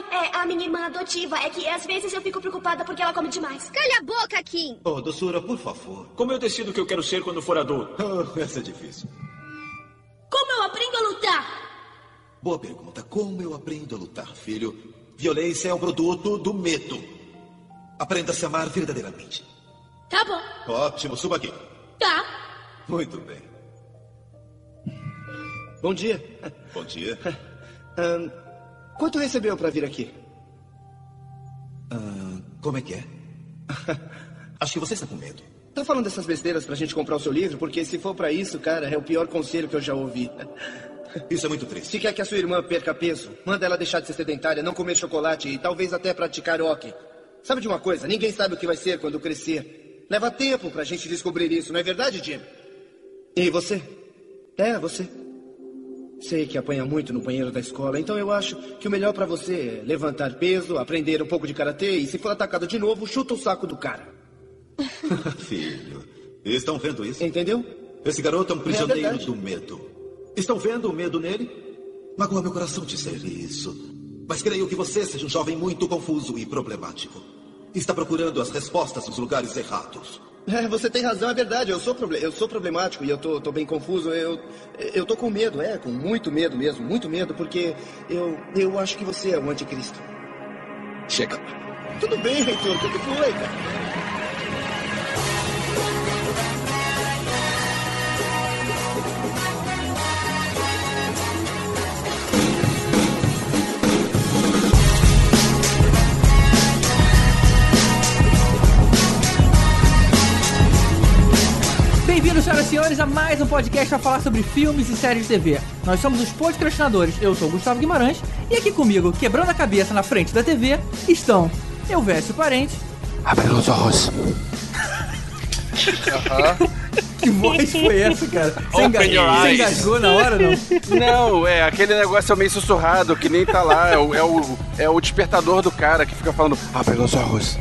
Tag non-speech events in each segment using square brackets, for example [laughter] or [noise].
Oi, é a minha irmã adotiva. É que às vezes eu fico preocupada porque ela come demais. Calha a boca, Kim! Oh, doçura, por favor. Como eu decido o que eu quero ser quando for adulto? Oh, [laughs] essa é difícil. Como eu aprendo a lutar? Boa pergunta. Como eu aprendo a lutar, filho? Violência é um produto do medo. Aprenda a se amar verdadeiramente. Tá bom. Ótimo, suba aqui. Tá. Muito bem. Bom dia. Bom dia. Ahn, quanto recebeu para vir aqui? Ah, como é que é? [laughs] Acho que você está com medo. Tá falando dessas besteiras pra gente comprar o seu livro? Porque se for pra isso, cara, é o pior conselho que eu já ouvi. [laughs] Isso é muito triste. Se quer que a sua irmã perca peso, manda ela deixar de ser sedentária, não comer chocolate e talvez até praticar hockey. Sabe de uma coisa? Ninguém sabe o que vai ser quando crescer. Leva tempo pra gente descobrir isso, não é verdade, Jim? E você? É, você. Sei que apanha muito no banheiro da escola, então eu acho que o melhor pra você é levantar peso, aprender um pouco de karatê e se for atacado de novo, chuta o saco do cara. [laughs] Filho, estão vendo isso? Entendeu? Esse garoto é um prisioneiro verdade. do medo. Estão vendo o medo nele? Magoa meu coração dizer isso. Mas creio que você seja um jovem muito confuso e problemático. Está procurando as respostas nos lugares errados. É, você tem razão, é verdade. Eu sou, eu sou problemático e eu tô, tô bem confuso. Eu, eu tô com medo, é, com muito medo mesmo, muito medo, porque eu, eu acho que você é o anticristo. Chega. Tudo bem, Heitor, o que foi, cara? Bem-vindos, senhoras e senhores, a mais um podcast para falar sobre filmes e séries de TV. Nós somos os podcastinadores, eu sou o Gustavo Guimarães, e aqui comigo, quebrando a cabeça na frente da TV, estão Elvésio Parente. Abre os olhos. Que voz foi essa, cara? [laughs] Você, your você engasgou na hora, não? Não, é aquele negócio meio sussurrado que nem tá lá. É o, é o, é o despertador do cara que fica falando Abre os olhos.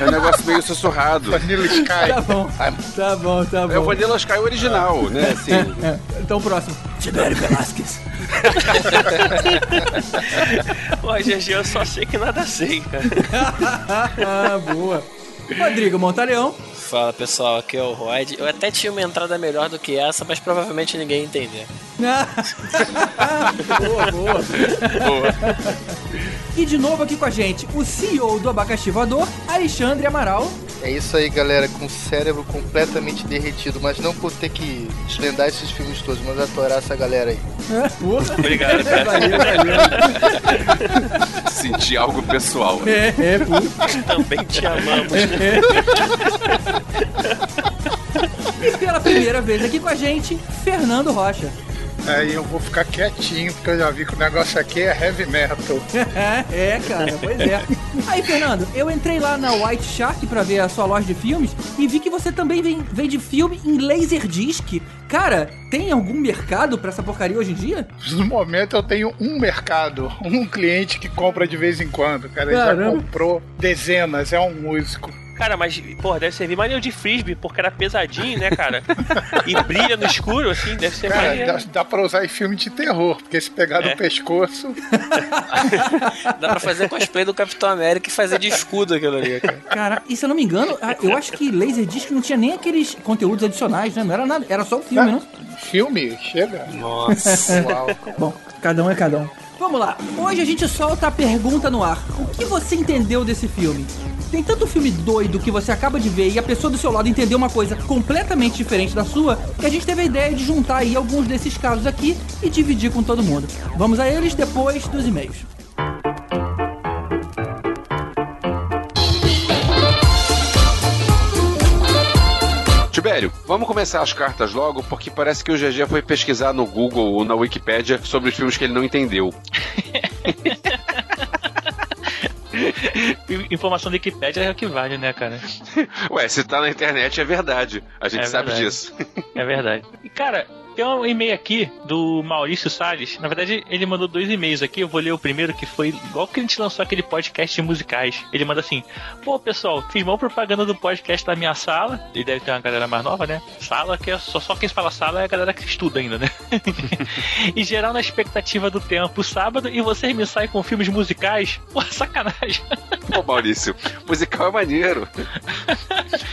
É um negócio meio sussurrado. Vanilla Sky. Tá bom, tá bom, tá bom. É o Vanilla Sky original, né? Assim. É, então, próximo. Tibério Velasquez. Pô, GG, eu só sei que nada sei, cara. [laughs] ah, boa. Rodrigo Montaleão. Fala pessoal, aqui é o Royd. Eu até tinha uma entrada melhor do que essa, mas provavelmente ninguém ia entender. [laughs] boa, boa. E de novo aqui com a gente, o CEO do Abacaxi Voador, Alexandre Amaral. É isso aí, galera, com o cérebro completamente derretido, mas não por ter que desvendar esses filmes todos, mas atorar essa galera aí. Obrigado, [laughs] cara. Valeu, valeu. Sentir algo pessoal. É, é, pô. Também te amamos. E [laughs] pela primeira vez aqui com a gente, Fernando Rocha. Aí eu vou ficar quietinho, porque eu já vi que o negócio aqui é heavy metal. [laughs] é, cara, pois é. Aí, Fernando, eu entrei lá na White Shark pra ver a sua loja de filmes e vi que você também vende filme em Laserdisc. Cara, tem algum mercado pra essa porcaria hoje em dia? No momento eu tenho um mercado, um cliente que compra de vez em quando. Cara, ele já comprou dezenas, é um músico. Cara, mas, porra, deve servir maneiro de frisbee, porque era pesadinho, né, cara? E brilha no escuro, assim, deve ser Cara, maneiro. dá, dá pra usar em filme de terror, porque se pegar É. no pescoço. [laughs] Dá pra fazer cosplay do Capitão América e fazer de escudo aquilo ali, cara. Cara, e se eu não me engano, eu acho que Laserdisc não tinha nem aqueles conteúdos adicionais, né? Não era nada, era só o filme, né? Filme? Chega. Nossa. Uau. [laughs] Bom, cada um é cada um. Vamos lá, hoje a gente solta a pergunta no ar. O que você entendeu desse filme? Tem tanto filme doido que você acaba de ver e a pessoa do seu lado entendeu uma coisa completamente diferente da sua, que a gente teve a ideia de juntar aí alguns desses casos aqui e dividir com todo mundo. Vamos a eles depois dos e-mails. Tibério, vamos começar as cartas logo, porque parece que o GG foi pesquisar no Google ou na Wikipédia sobre os filmes que ele não entendeu. [laughs] Informação da Wikipédia é o que vale, né, cara? Ué, se tá na internet é verdade. A gente É sabe verdade. disso. É verdade. E, cara, Tem um e-mail aqui do Maurício Salles. Na verdade, ele mandou dois e-mails aqui. Eu vou ler o primeiro, que foi igual que a gente lançou aquele podcast de musicais. Ele manda assim: Pô, pessoal, fiz mal propaganda do podcast da minha sala. Ele deve ter uma galera mais nova, né? Sala, que é só, só quem fala sala é a galera que estuda ainda, né? [laughs] e geral na expectativa do tempo sábado e vocês me saem com filmes musicais? Pô, sacanagem. [laughs] Pô, Maurício, musical é maneiro.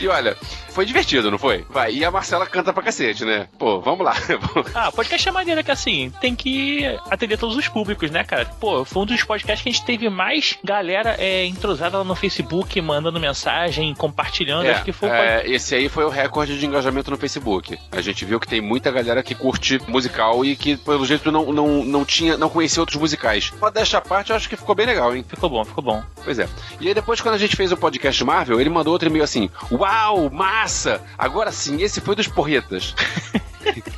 E olha, foi divertido, não foi? Vai, e a Marcela canta pra cacete, né? Pô, vamos lá. Ah, podcast é maneiro que assim, tem que atender todos os públicos, né, cara? Pô, foi um dos podcasts que a gente teve mais galera é, entrosada lá no Facebook, mandando mensagem, compartilhando. É, Acho que foi é, esse aí foi o recorde de engajamento no Facebook. A gente viu que tem muita galera que curte musical e que, pelo jeito, não, não, não tinha, não conhecia outros musicais. Mas dessa parte, eu acho que ficou bem legal, hein? Ficou bom, ficou bom. Pois é. E aí depois, quando a gente fez o podcast Marvel, ele mandou outro e-mail assim: Uau, massa! Agora sim, esse foi dos porretas. [laughs]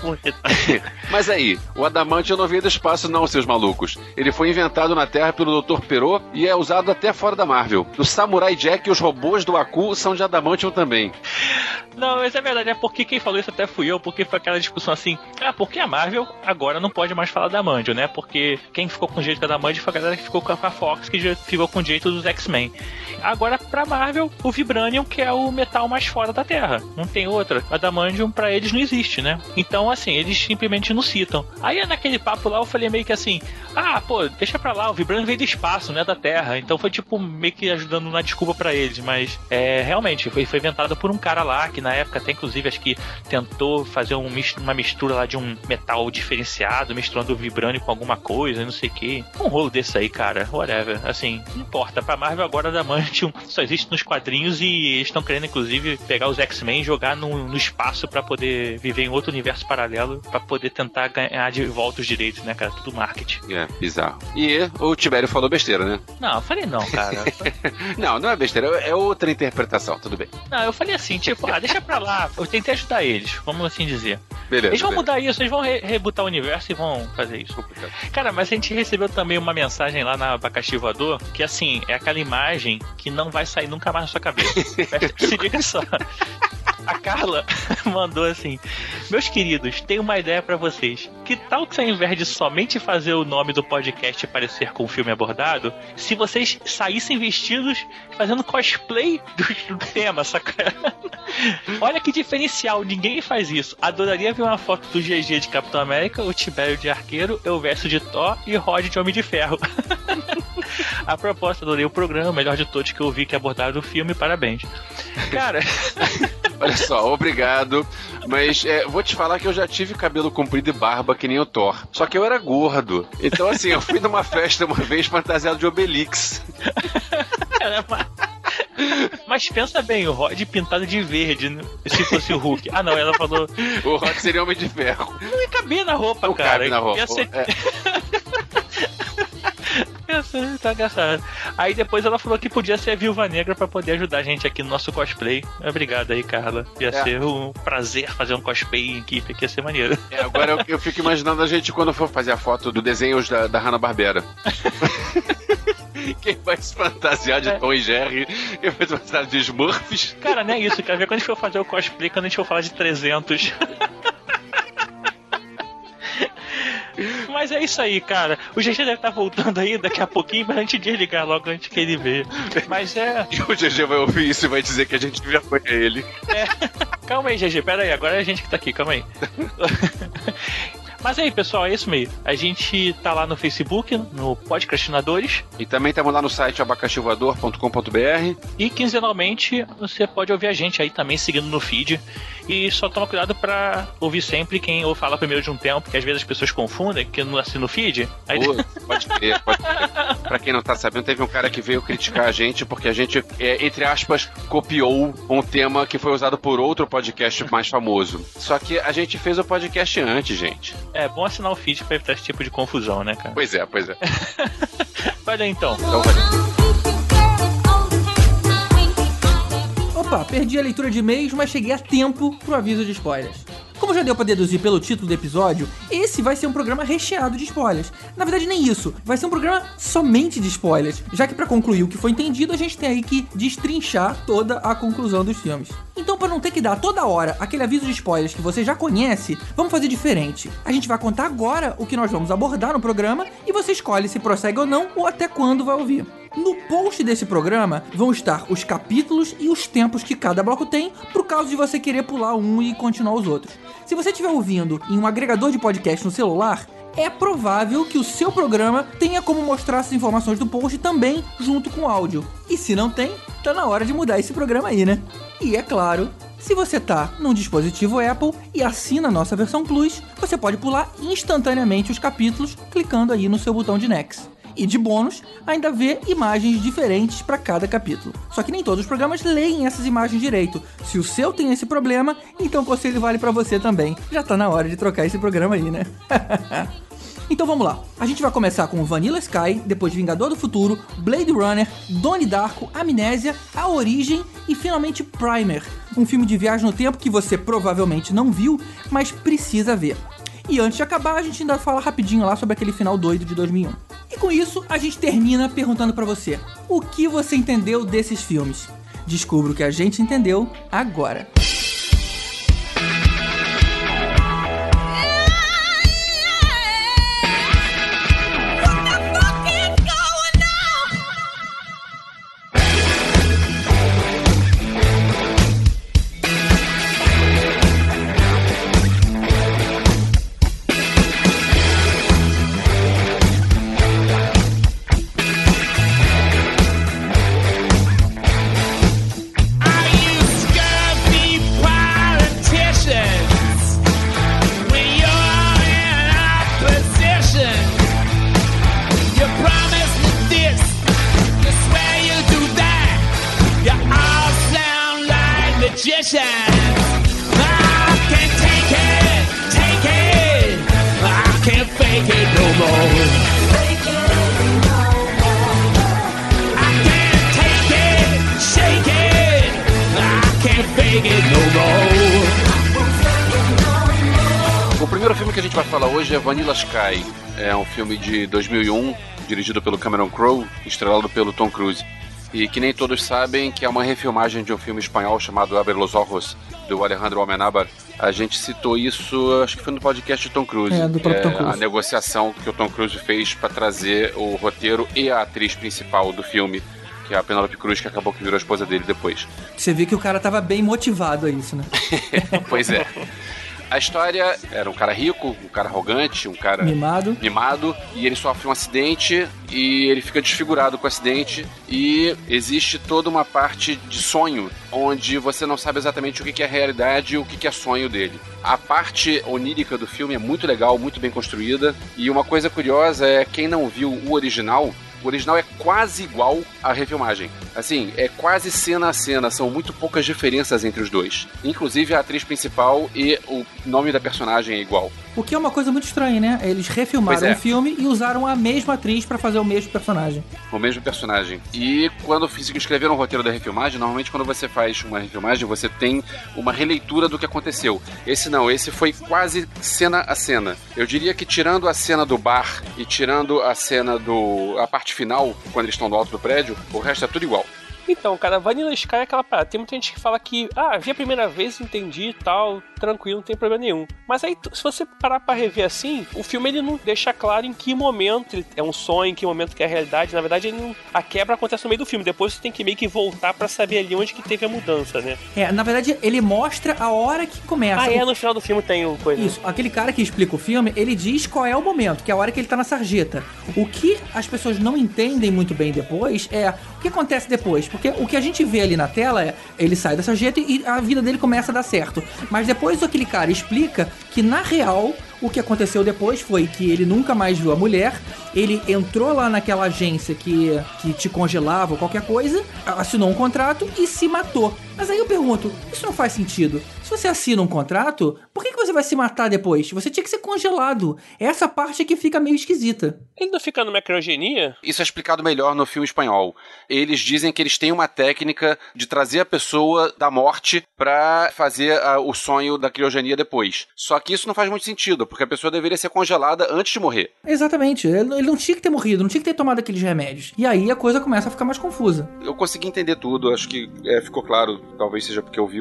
[laughs] Mas aí, o adamante não veio do espaço, não, seus malucos. Ele foi inventado na Terra pelo Dr. Perot e é usado até fora da Marvel. O Samurai Jack e os robôs do Aku são de adamantium também. Não, mas é verdade, é porque quem falou isso até fui eu, porque foi aquela discussão assim, ah, porque a Marvel agora não pode mais falar da Mandio, né? Porque quem ficou com o jeito da Mandio foi a galera que ficou com a Fox, que já ficou com o jeito dos X-Men. Agora, pra Marvel, o Vibranium, que é o metal mais fora da Terra. Não tem outra. A Adamantium, pra eles, não existe, né? Então, assim, eles simplesmente não citam. Aí, naquele papo lá, eu falei meio que assim, ah, pô, deixa pra lá, o Vibranium veio do espaço, né? Da Terra. Então foi, tipo, meio que ajudando na desculpa pra eles. Mas, é, realmente, foi, foi inventado por um cara lá, que na época até, inclusive, acho que tentou fazer um, uma mistura lá de um metal diferenciado, misturando o Vibranium com alguma coisa, não sei o que. Um rolo desse aí, cara, whatever. Assim, não importa. Pra Marvel agora, Adamantium [laughs] só existe nos quadrinhos e eles estão querendo, inclusive, pegar os X-Men e jogar no, no espaço pra poder viver em outro universo paralelo, pra poder tentar ganhar de volta os direitos, né, cara? Tudo marketing. É, bizarro. E o Tibério falou besteira, né? Não, eu falei não, cara. [laughs] Não, não é besteira, é outra interpretação, tudo bem. Não, eu falei assim, tipo, ah, deixa pra lá. Eu tentei ajudar eles, vamos assim dizer. Beleza. Eles vão beleza. mudar isso, eles vão re rebutar o universo e vão fazer isso. Cara, mas a gente recebeu também uma mensagem lá na Abacaxi Voador, que assim, é aquela imagem que não vai sair nunca mais na sua cabeça. Se liga só. A Carla [laughs] mandou assim: Meus queridos, tenho uma ideia pra vocês. Que tal que ao invés de somente fazer o nome do podcast parecer com o filme abordado, se vocês saíssem vestidos fazendo cosplay do, do tema, saca? [laughs] Olha que diferencial, ninguém faz isso. Adoraria ver uma foto do GG de Capitão América, o Tibério de Arqueiro, eu verso de Thor e Rod de Homem de Ferro. [laughs] A proposta, adorei o programa, melhor de todos que eu vi que abordaram o filme, parabéns. Cara, [laughs] Olha só, obrigado. Mas é, vou te falar que eu já tive cabelo comprido e barba que nem o Thor. Só que eu era gordo. Então, assim, eu fui numa festa uma vez fantasiado de Obelix. mas pensa bem, o Rod pintado de verde, né? se fosse o Hulk. Ah, não, ela falou. O Rod seria Homem de Ferro. Não ia caber na roupa, Não cara. cabe na roupa. Ia ser... É. [laughs] [laughs] Ser- tá engraçado. Aí depois ela falou que podia ser a Viúva Negra pra poder ajudar a gente aqui no nosso cosplay. Obrigado aí, Carla. Ia É. ser um prazer fazer um cosplay em equipe aqui, ia ser maneiro. É, agora eu, eu fico [laughs] imaginando a gente quando for fazer a foto do desenhos da, da Hanna-Barbera. [laughs] Quem vai se fantasiar de Tom e Jerry? Quem vai se fantasiar de Smurfs? Cara, não é isso, quero ver quando a gente for fazer o cosplay, quando a gente for falar de 300. Mas é isso aí, cara. O GG deve estar voltando aí daqui a pouquinho pra gente desligar logo antes que ele vê. Mas é. E o GG vai ouvir isso e vai dizer que a gente já foi a ele. Calma aí, GG, pera aí, agora é a gente que tá aqui, calma aí. [laughs] Mas aí, pessoal, é isso mesmo. A gente tá lá no Facebook, no Podcastinadores, E também estamos lá no site abacaxivoador.com.br. e quinzenalmente você pode ouvir a gente aí também seguindo no feed. E só toma cuidado pra ouvir sempre quem ou fala primeiro de um tempo, porque às vezes as pessoas confundem que não assina o feed. Aí Pô, [laughs] pode crer, pode crer. Pra quem não tá sabendo, teve um cara que veio criticar a gente porque a gente, é, entre aspas, copiou um tema que foi usado por outro podcast mais famoso. Só que a gente fez o podcast antes, gente. É bom assinar o feed pra evitar esse tipo de confusão, né, cara? Pois é, pois é. [laughs] Valeu então. Então, valeu. Opa, perdi a leitura de e-mails, mas cheguei a tempo pro aviso de spoilers. Como já deu pra deduzir pelo título do episódio, esse vai ser um programa recheado de spoilers. Na verdade, nem isso. Vai ser um programa somente de spoilers. Já que para concluir o que foi entendido, a gente tem aí que destrinchar toda a conclusão dos filmes. Então, para não ter que dar toda hora aquele aviso de spoilers que você já conhece, vamos fazer diferente. A gente vai contar agora o que nós vamos abordar no programa e você escolhe se prossegue ou não ou até quando vai ouvir. No post desse programa vão estar os capítulos e os tempos que cada bloco tem, por causa de você querer pular um e continuar os outros. Se você estiver ouvindo em um agregador de podcast no celular, é provável que o seu programa tenha como mostrar essas informações do post também junto com o áudio. E se não tem, tá na hora de mudar esse programa aí, né? E é claro, se você tá num dispositivo Apple e assina a nossa versão Plus, você pode pular instantaneamente os capítulos clicando aí no seu botão de Next. E de bônus, ainda vê imagens diferentes para cada capítulo. Só que nem todos os programas leem essas imagens direito. Se o seu tem esse problema, então o conselho vale para você também. Já tá na hora de trocar esse programa aí, né? [laughs] Então vamos lá. A gente vai começar com Vanilla Sky, depois Vingador do Futuro, Blade Runner, Donnie Darko, Amnésia, A Origem e finalmente Primer, um filme de viagem no tempo que você provavelmente não viu, mas precisa ver. E antes de acabar, a gente ainda fala rapidinho lá sobre aquele final doido de 2001. E com isso, a gente termina perguntando para você: o que você entendeu desses filmes? Descubra o que a gente entendeu agora. Sky. É um filme de 2001, dirigido pelo Cameron Crowe, estrelado pelo Tom Cruise. E que nem todos sabem que é uma refilmagem de um filme espanhol chamado Abre los Ojos, do Alejandro Amenábar. A gente citou isso, acho que foi no podcast do Tom Cruise. É, do próprio Tom Cruise. A negociação que o Tom Cruise fez para trazer o roteiro e a atriz principal do filme, que é a Penelope Cruz, que acabou que virou a esposa dele depois. Você vê que o cara tava bem motivado a isso, né? [laughs] pois é. A história era um cara rico, um cara arrogante, um cara Mimado. mimado, e ele sofre um acidente e ele fica desfigurado com o acidente e existe toda uma parte de sonho onde você não sabe exatamente o que é realidade e o que é sonho dele. A parte onírica do filme é muito legal, muito bem construída e uma coisa curiosa é quem não viu o original o original é quase igual à refilmagem. Assim, é quase cena a cena, são muito poucas diferenças entre os dois. Inclusive a atriz principal e o nome da personagem é igual. O que é uma coisa muito estranha, né? Eles refilmaram é. o filme e usaram a mesma atriz para fazer o mesmo personagem. O mesmo personagem. E quando escreveram o roteiro da refilmagem, normalmente quando você faz uma refilmagem, você tem uma releitura do que aconteceu. Esse não, esse foi quase cena a cena. Eu diria que tirando a cena do bar e tirando a cena do. a parte final, quando eles estão no alto do prédio, o resto é tudo igual. Então, cara, Vanilla Sky é aquela parada. Tem muita gente que fala que, ah, vi a primeira vez, entendi e tal, tranquilo, não tem problema nenhum. Mas aí, se você parar pra rever assim, o filme ele não deixa claro em que momento é um sonho, em que momento que é a realidade. Na verdade, não... a quebra acontece no meio do filme. Depois você tem que meio que voltar para saber ali onde que teve a mudança, né? É, na verdade, ele mostra a hora que começa. Ah, é, no final do filme tem uma coisa. Isso, aquele cara que explica o filme, ele diz qual é o momento, que é a hora que ele tá na sarjeta. O que as pessoas não entendem muito bem depois é o que acontece depois. Porque o que a gente vê ali na tela é ele sai da sarjeta e a vida dele começa a dar certo. Mas depois aquele cara explica que na real o que aconteceu depois foi que ele nunca mais viu a mulher, ele entrou lá naquela agência que, que te congelava ou qualquer coisa, assinou um contrato e se matou. Mas aí eu pergunto, isso não faz sentido. Se você assina um contrato, por que, que você vai se matar depois? Você tinha que ser congelado. Essa parte é que fica meio esquisita. Ele não fica numa criogenia? Isso é explicado melhor no filme espanhol. Eles dizem que eles têm uma técnica de trazer a pessoa da morte pra fazer ah, o sonho da criogenia depois. Só que isso não faz muito sentido, porque a pessoa deveria ser congelada antes de morrer. Exatamente. Ele ele não tinha que ter morrido, não tinha que ter tomado aqueles remédios. E aí a coisa começa a ficar mais confusa. Eu consegui entender tudo, acho que é, ficou claro. Talvez seja porque eu vi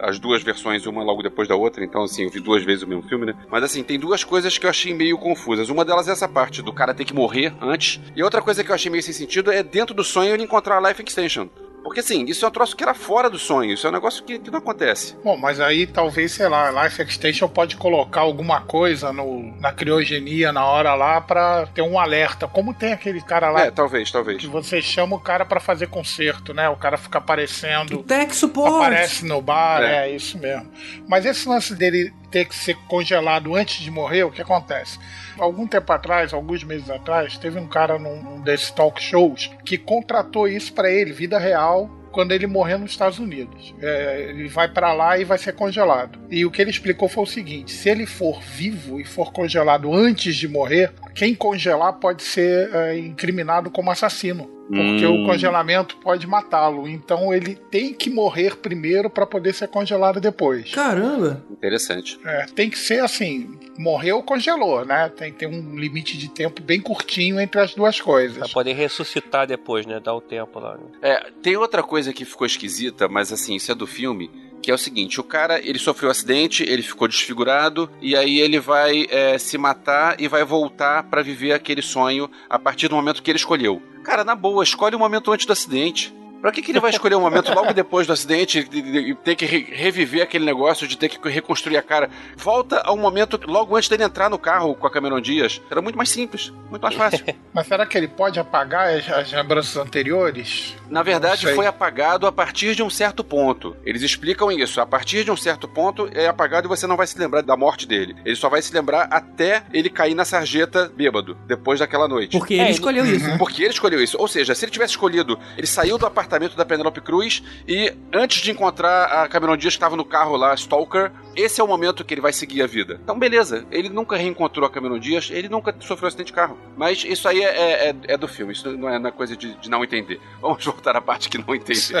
as duas versões, uma logo depois da outra, então assim, eu vi duas vezes o mesmo filme, né? Mas assim, tem duas coisas que eu achei meio confusas. Uma delas é essa parte do cara ter que morrer antes, e outra coisa que eu achei meio sem sentido é dentro do sonho ele encontrar a Life Extension. Porque assim, isso é um troço que era fora do sonho, isso é um negócio que, que não acontece. Bom, mas aí talvez, sei lá, a Life Extension pode colocar alguma coisa no, na criogenia na hora lá pra ter um alerta. Como tem aquele cara lá É, talvez, talvez. que você chama o cara pra fazer concerto, né? O cara fica aparecendo. Tech support. Aparece no bar, É. é. isso mesmo. Mas esse lance dele ter que ser congelado antes de morrer, o que acontece? Algum tempo atrás, alguns meses atrás, teve um cara num, num desses talk shows que contratou isso pra ele, vida real, quando ele morrer nos Estados Unidos. É, ele vai pra lá e vai ser congelado. E o que ele explicou foi o seguinte: se ele for vivo e for congelado antes de morrer, quem congelar pode ser é, incriminado como assassino. Porque Hum. o congelamento pode matá-lo. Então ele tem que morrer primeiro para poder ser congelado depois. Caramba. Interessante. É, tem que ser assim: morreu, congelou, né? Tem que ter um limite de tempo bem curtinho entre as duas Pra coisas. poder ressuscitar depois, né? Dar o tempo lá. né? É, tem outra coisa que ficou esquisita, mas assim, isso é do filme, que é o seguinte, o cara, ele sofreu um acidente, ele ficou desfigurado, e aí ele vai é, se matar e vai voltar pra viver aquele sonho a partir do momento que ele escolheu. Cara, na boa, escolhe o momento antes do acidente. Pra que, que ele vai escolher um momento logo [laughs] depois do acidente e- ter que re- reviver aquele negócio de ter que reconstruir a cara? Volta ao momento logo antes dele entrar no carro com a Cameron Dias. Era muito mais simples, muito mais fácil. [laughs] Mas será que ele pode apagar as, as lembranças anteriores? Na verdade, foi apagado a partir de um certo ponto. Eles explicam isso. A partir de um certo ponto é apagado e você não vai se lembrar da morte dele. Ele só vai se lembrar até ele cair na sarjeta bêbado, depois daquela noite. Porque É, ele ele- escolheu isso. Porque ele escolheu isso. Ou seja, se ele tivesse escolhido, ele saiu do apartamento da Penelope Cruz e antes de encontrar a Cameron Diaz que estava no carro lá, Stalker, esse é o momento que ele vai seguir a vida. Então, beleza. Ele nunca reencontrou a Cameron Diaz, ele nunca sofreu um acidente de carro. Mas isso aí é, é- é do filme, isso não é, não é coisa de, de não entender. Vamos [laughs] voltar à parte que não entende,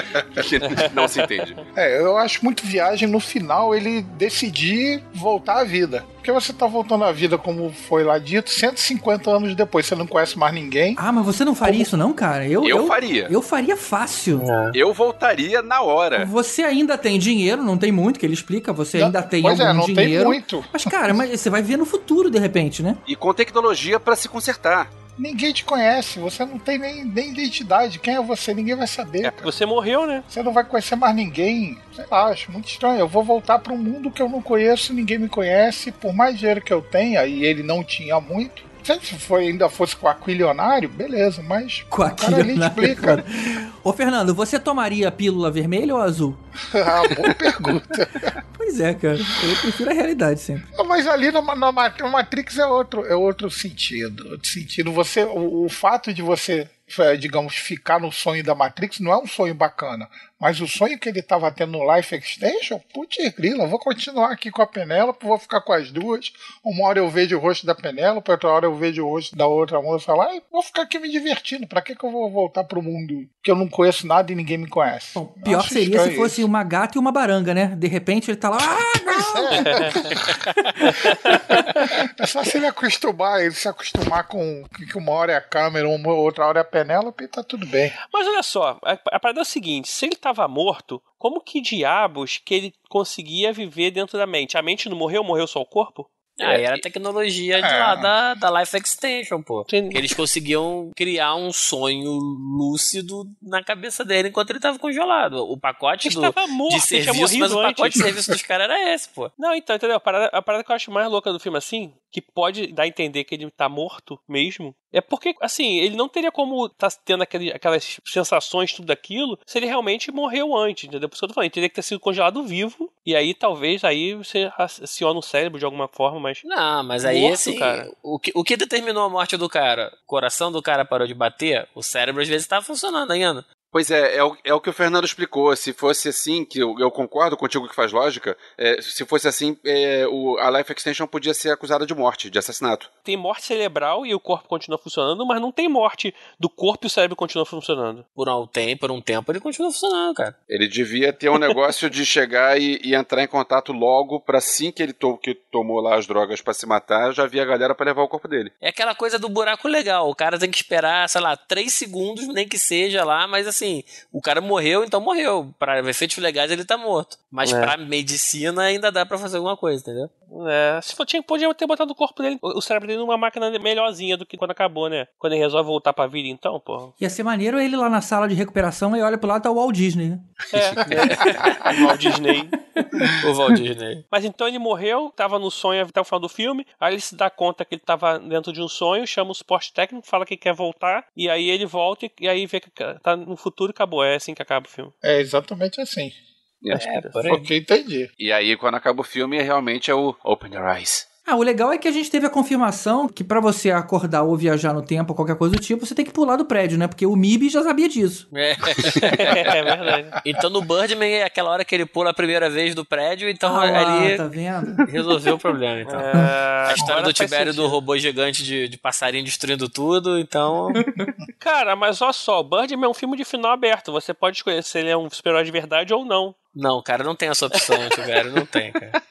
que não se entende. [laughs] É, eu acho muito viagem no final ele decidir voltar à vida. Porque você tá voltando à vida, como foi lá dito, 150 anos depois, você não conhece mais ninguém. Ah, mas você não faria isso não, cara? Eu, Eu faria. Eu faria fácil. Eu voltaria na hora. Você ainda tem dinheiro, não tem muito, que ele explica, você Não, ainda tem pois algum é, não tem dinheiro. muito. Mas, cara, mas você vai ver no futuro, de repente, né? E com tecnologia pra se consertar. Ninguém te conhece, você não tem nem, nem identidade. Quem é você? Ninguém vai saber. É porque você morreu, né? Você não vai conhecer mais ninguém. Sei lá, acho muito estranho. Eu vou voltar para um mundo que eu não conheço, ninguém me conhece. Por mais dinheiro que eu tenha, e ele não tinha muito. Se foi, ainda fosse com aquilionário, beleza, mas Com o cara ali explica. Ô, Fernando, você tomaria pílula vermelha ou azul? [laughs] ah, boa pergunta. [laughs] Pois é, cara. Eu prefiro a realidade sempre. Mas ali na, na Matrix é outro, é outro sentido. Outro sentido. Você, o, o fato de você, é, digamos, ficar no sonho da Matrix não é um sonho bacana. Mas o sonho que ele estava tendo no Life Extension, putz, grila, eu vou continuar aqui com a Penélope, vou ficar com as duas. Uma hora eu vejo o rosto da Penélope, outra hora eu vejo o rosto da outra moça lá, e vou ficar aqui me divertindo. Pra que, que eu vou voltar pro mundo que eu não conheço nada e ninguém me conhece? Bom, pior Acho seria se fosse isso. uma gata e uma baranga, né? De repente ele tá lá. Ah, não! [laughs] É só se ele acostumar, ele se acostumar com que uma hora é a câmera, uma outra hora é a Penélope, tá tudo bem. Mas olha só, a, a parada é o seguinte: se ele tava morto, como que diabos que ele conseguia viver dentro da mente? A mente não morreu, morreu só o corpo? Ah, e era a tecnologia de É. lá da, da Life Extension, pô. Entendi. Eles conseguiam criar um sonho lúcido na cabeça dele enquanto ele tava congelado. O pacote Ele do, estava morto, de serviço, mas o pacote de antes. serviço dos caras era esse, pô. Não, então, entendeu? A parada, a parada que eu acho mais louca do filme, assim, que pode dar a entender que ele tá morto mesmo, é porque, assim, ele não teria como tá tendo aquele, aquelas sensações, tudo aquilo, se ele realmente morreu antes, entendeu? Por isso que eu tô falando, ele teria que ter sido congelado vivo, e aí talvez aí você aciona o cérebro de alguma forma, mas. Não, mas aí Morto, assim, cara. O, que, o que determinou a morte do cara? O coração do cara parou de bater, o cérebro às vezes tava funcionando ainda. Pois é, é o, é o que o Fernando explicou. Se fosse assim, que eu, eu concordo contigo que faz lógica, é, se fosse assim, é, o, a Life Extension podia ser acusada de morte, de assassinato. Tem morte cerebral e o corpo continua funcionando, mas não tem morte do corpo e o cérebro continua funcionando. Por um tempo, por um tempo ele continua funcionando, cara. Ele devia ter um negócio de chegar e, e entrar em contato logo pra assim que ele to, que tomou lá as drogas pra se matar, já via a galera pra levar o corpo dele. É aquela coisa do buraco legal. O cara tem que esperar, sei lá, três segundos, nem que seja lá, mas assim, o cara morreu, então morreu. Pra efeitos legais ele tá morto. Mas É. pra medicina ainda dá pra fazer alguma coisa, entendeu? É, se for, tinha, podia ter botado o corpo dele, o cérebro dele numa máquina melhorzinha do que quando acabou, né? Quando ele resolve voltar pra vida, então, pô. Ia ser maneiro ele lá na sala de recuperação e olha pro lado tá o Walt Disney, né? É, [laughs] o Walt Disney. O Walt Disney. Mas então ele morreu, tava no sonho até o final do filme, aí ele se dá conta que ele tava dentro de um sonho, chama o suporte técnico, fala que quer voltar, e aí ele volta e, e aí vê que tá no futuro e acabou. É assim que acaba o filme. É exatamente assim. É, por aí. Porque entendi. E aí, quando acaba o filme, realmente é o Open Your Eyes. Ah, o legal é que a gente teve a confirmação que pra você acordar ou viajar no tempo ou qualquer coisa do tipo, você tem que pular do prédio, né? Porque o MIB já sabia disso. É. [laughs] é verdade. Então no Birdman é aquela hora que ele pula a primeira vez do prédio, então Ah ali tá vendo? resolveu o problema. Então. É, a história agora do Tibério do robô gigante de, de passarinho destruindo tudo, então. Cara, mas olha só, Birdman é um filme de final aberto. Você pode escolher se ele é um super-herói de verdade ou não. Não, cara, não tem essa opção, Tibério, [laughs] não tem, cara.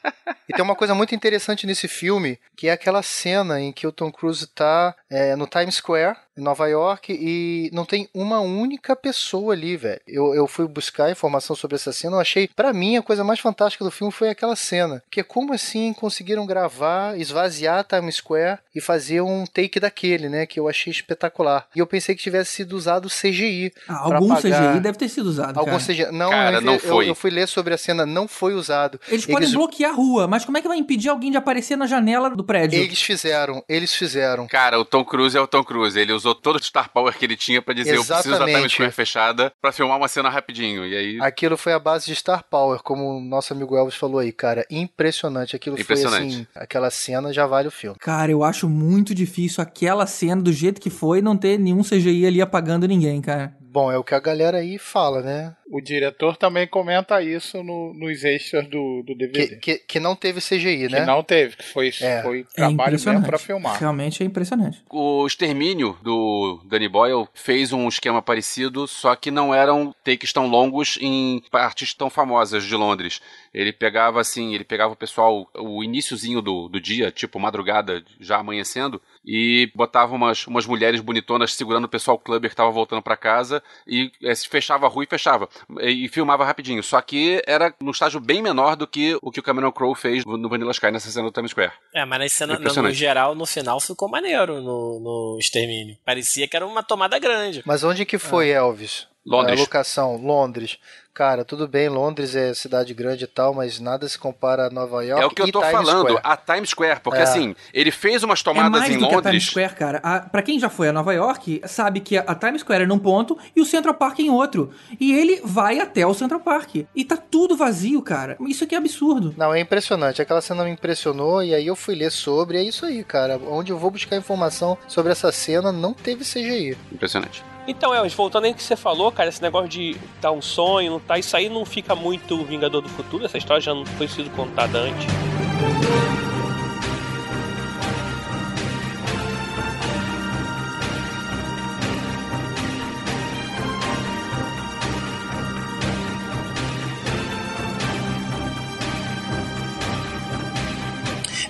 E tem uma coisa muito interessante nesse filme, que é aquela cena em que o Tom Cruise tá é, no Times Square, em Nova York, e não tem uma única pessoa ali, velho. Eu, eu fui buscar informação sobre essa cena, eu achei, pra mim, a coisa mais fantástica do filme foi aquela cena. Que é como assim conseguiram gravar, esvaziar Times Square e fazer um take daquele, né? Que eu achei espetacular. E eu pensei que tivesse sido usado CGI. Ah, algum apagar- CGI deve ter sido usado. Algum cara. CGI. Não, Cara, eu, não eu- foi. Eu, fui ler sobre a cena, não foi usado. Eles podem bloquear a rua, mas como é que vai impedir alguém de aparecer na janela do prédio? Eles fizeram, eles fizeram. Cara, o Tom Cruise é o Tom Cruise. Ele usou todo o Star Power que ele tinha pra dizer eu preciso da Times Exatamente. Square fechada pra filmar uma cena rapidinho. E aí. Aquilo foi a base de Star Power, como o nosso amigo Elvis falou aí, cara. Impressionante. Aquilo foi Impressionante. assim. Aquela cena já vale o filme. Cara, eu acho muito difícil aquela cena, do jeito que foi, não ter nenhum CGI ali apagando ninguém, cara. Bom, é o que a galera aí fala, né? O diretor também comenta isso no- nos extras do, do Que, DVD. que, que não teve CGI, Que né? não teve, que foi, É. foi É trabalho mesmo pra filmar. Realmente é impressionante. O Extermínio do Danny Boyle fez um esquema parecido, só que não eram takes tão longos em partes tão famosas de Londres. Ele pegava assim, ele pegava o pessoal, o iniciozinho do, do dia, tipo madrugada, já amanhecendo, e botava umas, umas mulheres bonitonas segurando o pessoal clubber que tava voltando pra casa e eh, se fechava a rua e fechava. E, e filmava rapidinho. Só que era num estágio bem menor do que o que o Cameron Crowe fez no Vanilla Sky nessa cena do Times Square. É, mas na cena, no, no geral, no final, ficou maneiro no, no extermínio. Parecia que era uma tomada grande. Mas onde que foi, Elvis? Londres. A locação, Londres. Cara, tudo bem, Londres é cidade grande e tal, mas nada se compara a Nova York É o que eu tô Times falando, Square. a Times Square, porque É. assim, ele fez umas É tomadas mais em do que a Times Londres. Square, cara. A, pra quem já foi a Nova York, sabe que a Times Square é num ponto e o Central Park em outro. E ele vai até o Central Park. E tá tudo vazio, cara. Isso aqui é absurdo. Não, é impressionante. Aquela cena me impressionou e aí eu fui ler sobre. É isso aí, cara. Onde eu vou buscar informação sobre essa cena, não teve CGI. Impressionante. Então, Elvis, voltando aí que você falou, cara, esse negócio de tá um sonho, tá, isso aí não fica muito Vingador do Futuro, essa história já não foi sido contada antes.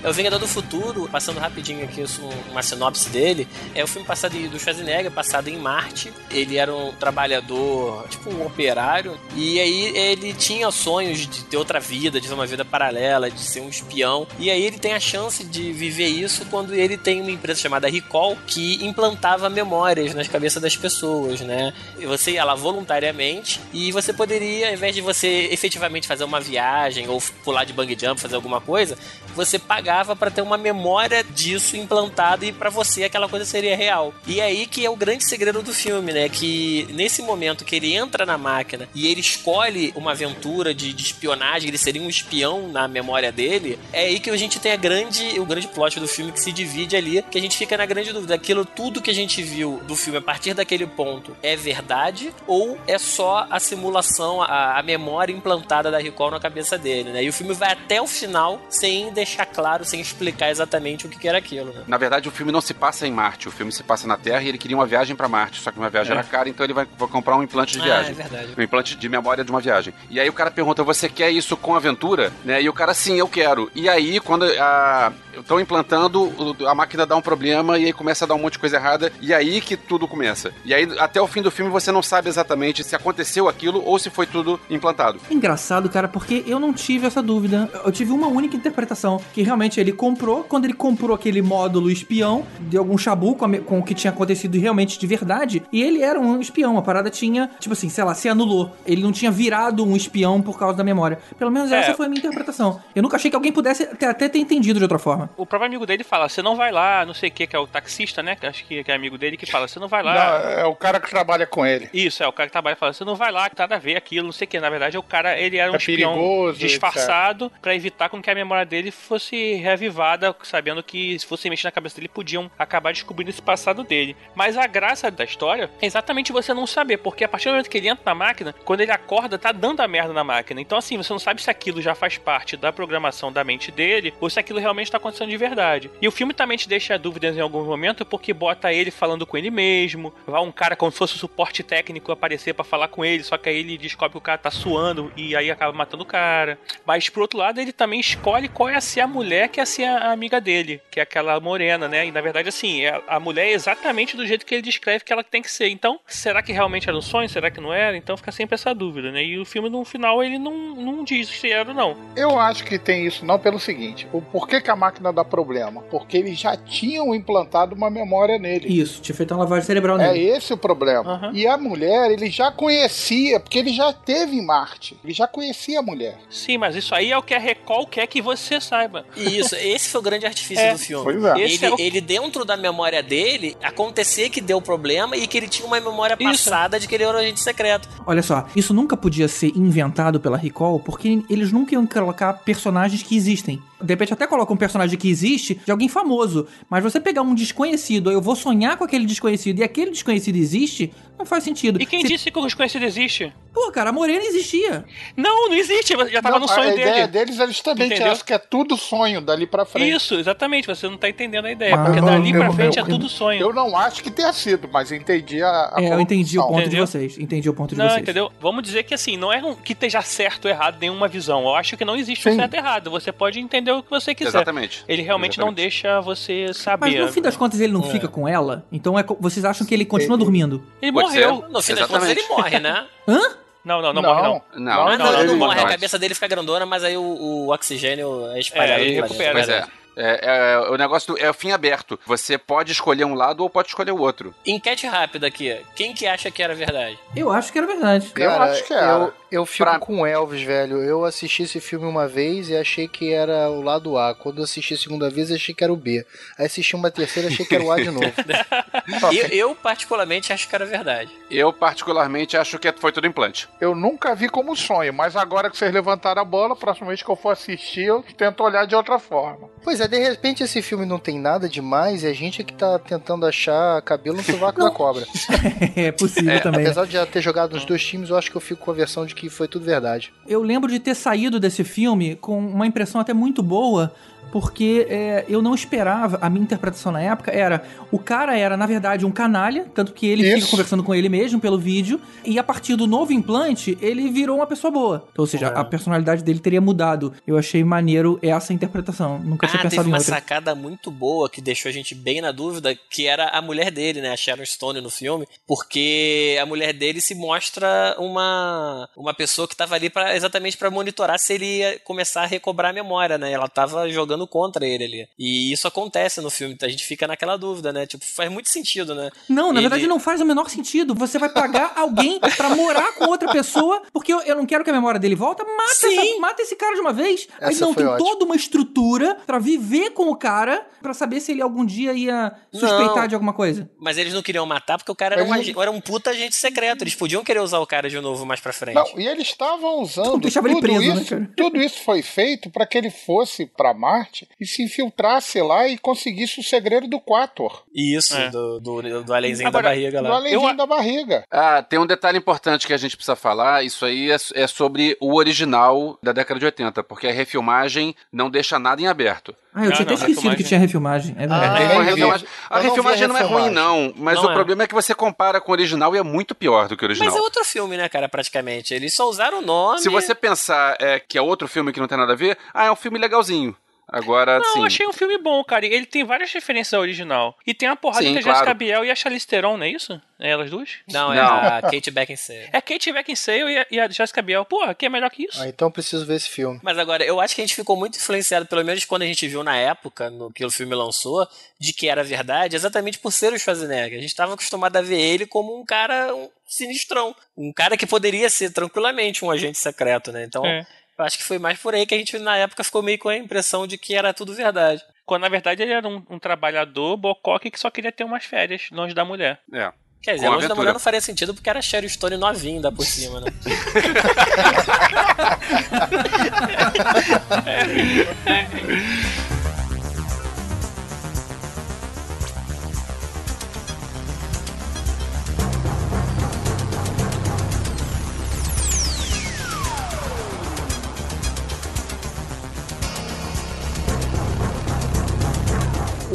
É o Vingador do Futuro, passando rapidinho aqui uma sinopse dele. É o filme passado do Schwarzenegger, passado em Marte. Ele era um trabalhador, tipo um operário, e aí ele tinha sonhos de ter outra vida, de ter uma vida paralela, de ser um espião. E aí ele tem a chance de viver isso quando ele tem uma empresa chamada Recall que implantava memórias nas cabeças das pessoas, né? E você ia lá voluntariamente e você poderia, ao invés de você efetivamente fazer uma viagem ou pular de bungee jump, fazer alguma coisa, você pagava pagava para ter uma memória disso implantada e para você aquela coisa seria real. E é aí que é o grande segredo do filme, né? Que nesse momento que ele entra na máquina e ele escolhe uma aventura de, de espionagem, ele seria um espião na memória dele, é aí que a gente tem a grande, o grande plot do filme que se divide ali, que a gente fica na grande dúvida, aquilo tudo que a gente viu do filme a partir daquele ponto é verdade ou é só a simulação, a, a memória implantada da Recall na cabeça dele, né? E o filme vai até o final sem deixar claro, sem explicar exatamente o que era aquilo, né? Na verdade, o filme não se passa em Marte, o filme se passa na Terra e ele queria uma viagem para Marte, só que uma viagem É. era cara, então ele vai, vai comprar um implante de Ah, viagem. é verdade. Um implante de memória de uma viagem. E aí o cara pergunta: você quer isso com aventura? Né? E o cara, sim, eu quero. E aí, quando a. Estão implantando, a máquina dá um problema e aí começa a dar um monte de coisa errada. E aí que tudo começa. E aí, até o fim do filme, você não sabe exatamente se aconteceu aquilo ou se foi tudo implantado. Engraçado, cara, porque eu não tive essa dúvida. Eu tive uma única interpretação, que realmente ele comprou, quando ele comprou aquele módulo espião, de algum chabu com, a com o que tinha acontecido realmente de verdade, e ele era um espião, a parada tinha, tipo assim, sei lá, se anulou. Ele não tinha virado um espião por causa da memória. Pelo menos É. essa foi a minha interpretação. Eu nunca achei que alguém pudesse ter- até ter entendido de outra forma. O próprio amigo dele fala, você não vai lá, não sei o que, que é o taxista, né? que Acho que é amigo dele que fala, você não vai lá. Não, é o cara que trabalha com ele. Isso, é o cara que trabalha fala, você não vai lá, que nada a ver aquilo, não sei o que. Na verdade, o cara, ele era um É espião perigoso, disfarçado pra evitar com que a memória dele fosse reavivada, sabendo que se fosse mexer na cabeça dele, podiam acabar descobrindo esse passado dele. Mas a graça da história é exatamente você não saber, porque a partir do momento que ele entra na máquina, quando ele acorda, tá dando a merda na máquina. Então, assim, você não sabe se aquilo já faz parte da programação da mente dele ou se aquilo realmente tá acontecendo de verdade. E o filme também te deixa dúvidas em algum momento, porque bota ele falando com ele mesmo, vai um cara como se fosse o suporte técnico aparecer pra falar com ele, só que aí ele descobre que o cara tá suando e aí acaba matando o cara. Mas por outro lado, ele também escolhe qual é a ser a mulher que é a ser a amiga dele, que é aquela morena, né? E na verdade, assim, é- a mulher é exatamente do jeito que ele descreve que ela tem que ser. Então, será que realmente era um sonho? Será que não era? Então fica sempre essa dúvida, né? E o filme, no final, ele não, não diz se era ou não. Eu acho que tem isso não pelo seguinte: o porquê que a máquina dá problema? Porque eles já tinham implantado uma memória nele. Isso, tinha feito uma lavagem cerebral É nele. esse o problema. E a mulher, ele já conhecia, porque ele já teve em Marte. Ele já conhecia a mulher. Sim, mas isso aí é o que a Recall quer que você saiba. Isso, esse foi o grande artifício É, do filme. pois é. Ele, é o- ele, dentro da memória dele, acontecer que deu problema e que ele tinha uma memória Isso. passada de que ele era um agente secreto. Olha só, isso nunca podia ser inventado pela Recall, porque eles nunca iam colocar personagens que existem. De repente até coloca um personagem que existe de alguém famoso, mas você pegar um desconhecido, eu vou sonhar com aquele desconhecido e aquele desconhecido existe, não faz sentido. E quem Se- disse que o desconhecido existe? Pô, cara, a Morena existia. Não, não existe. Já tava Não, no sonho a dele. ideia deles é justamente Entendeu? essa, que é tudo sonho dali pra frente. Isso, exatamente. Você não tá entendendo a ideia. Ah, porque dali eu- pra eu- frente eu- é tudo sonho. Eu não acho que tenha sido, mas entendi a. a é, eu entendi o ponto Entendeu? de vocês. Entendi o ponto de Não, vocês. entendeu? Vamos dizer que assim, não é um- que esteja certo ou errado nenhuma visão. Eu acho que não existe um Sim. certo e errado. Você pode entender o que você quiser. Exatamente. Ele realmente não Exatamente. deixa você Mas saber. no fim das contas ele não É. fica com ela? Então é vocês acham que ele continua dormindo? Ele Pode morreu. No fim das contas ele morre, né? [laughs] Hã? Não, não, não, morre não. Não, Ah, não, não, ele não morre. A cabeça dele fica grandona, mas aí o, o oxigênio é espalhado. É, ele recupera. Pois é. É, é, o negócio do- é o fim aberto. Você pode escolher um lado ou pode escolher o outro. Enquete rápida aqui. Quem que acha que era verdade? Eu acho que era verdade. Eu Cara, acho que era. eu, eu fico Pra- com o Elvis, velho. Eu assisti esse filme uma vez e achei que era o lado A. Quando eu assisti a segunda vez, achei que era o B. Aí assisti uma terceira, achei que era o A de [laughs] novo. [laughs] Eu, eu, particularmente, acho que era verdade. Eu, particularmente, acho que foi tudo implante. Eu nunca vi como sonho, mas agora que vocês levantaram a bola, próxima vez que eu for assistir, eu tento olhar de outra forma. Pois é, de repente esse filme não tem nada demais e a gente é que tá tentando achar cabelo no sovaco da cobra. [laughs] é possível também. né? Apesar de já ter jogado nos dois times, eu acho que eu fico com a versão de que foi tudo verdade. Eu lembro de ter saído desse filme com uma impressão até muito boa, porque é, eu não esperava, a minha interpretação na época era, o cara era, na verdade, um canalha, tanto que ele Isso. fica conversando com ele mesmo pelo vídeo, e a partir do novo implante, ele virou uma pessoa boa. Então, ou seja, a personalidade dele teria mudado. Eu achei maneiro essa interpretação. Nunca tinha Ah, pensado teve em uma outra. sacada muito boa que deixou a gente bem na dúvida, que era a mulher dele, né? A Sharon Stone no filme, porque a mulher dele se mostra uma, uma pessoa que tava ali pra, exatamente para monitorar se ele ia começar a recobrar a memória, né? Ela tava jogando jogando contra ele ali. E isso acontece no filme, a gente fica naquela dúvida, né? Tipo, faz muito sentido, né? Não, na Ele- verdade não faz o menor sentido. Você vai pagar [laughs] alguém pra morar com outra pessoa, porque eu, eu não quero que a memória dele volta. Mata, essa- mata esse cara de uma vez. Aí Essa não, foi tem ótima. toda uma estrutura pra viver com o cara, pra saber se ele algum dia ia suspeitar Não. de alguma coisa. Mas eles não queriam matar porque o cara era um, era um puta agente secreto. Eles podiam querer usar o cara de novo mais pra frente. Não, e eles estavam usando ele tudo preso, né, isso. cara? tudo isso foi feito para que ele fosse para Marte e se infiltrasse lá e conseguisse o segredo do Quator. Isso, É. do, do, do alienzinho Agora, da barriga Do lá. além da barriga. Ah, tem um detalhe importante que a gente precisa falar. Isso aí é, é sobre o original da década de 80, porque a refilmagem não deixa nada em aberto. Ah, eu Ah, tinha até esquecido refilmagem. que tinha refilmagem. É verdade. Ah, eu vi. refilmagem- a Eu não refilmagem não é ruim, refilmagem. não. Mas Não o é. problema é que você compara com o original e é muito pior do que o original. Mas é outro filme, né, cara, praticamente. Eles só usaram o nome. Se você pensar é, que é outro filme que não tem nada a ver, ah, é um filme legalzinho. Agora, Não, sim. eu achei um filme bom, cara. Ele tem várias referências ao original. E tem uma porrada Sim, que a claro. Jessica Biel e a Charlize Theron, não é isso? É elas duas? Não, é Não. a Kate Beckinsale. É Kate Beckinsale e a, e a Jessica Biel. Porra, que é melhor que isso? Ah, então eu preciso ver esse filme. Mas agora, eu acho que a gente ficou muito influenciado, pelo menos quando a gente viu na época, no que o filme lançou, de que era verdade, exatamente por ser o Schwarzenegger. A gente estava acostumado a ver ele como um cara um sinistrão. Um cara que poderia ser tranquilamente um agente secreto, né? Então, É. eu acho que foi mais por aí que a gente, na época, ficou meio com a impressão de que era tudo verdade. Quando na verdade ele era um, um trabalhador bocoque que só queria ter umas férias longe da mulher. É. Quer dizer, longe da mulher não faria sentido porque era Sherry Stone novinha ainda por cima, né? [laughs] [laughs]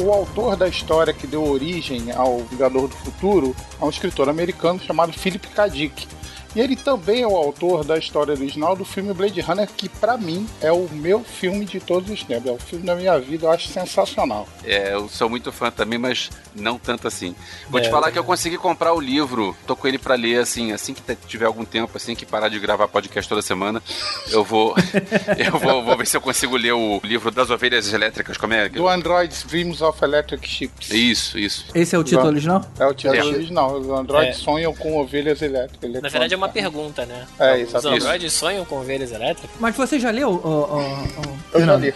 O autor da história que deu origem ao Vingador do Futuro é um escritor americano chamado Philip K. Dick. E ele também é o autor da história original do filme Blade Runner, que pra mim é o meu filme de todos os tempos. É o filme da minha vida, eu acho sensacional. É, eu sou muito fã também, mas não tanto assim. Vou É, te falar eu que eu consegui comprar o livro, tô com ele pra ler, assim, assim que tiver algum tempo, assim que parar de gravar podcast toda semana, eu vou [laughs] eu vou, vou ver se eu consigo ler o livro das ovelhas elétricas, como é? Do Android's Dreams of Electric Ships. Isso, isso. Esse é o título original? É o título É. original. Os androids É. sonham com ovelhas elétricas. Na verdade, é uma pergunta, né? É, Os exatamente. androides sonham com ovelhas elétricas? Mas você já leu, ó, ó, ó, Eu já li.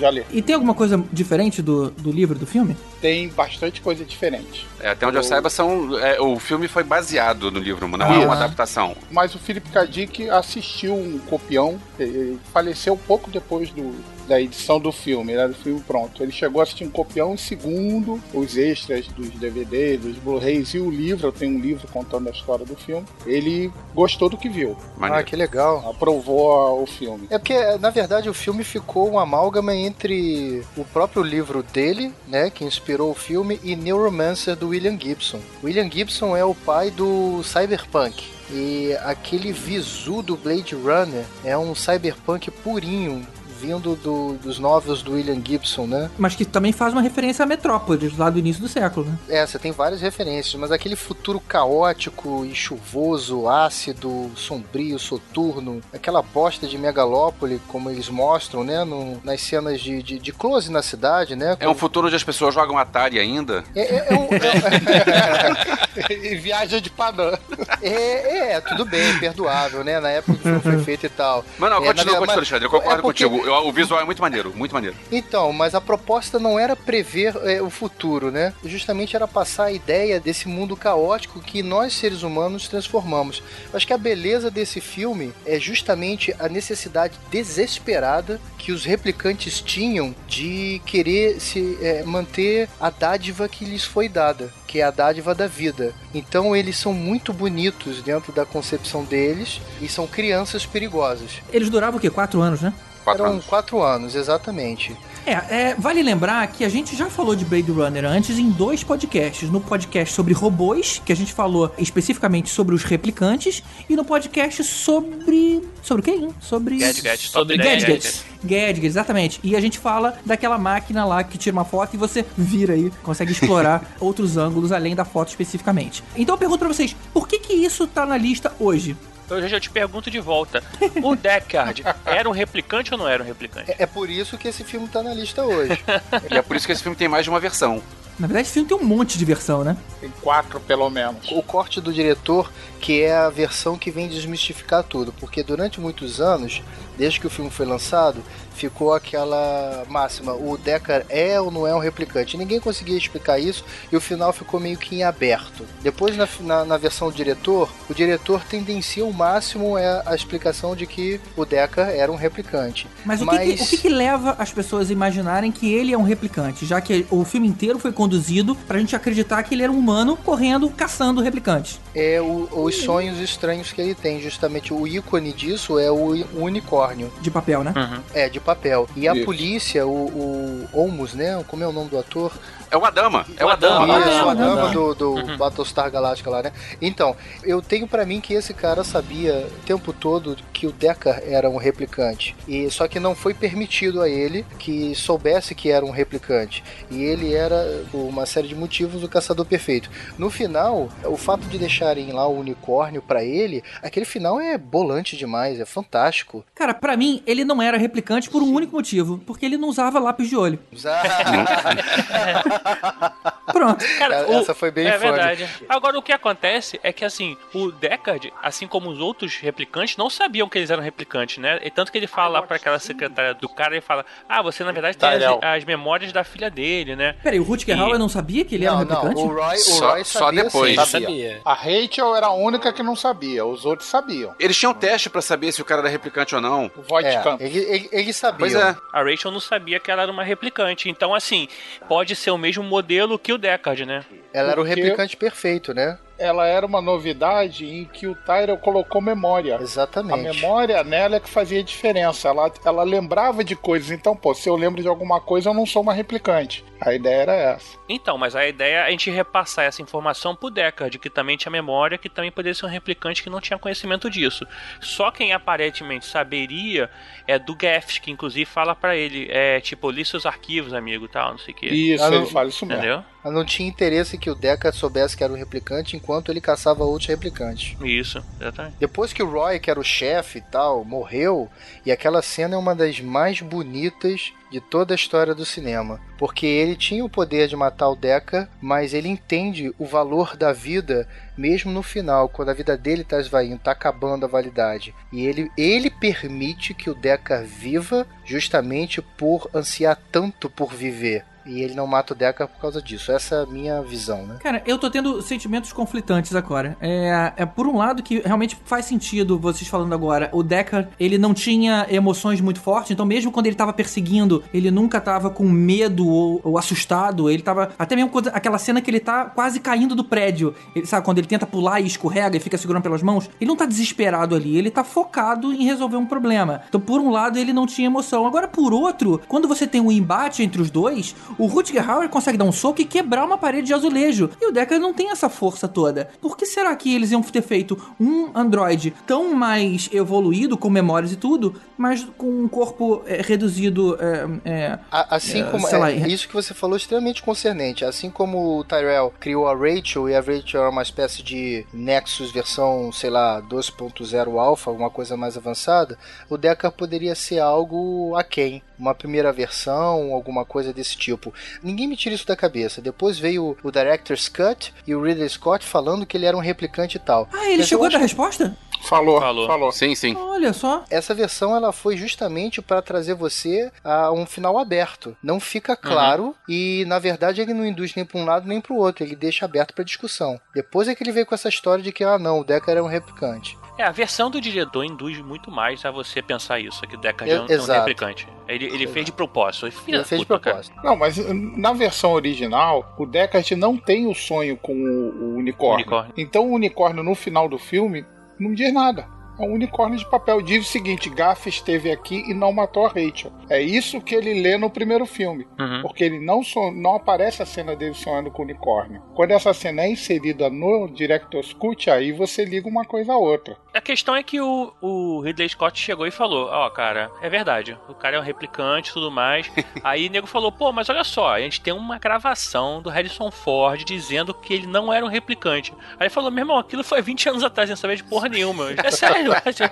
Já li. E tem alguma coisa diferente do, do livro do filme? Tem bastante coisa diferente. É, até onde eu saiba, são, é, o filme foi baseado no livro, não é Ah. uma adaptação. Mas o Philip K. Dick assistiu um copião, ele faleceu pouco depois do, da edição do filme, né, do filme pronto. Ele chegou a assistir um copião e segundo os extras dos DVDs, dos Blu-rays e o livro, eu tenho um livro contando a história do filme, ele gostou do que viu. Ah, que legal. Aprovou o filme. É porque, na verdade, o filme ficou um amálgama entre o próprio livro dele, né, que inspirou o filme, e Neuromancer do William Gibson. William Gibson é o pai do cyberpunk. E aquele visu do Blade Runner é um cyberpunk purinho, vindo do- dos novels do William Gibson, né? Mas que também faz uma referência a Metrópolis, lá do início do século, né? É, você tem várias referências, mas aquele futuro caótico e chuvoso, ácido, sombrio, soturno, aquela bosta de megalópole, como eles mostram, né, no- nas cenas de, de, de close na cidade, né? É um futuro onde as pessoas jogam Atari ainda? É, é- é um- [laughs] e viaja de Padã. é, é, tudo bem, perdoável, né? Na época que o filme foi feito e tal. Mas não, É, continua, continua, Alexandre. Eu concordo é porque- contigo. Eu- o visual é muito maneiro, muito maneiro. Então, mas a proposta não era prever é, o futuro, né? Justamente era passar a ideia desse mundo caótico que nós, seres humanos, transformamos. Eu Acho que a beleza desse filme é justamente a necessidade desesperada que os replicantes tinham de querer se é, manter a dádiva que lhes foi dada, que é a dádiva da vida. Então eles são muito bonitos dentro da concepção deles e são crianças perigosas. Eles duravam o quê? Quatro anos, né? Quatro Eram anos. quatro anos, exatamente. É, é, vale lembrar que a gente já falou de Blade Runner antes em dois podcasts. No podcast sobre robôs, que a gente falou especificamente sobre os replicantes, e no podcast sobre. Sobre o quê? hein? Sobre. Gadgets, Sobre top 10 gadgets. Gadgets, exatamente. E a gente fala daquela máquina lá que tira uma foto e você vira aí, consegue explorar [laughs] outros ângulos além da foto especificamente. Então eu pergunto pra vocês, por que que isso tá na lista hoje? Eu já te pergunto de volta. O [laughs] Deckard era um replicante ou não era um replicante? É, é por isso que esse filme tá na lista hoje. e é por isso que esse filme tem mais de uma versão. Na verdade, esse filme tem um monte de versão, né? Tem quatro, pelo menos. O corte do diretor, que é a versão que vem desmistificar tudo, porque durante muitos anos, desde que o filme foi lançado, ficou aquela máxima: o Deckard é ou não é um replicante? Ninguém conseguia explicar isso e o final ficou meio que em aberto. Depois, na, na, na versão do diretor, o diretor tendencia o máximo é a explicação de que o Deckard era um replicante. Mas o, que, que, o que, que, leva as pessoas a imaginarem que ele é um replicante? Já que o filme inteiro foi conduzido pra gente acreditar que ele era um humano correndo, caçando replicantes. É o, os sonhos estranhos que ele tem. Justamente o ícone disso é o, unicórnio. De papel, né? Uhum. É, de papel. E a polícia, o, o Olmos, né? Como é o nome do ator? É o Adama. É o Adama. Isso, ah, é o Adama do, do uhum. Battlestar Galactica lá, né? Então, eu tenho para mim que esse cara sabia o tempo todo que o Deckard era um replicante. E só que não foi permitido a ele que soubesse que era um replicante. E ele era, por uma série de motivos, o caçador perfeito. No final, o fato de deixarem lá o unicórnio para ele, aquele final é bolante demais, é fantástico. Cara, para mim, ele não era replicante por um Sim. único motivo, porque ele não usava lápis de olho. Usava. [laughs] Pronto. Cara, o, essa foi bem É verdade. Agora, o que acontece é que, assim, o Deckard, assim como os outros replicantes, não sabiam que eles eram replicantes, né? E tanto que ele fala lá pra aquela secretária do cara, ele fala, ah, você na verdade tem as, as, memórias da filha dele, né? Peraí, o Rutger Hauer não sabia que ele não, era um replicante? Não, o Roy, o Roy só, sabia, só depois. Sim, sabia. A Rachel era a única que não sabia, os outros sabiam. Eles tinham teste para saber se o cara era replicante ou não. O Voight é, Campos. Ele, ele, ele sabia. Pois é. A Rachel não sabia que ela era uma replicante. Então, assim, pode ser o mesmo modelo que o Deckard, né? Ela era o replicante perfeito, né? ela era uma novidade em que o Tyrell colocou memória. Exatamente. A memória nela é que fazia diferença. Ela, ela lembrava de coisas. Então, pô, se eu lembro de alguma coisa, eu não sou uma replicante. A ideia era essa. Então, mas a ideia é a gente repassar essa informação pro Deckard, que também tinha memória, que também poderia ser um replicante que não tinha conhecimento disso. Só quem aparentemente saberia é do Gaff, que inclusive fala para ele, é tipo, li seus arquivos, amigo, tal, não sei o que. Isso, ele fala isso mesmo. Entendeu? Ela não tinha interesse que o Deckard soubesse que era um replicante enquanto ele caçava outros replicantes. Isso, exatamente. Depois que o Roy, que era o chefe e tal, morreu, e aquela cena é uma das mais bonitas de toda a história do cinema. Porque ele tinha o poder de matar o Deca, mas ele entende o valor da vida mesmo no final, quando a vida dele está esvaindo, está acabando a validade. E ele, ele permite que o Deca viva justamente por ansiar tanto por viver. E ele não mata o Deca por causa disso. Essa é a minha visão, né? Cara, eu tô tendo sentimentos conflitantes agora. É, é por um lado que realmente faz sentido vocês falando agora. O Deca, ele não tinha emoções muito fortes, então mesmo quando ele tava perseguindo, ele nunca tava com medo ou, ou assustado. Ele tava. Até mesmo quando, aquela cena que ele tá quase caindo do prédio. Ele, sabe, quando ele tenta pular e escorrega e fica segurando pelas mãos. Ele não tá desesperado ali, ele tá focado em resolver um problema. Então, por um lado, ele não tinha emoção. Agora, por outro, quando você tem um embate entre os dois, o Rutger Hauer consegue dar um soco e quebrar uma parede de azulejo. E o Deckard não tem essa força toda. Por que será que eles iam ter feito um androide tão mais evoluído, com memórias e tudo, mas com um corpo é, reduzido? É, é, assim como lá, é, isso que você falou é extremamente concernente. Assim como o Tyrell criou a Rachel e a Rachel é uma espécie de Nexus versão, sei lá, 2.0 alpha, alguma coisa mais avançada, o Deckard poderia ser algo aquém uma primeira versão, alguma coisa desse tipo. Ninguém me tira isso da cabeça. Depois veio o Director's Cut e o Ridley Scott falando que ele era um replicante e tal. Ah, ele Mas chegou a dar resposta? Falou, falou, falou. Sim, sim. Olha só. Essa versão ela foi justamente para trazer você a um final aberto. Não fica claro uhum. e na verdade ele não induz nem para um lado nem para o outro. Ele deixa aberto para discussão. Depois é que ele veio com essa história de que ah não, o Decker é um replicante. É, a versão do diretor induz muito mais a você pensar isso, que o Deckard é é um replicante. Ele, ele fez de propósito. Ele, ele fez de propósito. Cara. Não, mas na versão original, o Deckard não tem o sonho com o, o unicórnio. unicórnio. Então o unicórnio no final do filme não diz nada é um unicórnio de papel. Diz o seguinte: Gaff esteve aqui e não matou a Rachel. É isso que ele lê no primeiro filme. Uhum. Porque ele não, so, não aparece a cena dele sonhando com o unicórnio. Quando essa cena é inserida no Director's Cut, aí você liga uma coisa a outra. A questão é que o, o Ridley Scott chegou e falou: Ó, oh, cara, é verdade. O cara é um replicante e tudo mais. [laughs] aí o nego falou: pô, mas olha só, a gente tem uma gravação do Harrison Ford dizendo que ele não era um replicante. Aí ele falou: meu irmão, aquilo foi 20 anos atrás, sem saber de porra nenhuma. [laughs] É sério [laughs] eu acho.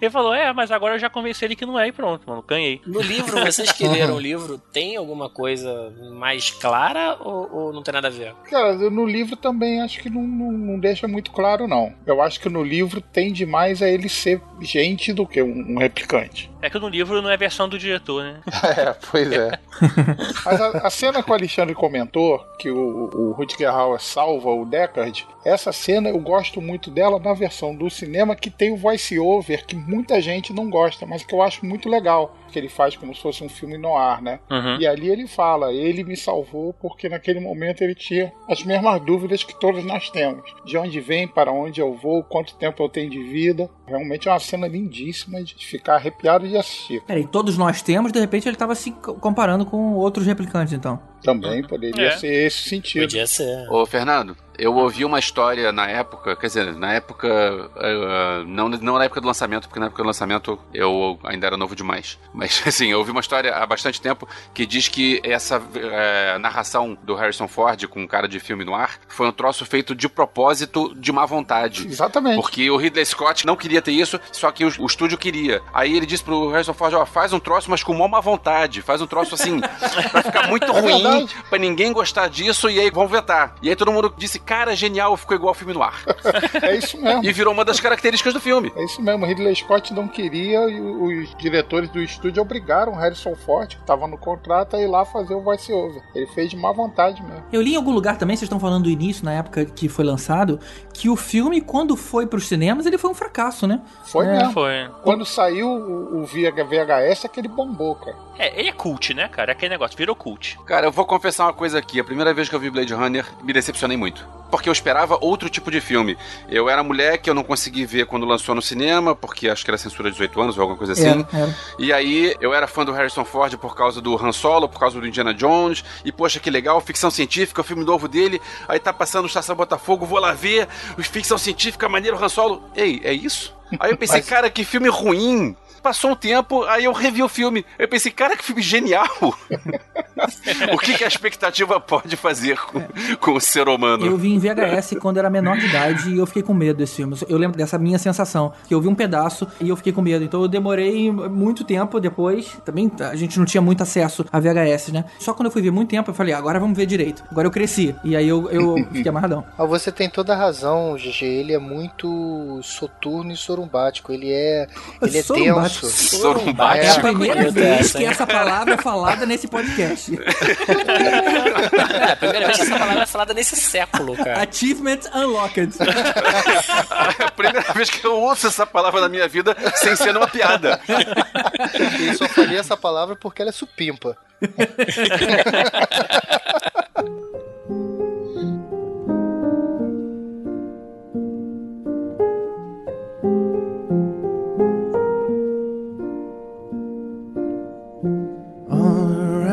Ele falou, é, mas agora eu já convenci ele que não é e pronto, mano, ganhei. No livro, vocês que leram o [laughs] livro, tem alguma coisa mais clara ou, ou não tem nada a ver? Cara, no livro também acho que não, não, não deixa muito claro, não. Eu acho que no livro tende mais a ele ser gente do que um, um replicante. É que no livro não é versão do diretor, né? [laughs] É, pois é. [laughs] Mas a, a cena que o Alexandre comentou, que o, o Rutger Hauer salva o Deckard, essa cena eu gosto muito dela na versão do cinema que tem o voice-over, que muita gente não gosta, mas que eu acho muito legal. Que ele faz como se fosse um filme no ar, né? Uhum. E ali ele fala: ele me salvou porque naquele momento ele tinha as mesmas dúvidas que todos nós temos: de onde vem, para onde eu vou, quanto tempo eu tenho de vida. Realmente é uma cena lindíssima de ficar arrepiado de assistir. Peraí, todos nós temos, de repente ele tava se co- comparando com outros replicantes, então. Também poderia É. ser esse sentido. Podia ser. Ô, Fernando, eu ouvi uma história na época, quer dizer, na época. eh, não, não na época do lançamento, porque na época do lançamento eu ainda era novo demais. [laughs] Mas, assim, eu ouvi uma história há bastante tempo que diz que essa eh, narração do Harrison Ford com cara de filme no ar foi um troço feito de propósito, de má vontade. Exatamente. Porque o Ridley Scott não queria ter isso, só que o, o estúdio queria. Aí ele disse pro Harrison Ford, ó, faz um troço, mas com mó má vontade. Faz um troço assim, [laughs] pra ficar muito É ruim, verdade. pra ninguém gostar disso, e aí vão vetar. E aí todo mundo disse, cara, genial, ficou igual ao filme no ar. É isso mesmo. e virou uma das características do filme. É isso mesmo, Ridley Scott não queria e os diretores do estúdio obrigaram o Harrison Ford, que estava no contrato, a ir lá fazer o voice-over. Ele fez de má vontade mesmo. Eu li em algum lugar também, vocês estão falando do início, na época que foi lançado, que o filme, quando foi pros cinemas, ele foi um fracasso, né? Foi É. mesmo. Foi. Quando saiu o, VHS, aquele bombou, cara. É, ele é cult, né, cara? É aquele negócio, virou cult. Cara, eu vou confessar uma coisa aqui. A primeira vez que eu vi Blade Runner, me decepcionei muito. Porque eu esperava outro tipo de filme. Eu era moleque, eu não consegui ver quando lançou no cinema, porque acho que era censura de 18 anos ou alguma coisa assim. Era, era. E aí, eu era fã do Harrison Ford por causa do Han Solo, por causa do Indiana Jones. E, poxa, que legal, ficção científica, o filme novo dele. Aí tá passando Estação Botafogo, vou lá ver. Ficção científica, maneiro, Han Solo. Ei, é isso? Aí eu pensei, Mas- cara, que filme ruim. Passou um tempo, aí eu revi o filme. Eu pensei, cara, que filme genial. [laughs] o que, que a expectativa pode fazer com, com o ser humano? Eu vi em VHS quando era menor de idade e eu fiquei com medo desse filme. Eu lembro dessa minha sensação, que eu vi um pedaço e eu fiquei com medo. Então eu demorei muito tempo depois. Também a gente não tinha muito acesso a VHS, né? Só quando eu fui ver muito tempo, eu falei, "Ah, agora vamos ver direito. Agora eu cresci. E aí eu, eu [laughs] fiquei amarradão. Ah, você tem toda a razão, GG. Ele é muito soturno e sorumbático. Ele é, ele é Sorumbático. Denso. Sorumbático. É a É, primeira vez que hein? essa palavra é falada nesse podcast. É, a primeira vez que essa palavra é falada nesse século, cara. Achievement Unlocked. É [laughs] a primeira vez que eu ouço essa palavra na minha vida sem ser numa piada. Eu só falei essa palavra porque ela é supimpa. [laughs]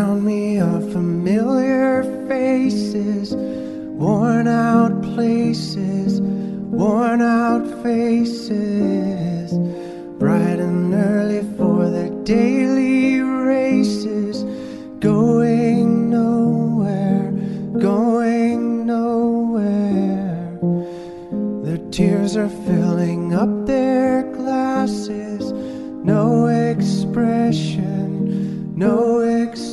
around me are familiar faces, worn out places, worn out faces, bright and early for their daily races, going nowhere, going nowhere. Their tears are filling up their glasses, no expression, no expression.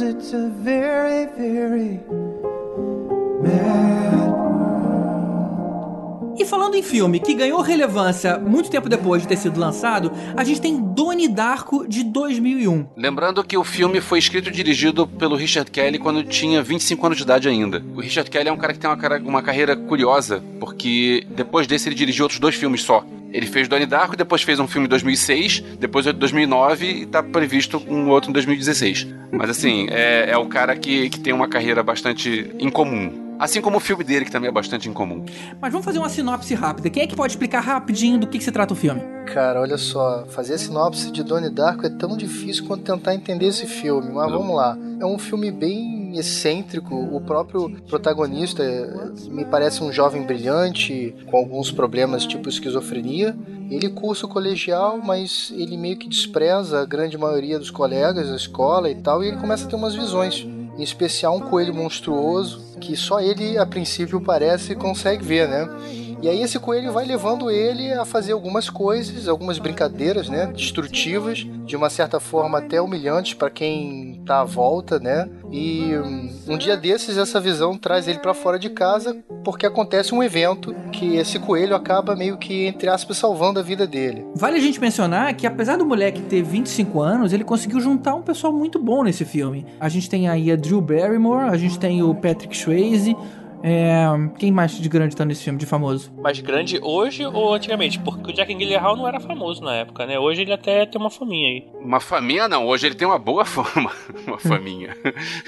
it's a very, very mad E falando em filme que ganhou relevância muito tempo depois de ter sido lançado, a gente tem Doni Darko de 2001. Lembrando que o filme foi escrito e dirigido pelo Richard Kelly quando tinha 25 anos de idade ainda. O Richard Kelly é um cara que tem uma, cara- uma carreira curiosa, porque depois desse ele dirigiu outros dois filmes só. Ele fez Donnie Darko, depois fez um filme em 2006, depois outro em 2009 e tá previsto um outro em 2016. Mas assim, é, é o cara que, que tem uma carreira bastante incomum. Assim como o filme dele, que também é bastante incomum. Mas vamos fazer uma sinopse rápida. Quem é que pode explicar rapidinho do que, que se trata o filme? Cara, olha só, fazer a sinopse de Donnie Darko é tão difícil quanto tentar entender esse filme, mas vamos lá. É um filme bem excêntrico, o próprio protagonista é, me parece um jovem brilhante, com alguns problemas tipo esquizofrenia. Ele cursa o colegial, mas ele meio que despreza a grande maioria dos colegas da escola e tal, e ele começa a ter umas visões. Em especial um coelho monstruoso, que só ele, a princípio, parece e consegue ver, né? E aí esse coelho vai levando ele a fazer algumas coisas, algumas brincadeiras, né, destrutivas, de uma certa forma até humilhantes para quem tá à volta, né? E hum, um dia desses essa visão traz ele para fora de casa porque acontece um evento que esse coelho acaba meio que entre aspas salvando a vida dele. Vale a gente mencionar que apesar do moleque ter 25 anos, ele conseguiu juntar um pessoal muito bom nesse filme. A gente tem aí a Drew Barrymore, a gente tem o Patrick Swayze, é, quem mais de grande tá nesse filme, de famoso? Mais grande hoje ou antigamente? Porque o Jack Gyllenhaal não era famoso na época, né? Hoje ele até tem uma faminha aí. Uma faminha não, hoje ele tem uma boa fama. [laughs] uma faminha.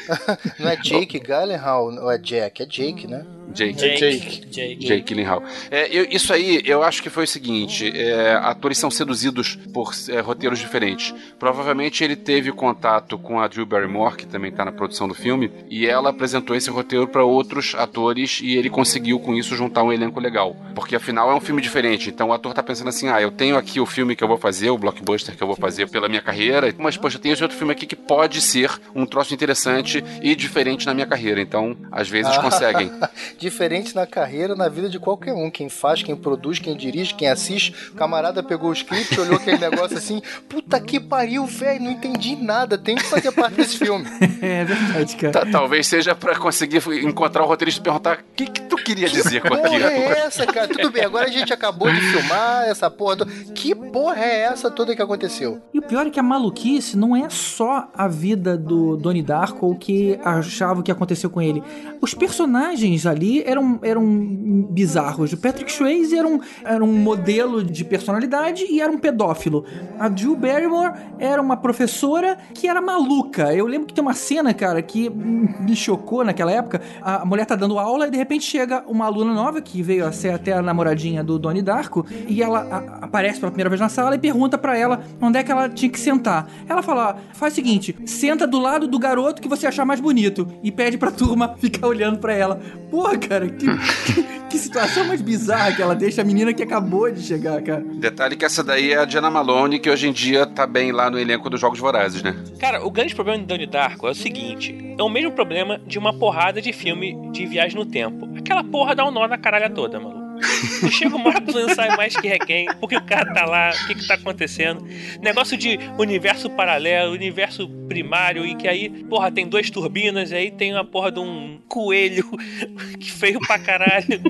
[laughs] não é Jake Gyllenhaal, ou é Jack? É Jake, né? Jake. Jake. Jake. Jake. Gyllenhaal. É, eu, isso aí, eu acho que foi o seguinte: é, atores são seduzidos por é, roteiros diferentes. Provavelmente ele teve contato com a Drew Barrymore, que também está na produção do filme, e ela apresentou esse roteiro para outros atores e ele conseguiu com isso juntar um elenco legal. Porque afinal é um filme diferente. Então o ator tá pensando assim: ah, eu tenho aqui o filme que eu vou fazer, o blockbuster que eu vou fazer pela minha carreira, mas poxa, tem esse outro filme aqui que pode ser um troço interessante e diferente na minha carreira. Então, às vezes conseguem. [laughs] diferente na carreira, na vida de qualquer um. Quem faz, quem produz, quem dirige, quem assiste. O camarada pegou o script, [laughs] olhou aquele negócio assim, puta que pariu, velho, não entendi nada, tem que fazer parte desse filme. [laughs] é verdade, cara. Tá, talvez seja para conseguir encontrar o roteirista e perguntar o que, que tu queria dizer com aquilo. Que porra é essa, cara? Tudo bem, agora a gente acabou de filmar essa porra. Do... Que porra é essa toda que aconteceu? E o pior é que a maluquice não é só a vida do Donnie Darko ou que achava que aconteceu com ele. Os personagens ali eram, eram bizarros. O Patrick Swayze era um, era um modelo de personalidade e era um pedófilo. A Drew Barrymore era uma professora que era maluca. Eu lembro que tem uma cena, cara, que me chocou naquela época. A mulher tá dando aula e de repente chega uma aluna nova que veio a ser até a namoradinha do Donnie Darko e ela a, aparece pela primeira vez na sala e pergunta para ela onde é que ela tinha que sentar. Ela fala: faz o seguinte, senta do lado do garoto que você achar mais bonito e pede pra turma [laughs] ficar olhando para ela. Porra, cara, que, que, que, situação mais bizarra que ela deixa a menina que acabou de chegar, cara. Detalhe que essa daí é a Diana Malone, que hoje em dia tá bem lá no elenco dos Jogos Vorazes, né? Cara, o grande problema de Donnie Darko é o seguinte: é o mesmo problema de uma porrada de filme de viagem no tempo. Aquela porra dá um nó na caralha toda, maluco. [laughs] Chega hora que não sabe mais quem é porque o cara tá lá, o que que tá acontecendo. Negócio de universo paralelo, universo primário, e que aí, porra, tem duas turbinas, aí tem uma porra de um coelho [laughs] que feio pra caralho.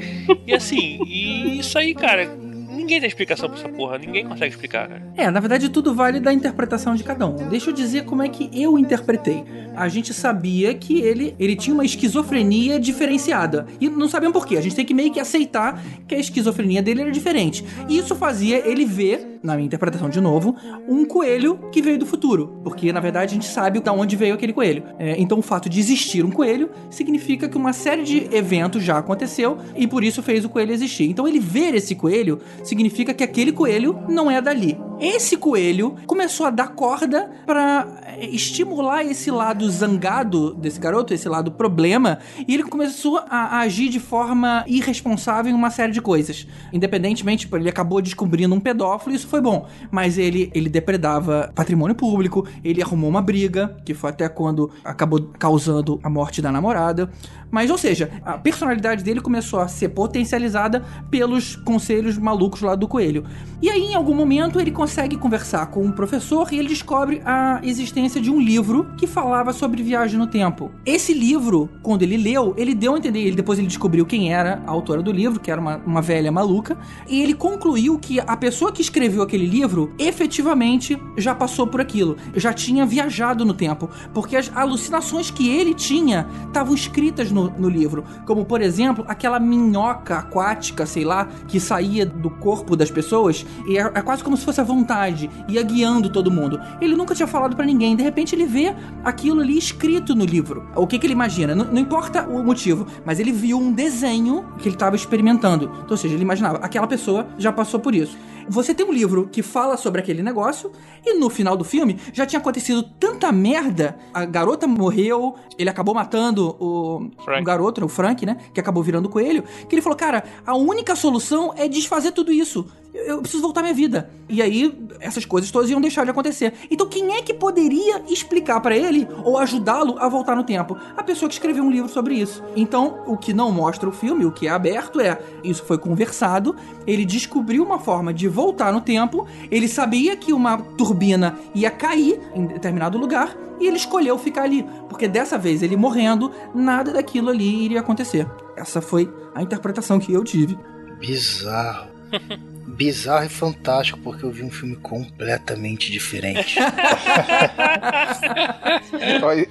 E assim, e isso aí, cara, ninguém tem explicação pra essa porra, ninguém consegue explicar, cara. É, na verdade tudo vale da interpretação de cada um. Deixa eu dizer como é que eu interpretei. A gente sabia que ele, ele tinha uma esquizofrenia diferenciada. E não sabíamos por quê. A gente tem que meio que aceitar que a esquizofrenia dele era diferente. E isso fazia ele ver, na minha interpretação de novo, um coelho que veio do futuro. Porque, na verdade, a gente sabe de onde veio aquele coelho. É, então, o fato de existir um coelho significa que uma série de eventos já aconteceu e por isso fez o coelho existir. Então, ele ver esse coelho significa que aquele coelho não é dali. Esse coelho começou a dar corda para estimular esse lado zangado desse garoto, esse lado problema, e ele começou a, agir de forma irresponsável em uma série de coisas. Independentemente, tipo, ele acabou descobrindo um pedófilo, isso foi bom, mas ele ele depredava patrimônio público, ele arrumou uma briga, que foi até quando acabou causando a morte da namorada. Mas, ou seja, a personalidade dele começou a ser potencializada pelos conselhos malucos lá do coelho. E aí, em algum momento, ele consegue conversar com um professor e ele descobre a existência de um livro que falava sobre viagem no tempo. Esse livro, quando ele leu, ele deu a entender, ele, depois ele descobriu quem era a autora do livro, que era uma, uma velha maluca, e ele concluiu que a pessoa que escreveu aquele livro efetivamente já passou por aquilo, já tinha viajado no tempo, porque as alucinações que ele tinha estavam escritas no, no livro, como por exemplo aquela minhoca aquática, sei lá, que saía do corpo das pessoas, e é, é quase como se fosse a vontade, ia guiando todo mundo. Ele nunca tinha falado pra ninguém, de repente ele vê aquilo ali escrito no livro. O que, que ele imagina? Não, não importa o motivo, mas ele viu um desenho que ele estava experimentando. Então, ou seja, ele imaginava, aquela pessoa já passou por isso. Você tem um livro que fala sobre aquele negócio, e no final do filme já tinha acontecido tanta merda. A garota morreu, ele acabou matando o, o garoto, o Frank, né? Que acabou virando coelho. Que ele falou, cara, a única solução é desfazer tudo isso. Eu, preciso voltar à minha vida. E aí, essas coisas todas iam deixar de acontecer. Então, quem é que poderia explicar pra ele ou ajudá-lo a voltar no tempo? A pessoa que escreveu um livro sobre isso. Então, o que não mostra o filme, o que é aberto é: isso foi conversado, ele descobriu uma forma de voltar no tempo, ele sabia que uma turbina ia cair em determinado lugar. E ele escolheu ficar ali, porque dessa vez ele morrendo, nada daquilo ali iria acontecer. Essa foi a interpretação que eu tive. Bizarro. [laughs] Bizarro e fantástico, porque eu vi um filme completamente diferente. [laughs]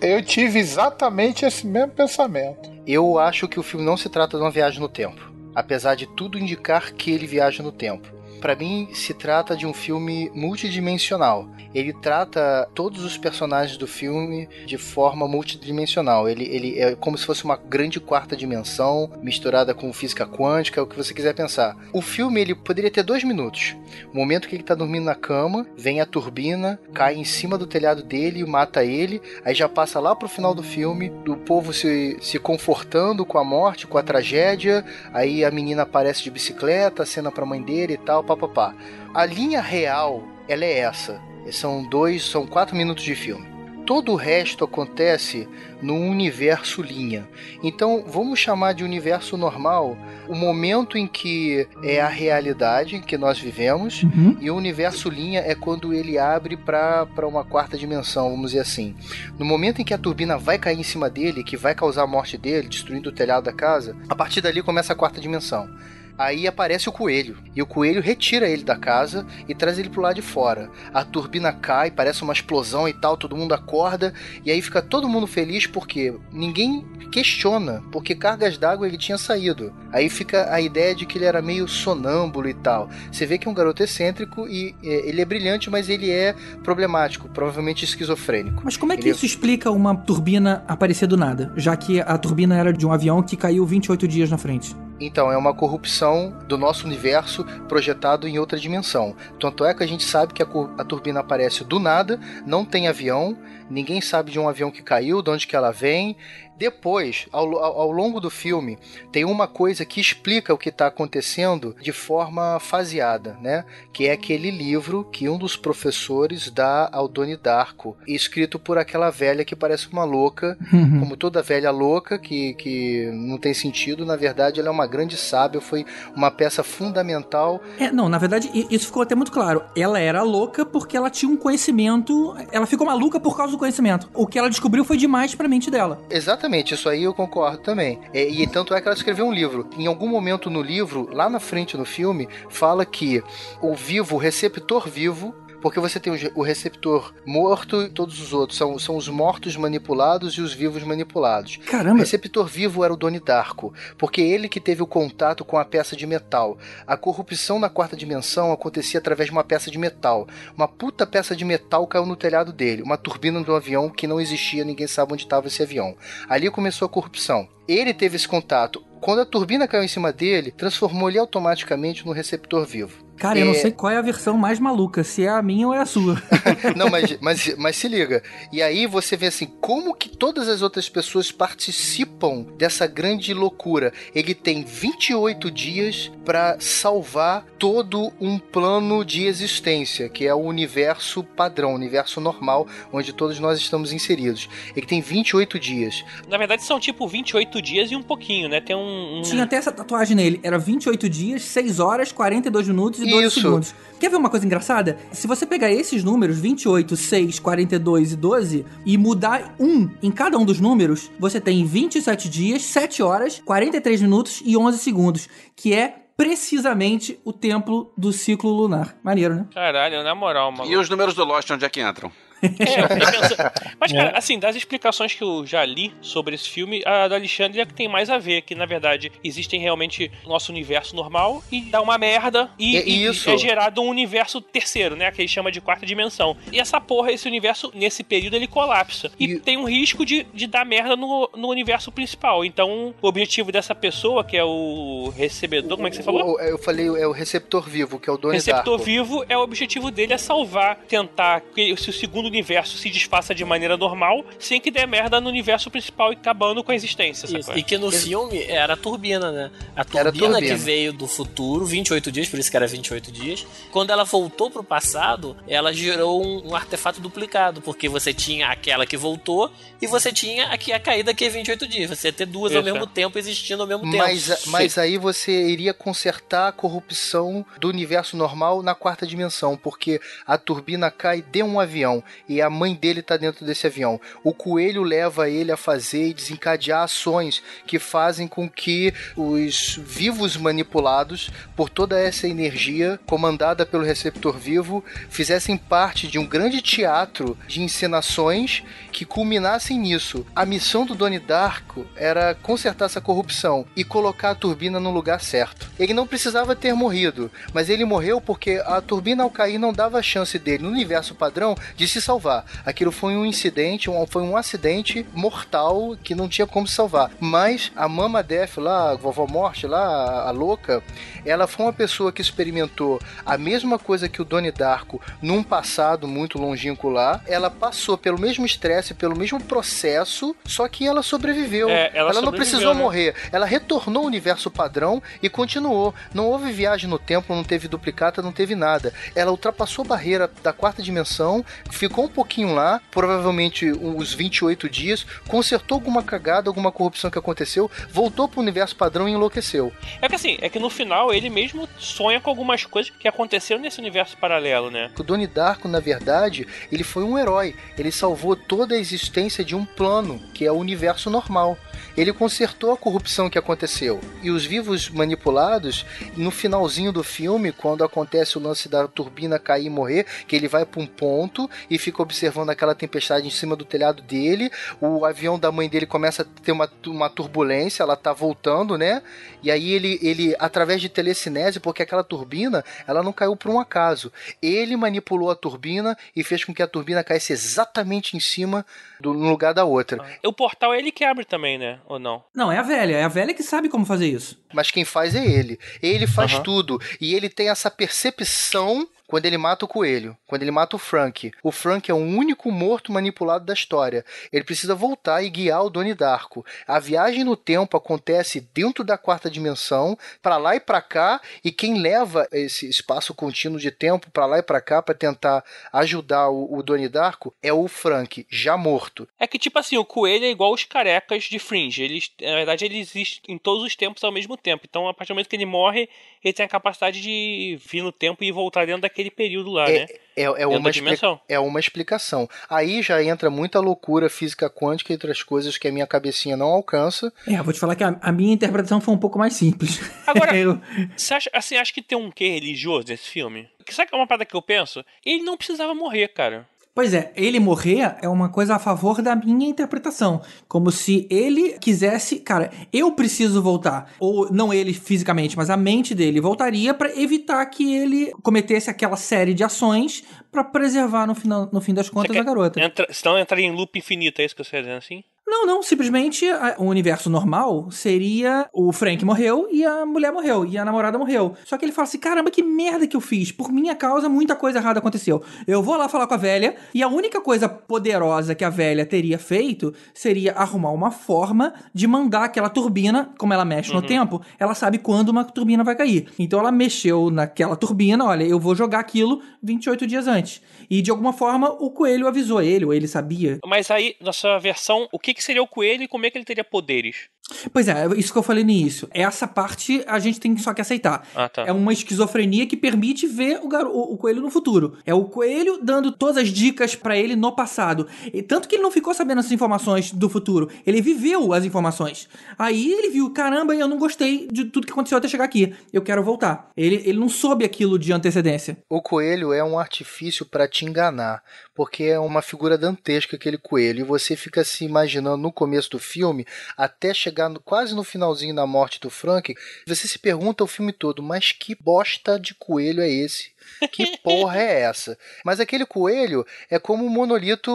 eu tive exatamente esse mesmo pensamento. Eu acho que o filme não se trata de uma viagem no tempo, apesar de tudo indicar que ele viaja no tempo. Para mim, se trata de um filme multidimensional. Ele trata todos os personagens do filme de forma multidimensional. Ele, ele é como se fosse uma grande quarta dimensão misturada com física quântica, o que você quiser pensar. O filme ele poderia ter dois minutos. O momento que ele tá dormindo na cama, vem a turbina, cai em cima do telhado dele mata ele. Aí já passa lá pro final do filme, do povo se, se confortando com a morte, com a tragédia. Aí a menina aparece de bicicleta, cena pra mãe dele e tal, papapá. A linha real, ela é essa. São dois, são quatro minutos de filme. Todo o resto acontece no universo linha. Então, vamos chamar de universo normal o momento em que é a realidade que nós vivemos, Uhum. e o universo linha é quando ele abre para uma quarta dimensão, vamos dizer assim. No momento em que a turbina vai cair em cima dele, que vai causar a morte dele, destruindo o telhado da casa, a partir dali começa a quarta dimensão. Aí aparece o coelho, e o coelho retira ele da casa e traz ele pro lado de fora. A turbina cai, parece uma explosão e tal, todo mundo acorda, e aí fica todo mundo feliz porque ninguém questiona, porque cargas d'água ele tinha saído. Aí fica a ideia de que ele era meio sonâmbulo e tal. Você vê que é um garoto excêntrico e é, ele é brilhante, mas ele é problemático, provavelmente esquizofrênico. Mas como é que Ele- isso explica uma turbina aparecer do nada? Já que a turbina era de um avião que caiu 28 dias na frente. Então, é uma corrupção do nosso universo projetado em outra dimensão. Tanto é que a gente sabe que a, a turbina aparece do nada, não tem avião, ninguém sabe de um avião que caiu, de onde que ela vem. Depois, ao, ao, ao longo do filme, tem uma coisa que explica o que está acontecendo de forma faseada, né? Que é aquele livro que um dos professores dá ao Doni Darko, escrito por aquela velha que parece uma louca, Uhum. como toda velha louca, que, que não tem sentido, na verdade ela é uma grande sábia, foi uma peça fundamental. É, não, na verdade, isso ficou até muito claro. Ela era louca porque ela tinha um conhecimento. Ela ficou maluca por causa do conhecimento. O que ela descobriu foi demais pra mente dela. Exatamente, isso aí eu concordo também. É, e tanto é que ela escreveu um livro. Em algum momento no livro, lá na frente no filme, fala que o vivo, o receptor vivo, porque você tem o receptor morto e todos os outros. São, são os mortos manipulados e os vivos manipulados. Caramba. O receptor vivo era o Doni Darko, porque ele que teve o contato com a peça de metal. A corrupção na quarta dimensão acontecia através de uma peça de metal. Uma puta peça de metal caiu no telhado dele. Uma turbina de um avião que não existia, ninguém sabe onde estava esse avião. Ali começou a corrupção. Ele teve esse contato. Quando a turbina caiu em cima dele, transformou ele automaticamente no receptor vivo. Cara, eu não É, sei qual é a versão mais maluca, se é a minha ou é a sua. [laughs] Não, mas, mas, mas se liga. E aí você vê assim, como que todas as outras pessoas participam dessa grande loucura. Ele tem 28 dias para salvar todo um plano de existência, que é o universo padrão, o universo normal, onde todos nós estamos inseridos. Ele tem 28 dias. Na verdade, são tipo 28 dias e um pouquinho, né? Tem um. um- Tinha até essa tatuagem nele. Era 28 dias, 6 horas, 42 minutos e 12 Isso. segundos. Quer ver uma coisa engraçada? Se você pegar esses números, 28, 6, 42 e 12, e mudar um em cada um dos números, você tem 27 dias, 7 horas, 43 minutos e 11 segundos, que é precisamente o tempo do ciclo lunar. Maneiro, né? Caralho, na moral, mano. E os números do Lost, onde é que entram? É, pensando. Mas, cara, assim, das explicações que eu já li sobre esse filme, a do Alexandre é a que tem mais a ver, que na verdade existem realmente nosso universo normal e dá uma merda e, É e isso. é gerado um universo terceiro, né? Que ele chama de quarta dimensão. E essa porra, esse universo, nesse período, ele colapsa. E, tem um risco de, de dar merda no, no universo principal. Então, o objetivo dessa pessoa, que é o recebedor, como é que você falou? O- eu falei, é o receptor vivo, que é o Donnie receptor Darko. vivo é o objetivo dele é salvar, tentar que se o segundo universo se desfaça de maneira normal, sem que dê merda no universo principal e acabando com a existência. E que no filme era a turbina, né? A turbina, turbina. que veio do futuro, 28 dias, por isso que era 28 dias. Quando ela voltou pro passado, ela gerou um, um artefato duplicado, porque você tinha aquela que voltou e você tinha a que ia cair daqui a 28 dias. Você ia ter duas ao Isso, mesmo é. tempo existindo ao mesmo tempo. Mas, mas aí você iria consertar a corrupção do universo normal na quarta dimensão, porque a turbina cai de um avião e a mãe dele tá dentro desse avião. O coelho leva ele a fazer e desencadear ações que fazem com que os vivos manipulados por toda essa energia comandada pelo receptor vivo fizessem parte de um grande teatro de encenações que culminassem nisso. A missão do Donnie Darko era consertar essa corrupção e colocar a turbina no lugar certo. Ele não precisava ter morrido, mas ele morreu porque a turbina ao cair não dava chance dele, no universo padrão, de se salvar. Aquilo foi um incidente, um- foi um acidente mortal que não tinha como salvar. Mas a Mama Death lá, a vovó Morte lá, a, louca, ela foi uma pessoa que experimentou a mesma coisa que o Donnie Darko num passado muito longínquo lá. Ela passou pelo mesmo estresse, pelo mesmo processo, só que ela sobreviveu. É, ela não sobreviveu, precisou né? morrer. Ela retornou ao universo padrão e continuou. Não houve viagem no tempo, não teve duplicata, não teve nada. Ela ultrapassou a barreira da quarta dimensão, ficou um pouquinho lá, provavelmente uns 28 dias, consertou alguma cagada, alguma corrupção que aconteceu, voltou pro universo padrão e enlouqueceu. É que assim, é que no final ele mesmo sonha com algumas coisas que aconteceram nesse universo paralelo, né? O Donnie Darko, na verdade, ele foi um herói. Ele salvou toda a existência de um plano, que é o universo normal. Ele consertou a corrupção que aconteceu. E os vivos manipulados, no finalzinho do filme, quando acontece o lance da turbina cair e morrer, que ele vai para um ponto e fica observando aquela tempestade em cima do telhado dele, o avião da mãe dele começa a ter uma, uma turbulência, ela tá voltando, né? E aí ele, ele, através de telecinese, porque aquela turbina, ela não caiu por um acaso. Ele manipulou a turbina e fez com que a turbina caísse exatamente em cima do no lugar da outra. O portal é ele que abre também, né? Ou não? Não, é a velha. É a velha que sabe como fazer isso. Mas quem faz é ele. Ele faz Aham. tudo. E ele tem essa percepção quando ele mata o coelho, quando ele mata o Frank. O Frank é o único morto manipulado da história. Ele precisa voltar e guiar o Donnie Darko. A viagem no tempo acontece dentro da quarta dimensão, para lá e para cá, e quem leva esse espaço contínuo de tempo para lá e para cá para tentar ajudar o, o Donnie Darko é o Frank, já morto. É que, tipo assim, o coelho é igual os carecas de Fringe. Eles, na verdade, ele existe em todos os tempos ao mesmo tempo. Então, a partir do momento que ele morre, ele tem a capacidade de vir no tempo e voltar dentro daquele período lá, né? É, é, uma da expli- dimensão. é uma explicação. Aí já entra muita loucura física quântica e outras coisas que a minha cabecinha não alcança. É, vou te falar que a, a minha interpretação foi um pouco mais simples. Agora, [laughs] Eu- você acha, assim, acha que tem um quê religioso nesse filme? Sabe que é uma parada que eu penso? Ele não precisava morrer, cara. Pois é, ele morrer é uma coisa a favor da minha interpretação. Como se ele quisesse, cara, eu preciso voltar. Ou não ele fisicamente, mas a mente dele voltaria pra evitar que ele cometesse aquela série de ações pra preservar no, final, no fim das contas a garota. Entra, senão entraria em loop infinito, é isso que você está dizendo assim? Não, não, simplesmente a- o universo normal seria o Frank morreu e a mulher morreu e a namorada morreu. Só que ele fala assim: caramba, que merda que eu fiz. Por minha causa, muita coisa errada aconteceu. Eu vou lá falar com a velha e a única coisa poderosa que a velha teria feito seria arrumar uma forma de mandar aquela turbina, como ela mexe no Uhum. tempo, ela sabe quando uma turbina vai cair. Então ela mexeu naquela turbina, olha, eu vou jogar aquilo 28 dias antes. E de alguma forma o coelho avisou ele, ou ele sabia. Mas aí, na sua versão, o que que seria o coelho e como é que ele teria poderes. Pois é, isso que eu falei no início. Essa parte a gente tem só que aceitar. Ah, tá. É uma esquizofrenia que permite ver o, garo- o, o coelho no futuro. É o coelho dando todas as dicas pra ele no passado. E tanto que ele não ficou sabendo essas informações do futuro. Ele viveu as informações. Aí ele viu, caramba, eu não gostei de tudo que aconteceu até chegar aqui. Eu quero voltar. Ele, ele não soube aquilo de antecedência. O coelho é um artifício pra te enganar, porque é uma figura dantesca aquele coelho, e você fica se imaginando no começo do filme, até chegar no- quase no finalzinho da morte do Frank, você se pergunta o filme todo, mas que bosta de coelho é esse? Que porra é essa? Mas aquele coelho é como o monolito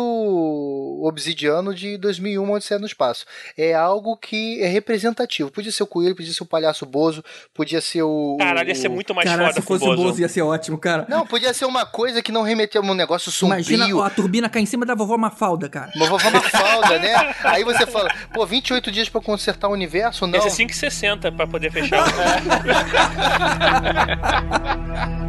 obsidiano de 2001, Odisseia no Espaço. É algo que é representativo. Podia ser o coelho, podia ser o palhaço Bozo, podia ser o... Caralho, ia ser muito mais Cara, foda se fosse o Bozo. Bozo ia ser ótimo, cara. Não, podia ser uma coisa que não remeteu a um negócio sombrio. Imagina a turbina cair em cima da vovó Mafalda, cara. Uma vovó Mafalda, né? Aí você fala, pô, 28 dias pra consertar o universo? Não. Ia ser 5,60 pra poder fechar. [laughs]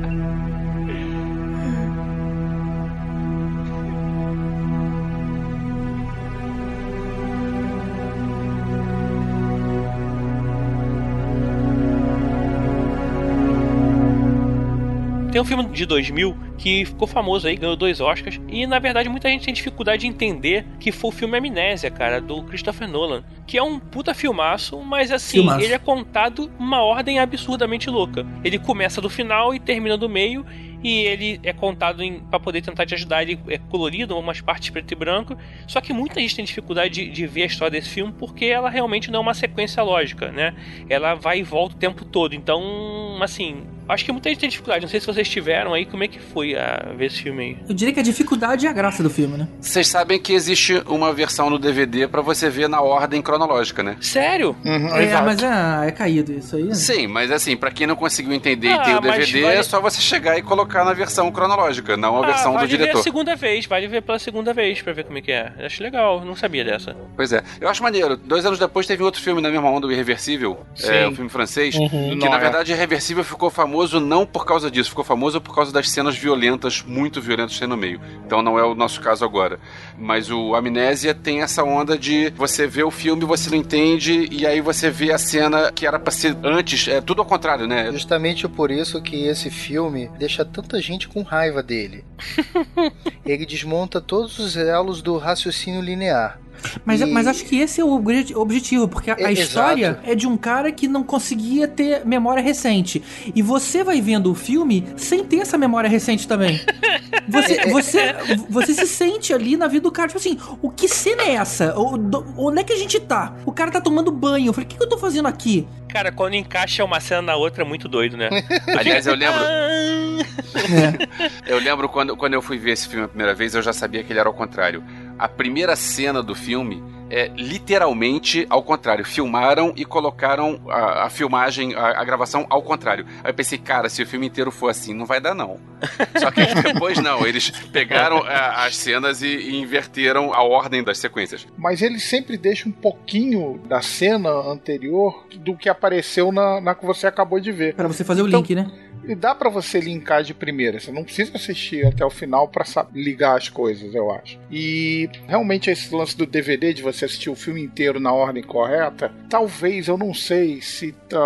Tem um filme de 2000 que ficou famoso aí, ganhou dois Oscars. E na verdade muita gente tem dificuldade de entender que foi o filme Amnésia, cara, do Christopher Nolan. Que é um puta filmaço, mas assim, Filmaço. ele é contado uma ordem absurdamente louca. Ele começa do final e termina do meio. E ele é contado em, pra poder tentar te ajudar. Ele é colorido, umas partes preto e branco. Só que muita gente tem dificuldade de, de ver a história desse filme porque ela realmente não é uma sequência lógica, né? Ela vai e volta o tempo todo. Então, assim, acho que muita gente tem dificuldade. Não sei se vocês tiveram aí, como é que foi a ver esse filme aí? Eu diria que a dificuldade é a graça do filme, né? Vocês sabem que existe uma versão no DVD pra você ver na ordem cronológica, né? Sério? é, mas é, é caído isso aí. né? Sim, mas assim, pra quem não conseguiu entender Ah, e tem o DVD, vale- é só você chegar e colocar na versão cronológica, não a Ah, versão do ver a diretor. segunda vez, vale ver pela segunda vez pra ver como é que é. Acho legal, não sabia dessa. Pois é. Eu acho maneiro. Dois anos depois teve outro filme na mesma onda, o Irreversível. Sim. É, um filme francês. Uhum. Que Não, na é. verdade Irreversível ficou famoso não por causa disso, ficou famoso por causa das cenas violentas, muito violentas que tem no meio. Então não é o nosso caso agora. Mas o Amnésia tem essa onda de você vê o filme, você não entende, e aí você vê a cena que era pra ser antes. É tudo ao contrário, né? Justamente por isso que esse filme deixa tanta gente com raiva dele. [laughs] Ele desmonta todos os elos do raciocínio linear. Mas, E- mas acho que esse é o obje- objetivo, porque a, a É, história exato. é de um cara que não conseguia ter memória recente. E você vai vendo o filme sem ter essa memória recente também. [laughs] Você, você, você se sente ali na vida do cara, tipo assim, o que cena é essa? O- do- Onde é que a gente tá? O cara tá tomando banho. Eu falei, o que, que eu tô fazendo aqui? Cara, quando encaixa uma cena na outra é muito doido, né? [laughs] Aliás, eu lembro. [laughs] É. Eu lembro quando, quando eu fui ver esse filme a primeira vez, eu já sabia que ele era ao contrário. A primeira cena do filme é literalmente ao contrário. Filmaram e colocaram a, a filmagem, a, a gravação ao contrário. Aí eu pensei, cara, se o filme inteiro for assim, não vai dar não. Só que depois não, eles pegaram a- as cenas e, e inverteram a ordem das sequências. Mas ele sempre deixa um pouquinho da cena anterior do que apareceu na, na que você acabou de ver. Pra você fazer o Então, link, né? E dá pra você linkar de primeira. Você não precisa assistir até o final pra sa- ligar as coisas, eu acho. E realmente esse lance do DVD de você assistir o filme inteiro na ordem correta, talvez eu não sei se tá,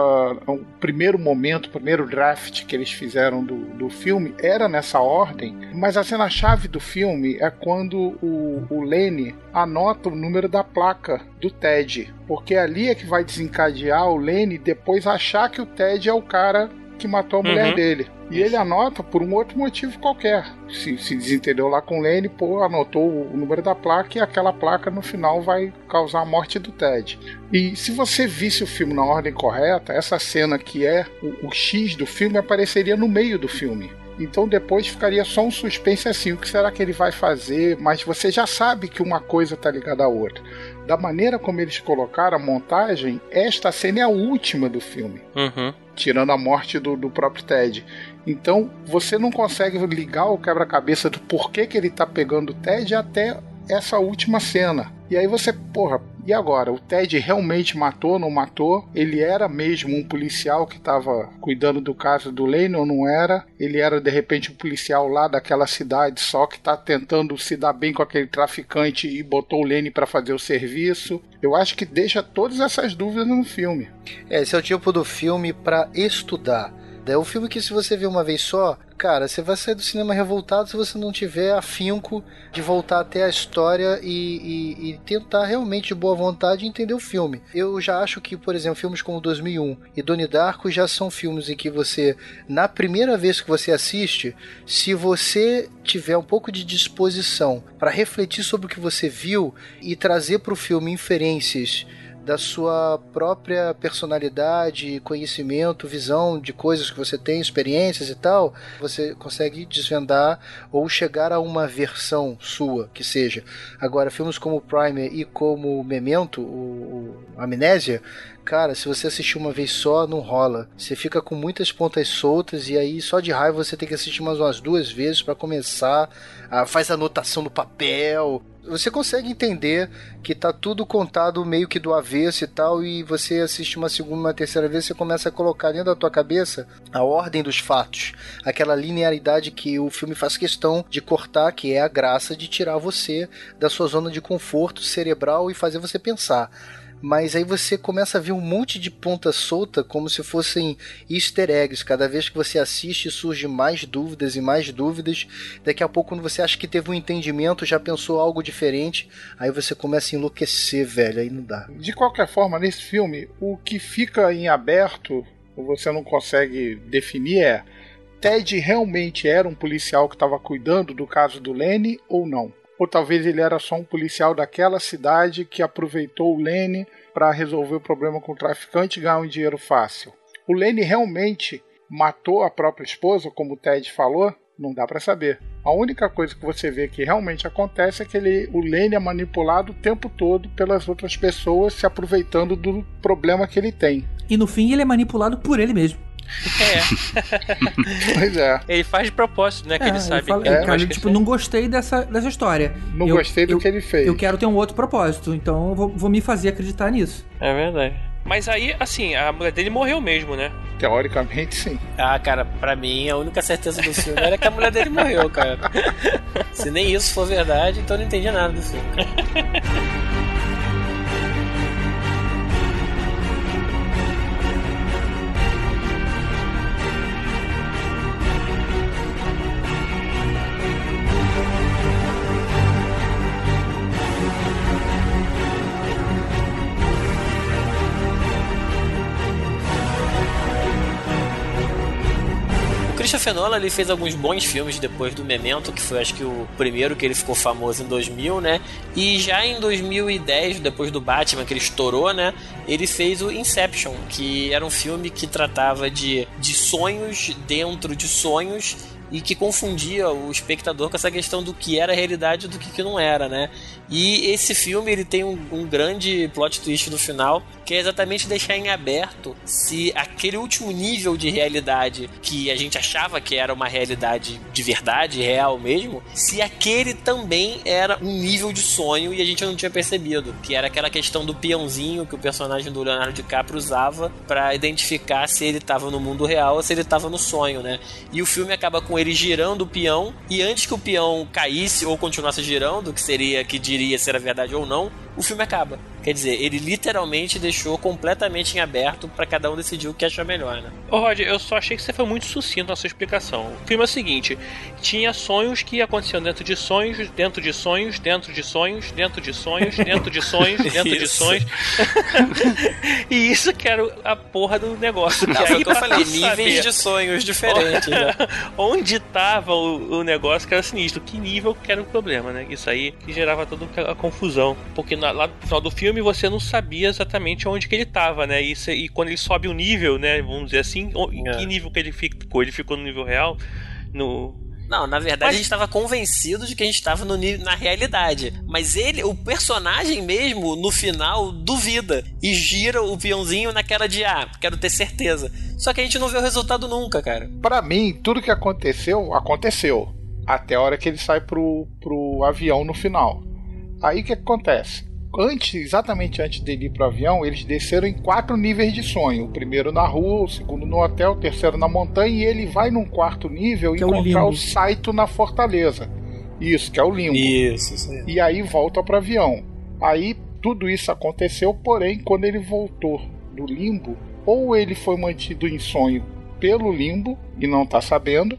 o primeiro momento, o primeiro draft que eles fizeram do, do filme era nessa ordem, mas a cena chave do filme é quando o, o Lenny anota o número da placa do Ted, porque ali é que vai desencadear o Lenny depois achar que o Ted é o cara que matou a mulher Uhum. dele. E ele anota por um outro motivo qualquer. Se, se desentendeu lá com o Lenny, pô, anotou o número da placa e aquela placa no final vai causar a morte do Ted. E se você visse o filme na ordem correta, essa cena que é o, o X do filme apareceria no meio do filme. Então depois ficaria só um suspense assim, o que será que ele vai fazer? Mas você já sabe que uma coisa está ligada à outra. Da maneira como eles colocaram a montagem, esta cena é a última do filme Uhum. Tirando a morte do, do próprio Ted. Então você não consegue ligar o quebra-cabeça do porquê que ele tá pegando o Ted até essa última cena. E aí você, porra, e agora? O Ted realmente matou, não matou? Ele era mesmo um policial que estava cuidando do caso do Lane ou não era? Ele era de repente um policial lá daquela cidade só que está tentando se dar bem com aquele traficante e botou o Lane para fazer o serviço? Eu acho que deixa todas essas dúvidas no filme. É, esse é o tipo do filme para estudar. É um filme que se você ver uma vez só, cara, você vai sair do cinema revoltado se você não tiver afinco de voltar até a história e, e, e, tentar realmente de boa vontade entender o filme. Eu já acho que, por exemplo, filmes como 2001 e Donnie Darko já são filmes em que você, na primeira vez que você assiste, se você tiver um pouco de disposição para refletir sobre o que você viu e trazer para o filme inferências da sua própria personalidade, conhecimento, visão de coisas que você tem, experiências e tal, você consegue desvendar ou chegar a uma versão sua que seja. Agora, filmes como Primer e como Memento, o, o Amnésia, cara, se você assistir uma vez só, não rola. Você fica com muitas pontas soltas e aí só de raiva você tem que assistir mais umas duas vezes para começar. Ah, faz anotação no papel, você consegue entender que tá tudo contado meio que do avesso e tal, e você assiste uma segunda, uma terceira vez, você começa a colocar dentro da tua cabeça a ordem dos fatos, aquela linearidade que o filme faz questão de cortar, que é a graça de tirar você da sua zona de conforto cerebral e fazer você pensar mas aí você começa a ver um monte de ponta solta como se fossem easter eggs. Cada vez que você assiste surge mais dúvidas e mais dúvidas. Daqui a pouco, quando você acha que teve um entendimento, já pensou algo diferente, aí você começa a enlouquecer, velho, aí não dá. De qualquer forma, nesse filme, o que fica em aberto, você não consegue definir é Ted realmente era um policial que estava cuidando do caso do Lenny ou não? Ou talvez ele era só um policial daquela cidade que aproveitou o Lene para resolver o problema com o traficante e ganhar um dinheiro fácil. O Lene realmente matou a própria esposa, como o Ted falou? Não dá para saber. A única coisa que você vê que realmente acontece é que ele, o Lane é manipulado o tempo todo pelas outras pessoas, se aproveitando do problema que ele tem. E no fim ele é manipulado por ele mesmo. É. [laughs] pois é. Ele faz de propósito, né? Que É, ele sabe. fala- que- cara, eu, que tipo, ele- não gostei dessa, dessa história. Não Eu- gostei do eu- que ele fez. Eu quero ter um outro propósito, então eu vou, vou me fazer acreditar nisso. É verdade. Mas aí, assim, a mulher dele morreu mesmo, né? Teoricamente, sim. Ah, cara, pra mim a única certeza do filme era que a mulher dele morreu, cara. [laughs] Se nem isso for verdade, então eu não entendi nada do filme. [laughs] Christopher Nolan ele fez alguns bons filmes depois do Memento, que foi acho que o primeiro que ele ficou famoso em 2000, né? E já em 2010, depois do Batman que ele estourou, né? Ele fez o Inception, que era um filme que tratava de, de sonhos dentro de sonhos e que confundia o espectador com essa questão do que era realidade e do que, que não era, né? E esse filme ele tem um, um grande plot twist no final, que é exatamente deixar em aberto se aquele último nível de realidade que a gente achava que era uma realidade de verdade, real mesmo, se aquele também era um nível de sonho e a gente não tinha percebido, que era aquela questão do peãozinho que o personagem do Leonardo DiCaprio usava para identificar se ele estava no mundo real ou se ele estava no sonho, né? E o filme acaba com ele girando o peão e antes que o peão caísse ou continuasse girando, que seria que diria se era verdade ou não, o filme acaba. Quer dizer, ele literalmente deixou completamente em aberto para cada um decidir o que achar melhor, né? Ô Rod, eu só achei que você foi muito sucinto na sua explicação. O filme é o seguinte: tinha sonhos que aconteciam dentro de sonhos, dentro de sonhos, dentro de sonhos, dentro de sonhos, dentro de sonhos, [laughs] dentro de sonhos. [laughs] e isso que era a porra do negócio. Não, que aí que eu falei, níveis de sonhos diferentes, né? [laughs] Onde tava o, o negócio que era sinistro, que nível que era o problema, né? Isso aí que gerava toda a confusão. Porque na- lá no final do filme você não sabia exatamente onde que ele tava, né? E, cê- e quando ele sobe o nível, né? Vamos dizer assim, É. que nível que ele ficou? Ele ficou no nível real? No. Não, na verdade Mas- a gente estava convencido de que a gente estava no nível- na realidade. Mas ele, o personagem mesmo, no final, duvida. E gira o peãozinho naquela de, ah, quero ter certeza. Só que a gente não vê o resultado nunca, cara. Pra mim, tudo que aconteceu, aconteceu. Até a hora que ele sai pro, pro avião no final. Aí o que acontece? Antes, exatamente antes dele ir pro avião, eles desceram em quatro níveis de sonho. O primeiro na rua, o segundo no hotel, o terceiro na montanha, e ele vai num quarto nível Que é o encontrar o Saito na fortaleza. Isso, que é o limbo. Isso, isso aí. E aí volta pro avião. Aí tudo isso aconteceu, porém, quando ele voltou do limbo, ou ele foi mantido em sonho pelo limbo e não tá sabendo,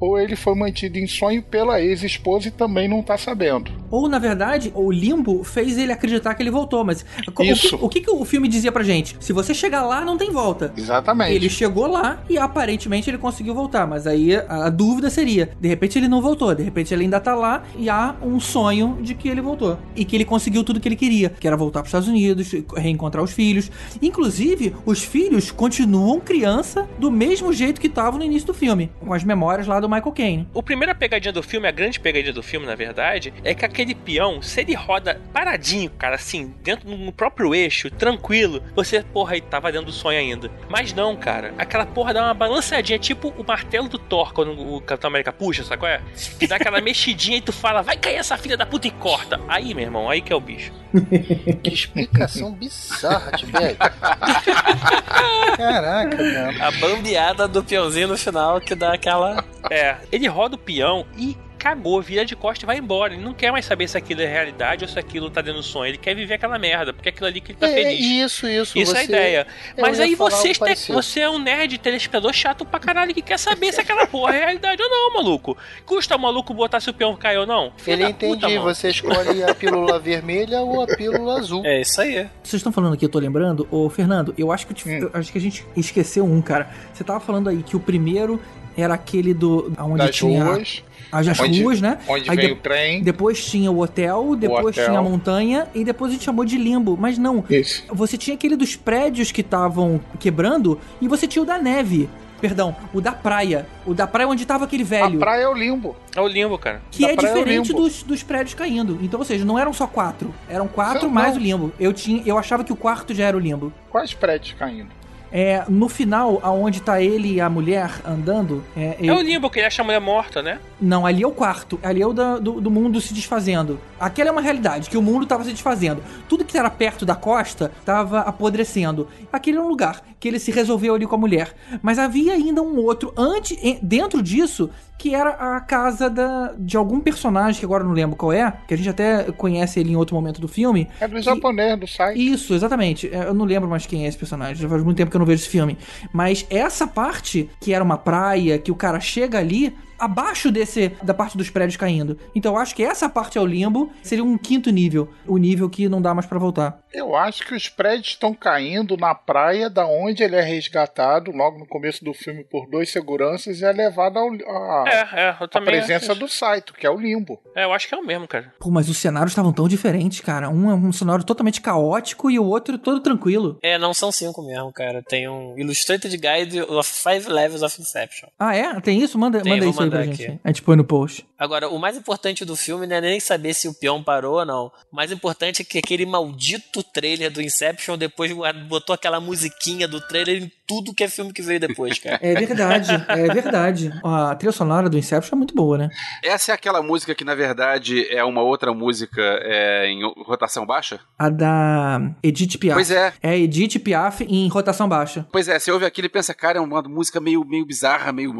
ou ele foi mantido em sonho pela ex-esposa e também não tá sabendo. Ou, na verdade, o limbo fez ele acreditar que ele voltou, mas o que- Isso. O, que, que o filme dizia pra gente? Se você chegar lá, não tem volta. Exatamente. Ele chegou lá e aparentemente ele conseguiu voltar, mas aí a, a dúvida seria: de repente ele não voltou, de repente ele ainda tá lá e há um sonho de que ele voltou e que ele conseguiu tudo que ele queria, que era voltar pros Estados Unidos, reencontrar os filhos. Inclusive, os filhos continuam criança do mesmo jeito que estavam no início do filme, com as memórias lá do Michael Caine. O primeira pegadinha do filme, a grande pegadinha do filme, na verdade, é que aquele peão, se ele roda paradinho, cara, assim, dentro no próprio eixo, tranquilo, você, porra, aí tava dentro do sonho ainda. Mas não, cara, aquela porra dá uma balançadinha, tipo o martelo do Thor, quando o Capitão América puxa, sabe qual é? Que dá aquela [laughs] mexidinha e tu fala, vai cair essa filha da puta e corta. Aí, meu irmão, aí que é o bicho. [laughs] Que explicação bizarra, Tibete. [laughs] Caraca, cara. A bambeada do peãozinho no final que dá aquela. É, ele roda o peão e cagou, vira de costa e vai embora. Ele não quer mais saber se aquilo é realidade ou se aquilo tá dentro do sonho. Ele quer viver aquela merda, porque é aquilo ali que ele tá É, feliz. isso, isso. Isso é a ideia. Eu Mas aí você, parecido. você é um nerd telespectador chato pra caralho que quer saber se aquela porra é realidade ou não, maluco. Custa o maluco botar se o peão caiu ou não? Filho Ele puta, entendi, mano. você escolhe a pílula [laughs] vermelha ou a pílula azul. É isso aí. Vocês estão falando aqui, eu tô lembrando, ô Fernando, eu acho que, eu te- Hum. eu acho que a gente esqueceu um, cara. Você tava falando aí que o primeiro era aquele do. onde Das tinha. ruas, As, as onde- ruas, né? onde Aí vem de- o trem. Depois tinha o hotel, depois hotel. tinha a montanha e depois a gente chamou de limbo. Mas não, Isso. você tinha aquele dos prédios que estavam quebrando e você tinha o da neve. Perdão, o da praia. O da praia onde tava aquele A velho. praia é o limbo. É o limbo, cara. Que da é é o diferente limbo. dos, dos prédios caindo. Então, ou seja, não eram só quatro. Eram quatro Não, mais não. o limbo. Eu, tinha, eu achava que o quarto já era o limbo. Quais prédios caindo? É, no final, aonde tá ele e a mulher andando. É, É eu- o limbo, que ele acha a mulher morta, né? Não, ali é o quarto. Ali é o da- do, do mundo se desfazendo. Aquela é uma realidade, que o mundo tava se desfazendo. Tudo que era perto da costa tava apodrecendo. Aquele é um lugar que ele se resolveu ali com a mulher. Mas havia ainda um outro, antes, dentro disso, que era a casa da, de algum personagem, que agora eu não lembro qual é, que a gente até conhece ele em outro momento do filme. É do que- japonês, do site. isso, exatamente. É, Eu não lembro mais quem é esse personagem. Já faz muito tempo que eu não vejo esse filme. Mas essa parte, que era uma praia, que o cara chega ali, abaixo desse da parte dos prédios caindo. Então eu acho que essa parte é o limbo, seria um quinto nível. O nível que não dá mais pra voltar. Eu acho que os prédios estão caindo na praia da onde ele é resgatado logo no começo do filme por dois seguranças e é levado ao, a, É, é, eu a presença acho do Saito, que é o limbo. É, eu acho que é o mesmo, cara. Pô, mas os cenários estavam tão diferentes, cara. Um é um cenário totalmente caótico e o outro todo tranquilo. É, não são cinco mesmo, cara. Tem um Illustrated Guide of Five Levels of Inception. Ah, é? Tem isso? Manda, Tem, manda isso aí pra mandar gente. aqui. A gente põe no post. Agora, o mais importante do filme não é nem saber se o peão parou ou não. O mais importante é que aquele maldito trailer do Inception depois botou aquela musiquinha do trailer em tudo que é filme que veio depois, cara. É verdade, é verdade. A trilha sonora do Inception é muito boa, né? Essa é aquela música que, na verdade, é uma outra música é, em rotação baixa? A da Edith Piaf. Pois é. É Edith Piaf em rotação baixa. Pois é, você ouve aquilo e pensa, cara, é uma música meio, meio bizarra, meio.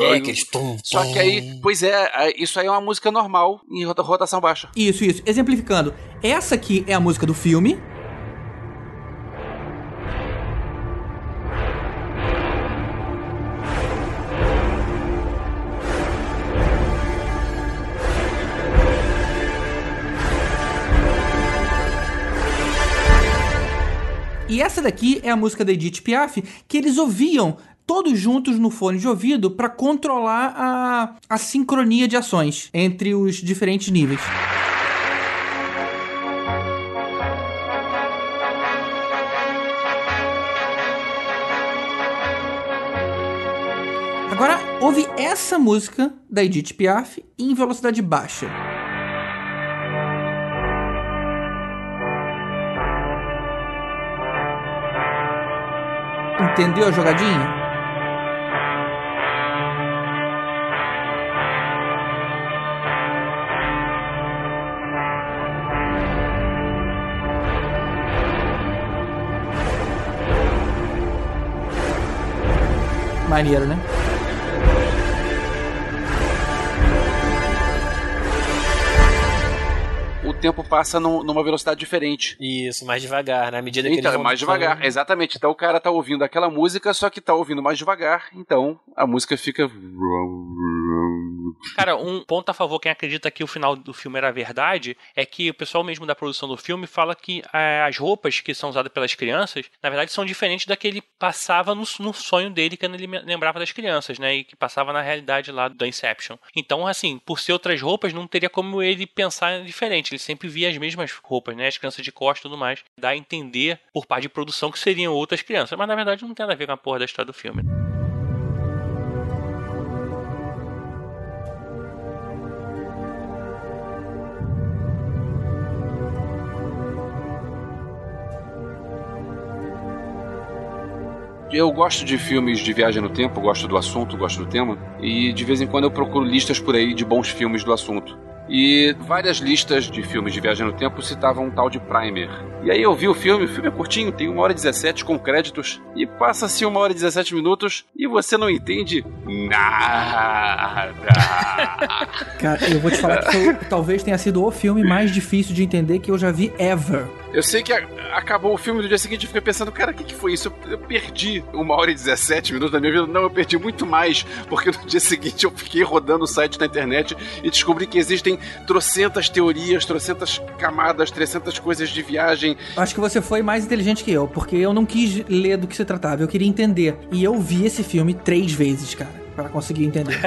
É, aqueles tum, Só que aí, pois é, aí- isso aí é uma música normal em rota- rotação baixa. Isso, isso. Exemplificando. Essa aqui é a música do filme. E essa daqui é a música da Edith Piaf que eles ouviam todos juntos no fone de ouvido para controlar a, a sincronia de ações entre os diferentes níveis. Agora, ouve essa música da Edith Piaf em velocidade baixa. Entendeu a jogadinha? Maneiro, né? Tempo passa num- numa velocidade diferente. Isso, mais devagar, na medida que Então, eles é vão mais falando. devagar, exatamente. Então o cara tá ouvindo aquela música, só que tá ouvindo mais devagar, então a música fica. Cara, um ponto a favor, quem acredita que o final do filme era verdade, é que o pessoal mesmo da produção do filme fala que eh, as roupas que são usadas pelas crianças, na verdade, são diferentes da que ele passava no, no sonho dele, quando ele lembrava das crianças, né? E que passava na realidade lá da Inception. Então, assim, por ser outras roupas, não teria como ele pensar diferente. Ele sempre via as mesmas roupas, né? As crianças de costa e tudo mais. Dá a entender, por parte de produção, que seriam outras crianças. Mas, na verdade, não tem nada a ver com a porra da história do filme. Eu gosto de filmes de viagem no tempo, gosto do assunto, gosto do tema, e de vez em quando eu procuro listas por aí de bons filmes do assunto. E várias listas de filmes de viagem no tempo citavam um tal de Primer. E aí eu vi o filme, o filme é curtinho, tem 1 hora e 17 com créditos, e passa-se 1 hora e 17 minutos e você não entende nada. Cara, eu vou te falar que foi- talvez tenha sido o filme mais difícil de entender que eu já vi ever. Eu sei que acabou o filme do dia seguinte e fiquei pensando, cara, o que, que foi isso? Eu, perdi uma hora e 17 minutos da minha vida. Não, eu perdi muito mais, porque no [laughs] dia seguinte eu fiquei rodando o site na internet e descobri que existem trocentas teorias, trocentas camadas, trocentas coisas de viagem. Acho que você foi mais inteligente que eu, porque eu não quis ler do que se tratava, eu queria entender. E eu vi esse filme três vezes, cara. Pra conseguir entender.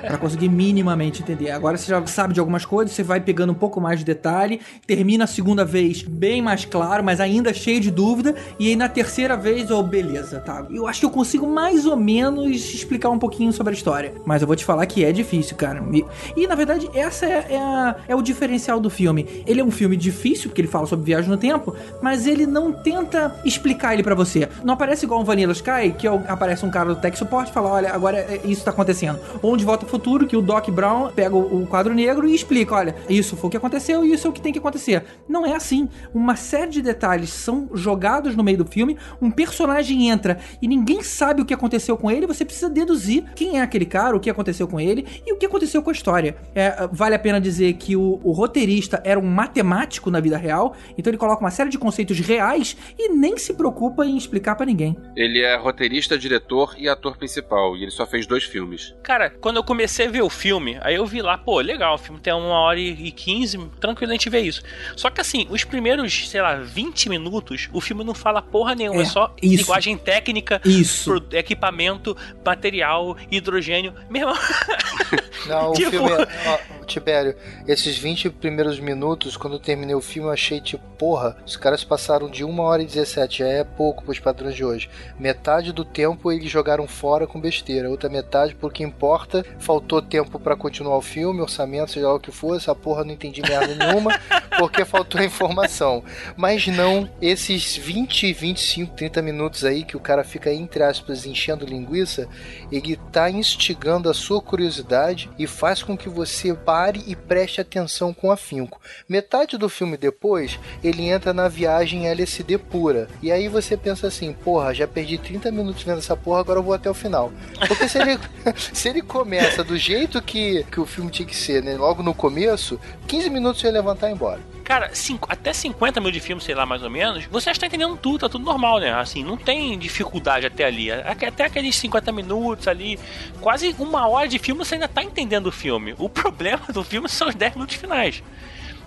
Pra conseguir minimamente entender. Agora você já sabe de algumas coisas, você vai pegando um pouco mais de detalhe, termina a segunda vez bem mais claro, mas ainda cheio de dúvida, e aí na terceira vez, oh, beleza, tá. Eu acho que eu consigo mais ou menos explicar um pouquinho sobre a história. Mas eu vou te falar que é difícil, cara. E, e, na verdade, essa é, é a- é o diferencial do filme. Ele é um filme difícil, porque ele fala sobre viagem no tempo, mas ele não tenta explicar ele pra você. Não aparece igual um Vanilla Sky, que é aparece um cara do tech support e fala: olha, agora é- isso tá acontecendo. Ou de Volta ao Futuro, que o Doc Brown pega o, o quadro negro e explica: olha, isso foi o que aconteceu e isso é o que tem que acontecer. Não é assim. Uma série de detalhes são jogados no meio do filme, um personagem entra e ninguém sabe o que aconteceu com ele, você precisa deduzir quem é aquele cara, o que aconteceu com ele e o que aconteceu com a história. É, vale a pena dizer que o, o roteirista era um matemático na vida real, então ele coloca uma série de conceitos reais e nem se preocupa em explicar pra ninguém. Ele é roteirista, diretor e ator principal, e ele só fez dois filmes. Cara, quando eu comecei a ver o filme, aí eu vi lá, pô, legal, o filme tem uma hora e quinze, tranquilo a gente ver isso. Só que assim, os primeiros, sei lá, 20 minutos, o filme não fala porra nenhuma, é, É, só isso. linguagem técnica, Isso. pro- equipamento, material, hidrogênio. Meu irmão, [laughs] Não, o [laughs] Tipo- filme. Ó, Tibério, esses 20 primeiros minutos, quando eu terminei o filme, eu achei tipo, porra, os caras passaram de 1 hora e 17, já é pouco pros padrões de hoje. Metade do tempo eles jogaram fora com besteira, outra metade, porque importa, faltou tempo pra continuar o filme, orçamento, seja lá o que for, essa porra não entendi merda nenhuma, [laughs] porque faltou informação. Mas não, esses 20, 25, 30 minutos aí que o cara fica, entre aspas, enchendo linguiça, ele tá instigando a sua curiosidade e faz com que você pare e preste atenção com afinco. Metade do filme depois, ele entra na viagem LSD pura. E aí você pensa assim, porra, já perdi 30 minutos vendo essa porra, agora eu vou até o final. Porque se ele, [laughs] se ele começa do jeito que, que o filme tinha que ser, né? Logo no começo, 15 minutos você ia levantar e ir embora. cara, cinco- até 50 mil de filme, sei lá, mais ou menos, você já está entendendo tudo, tá tudo normal, né? Assim, não tem dificuldade até ali. Até até aqueles 50 minutos ali, quase uma hora de filme, você ainda tá entendendo o filme. O [laughs] problema do filme são os 10 minutos finais.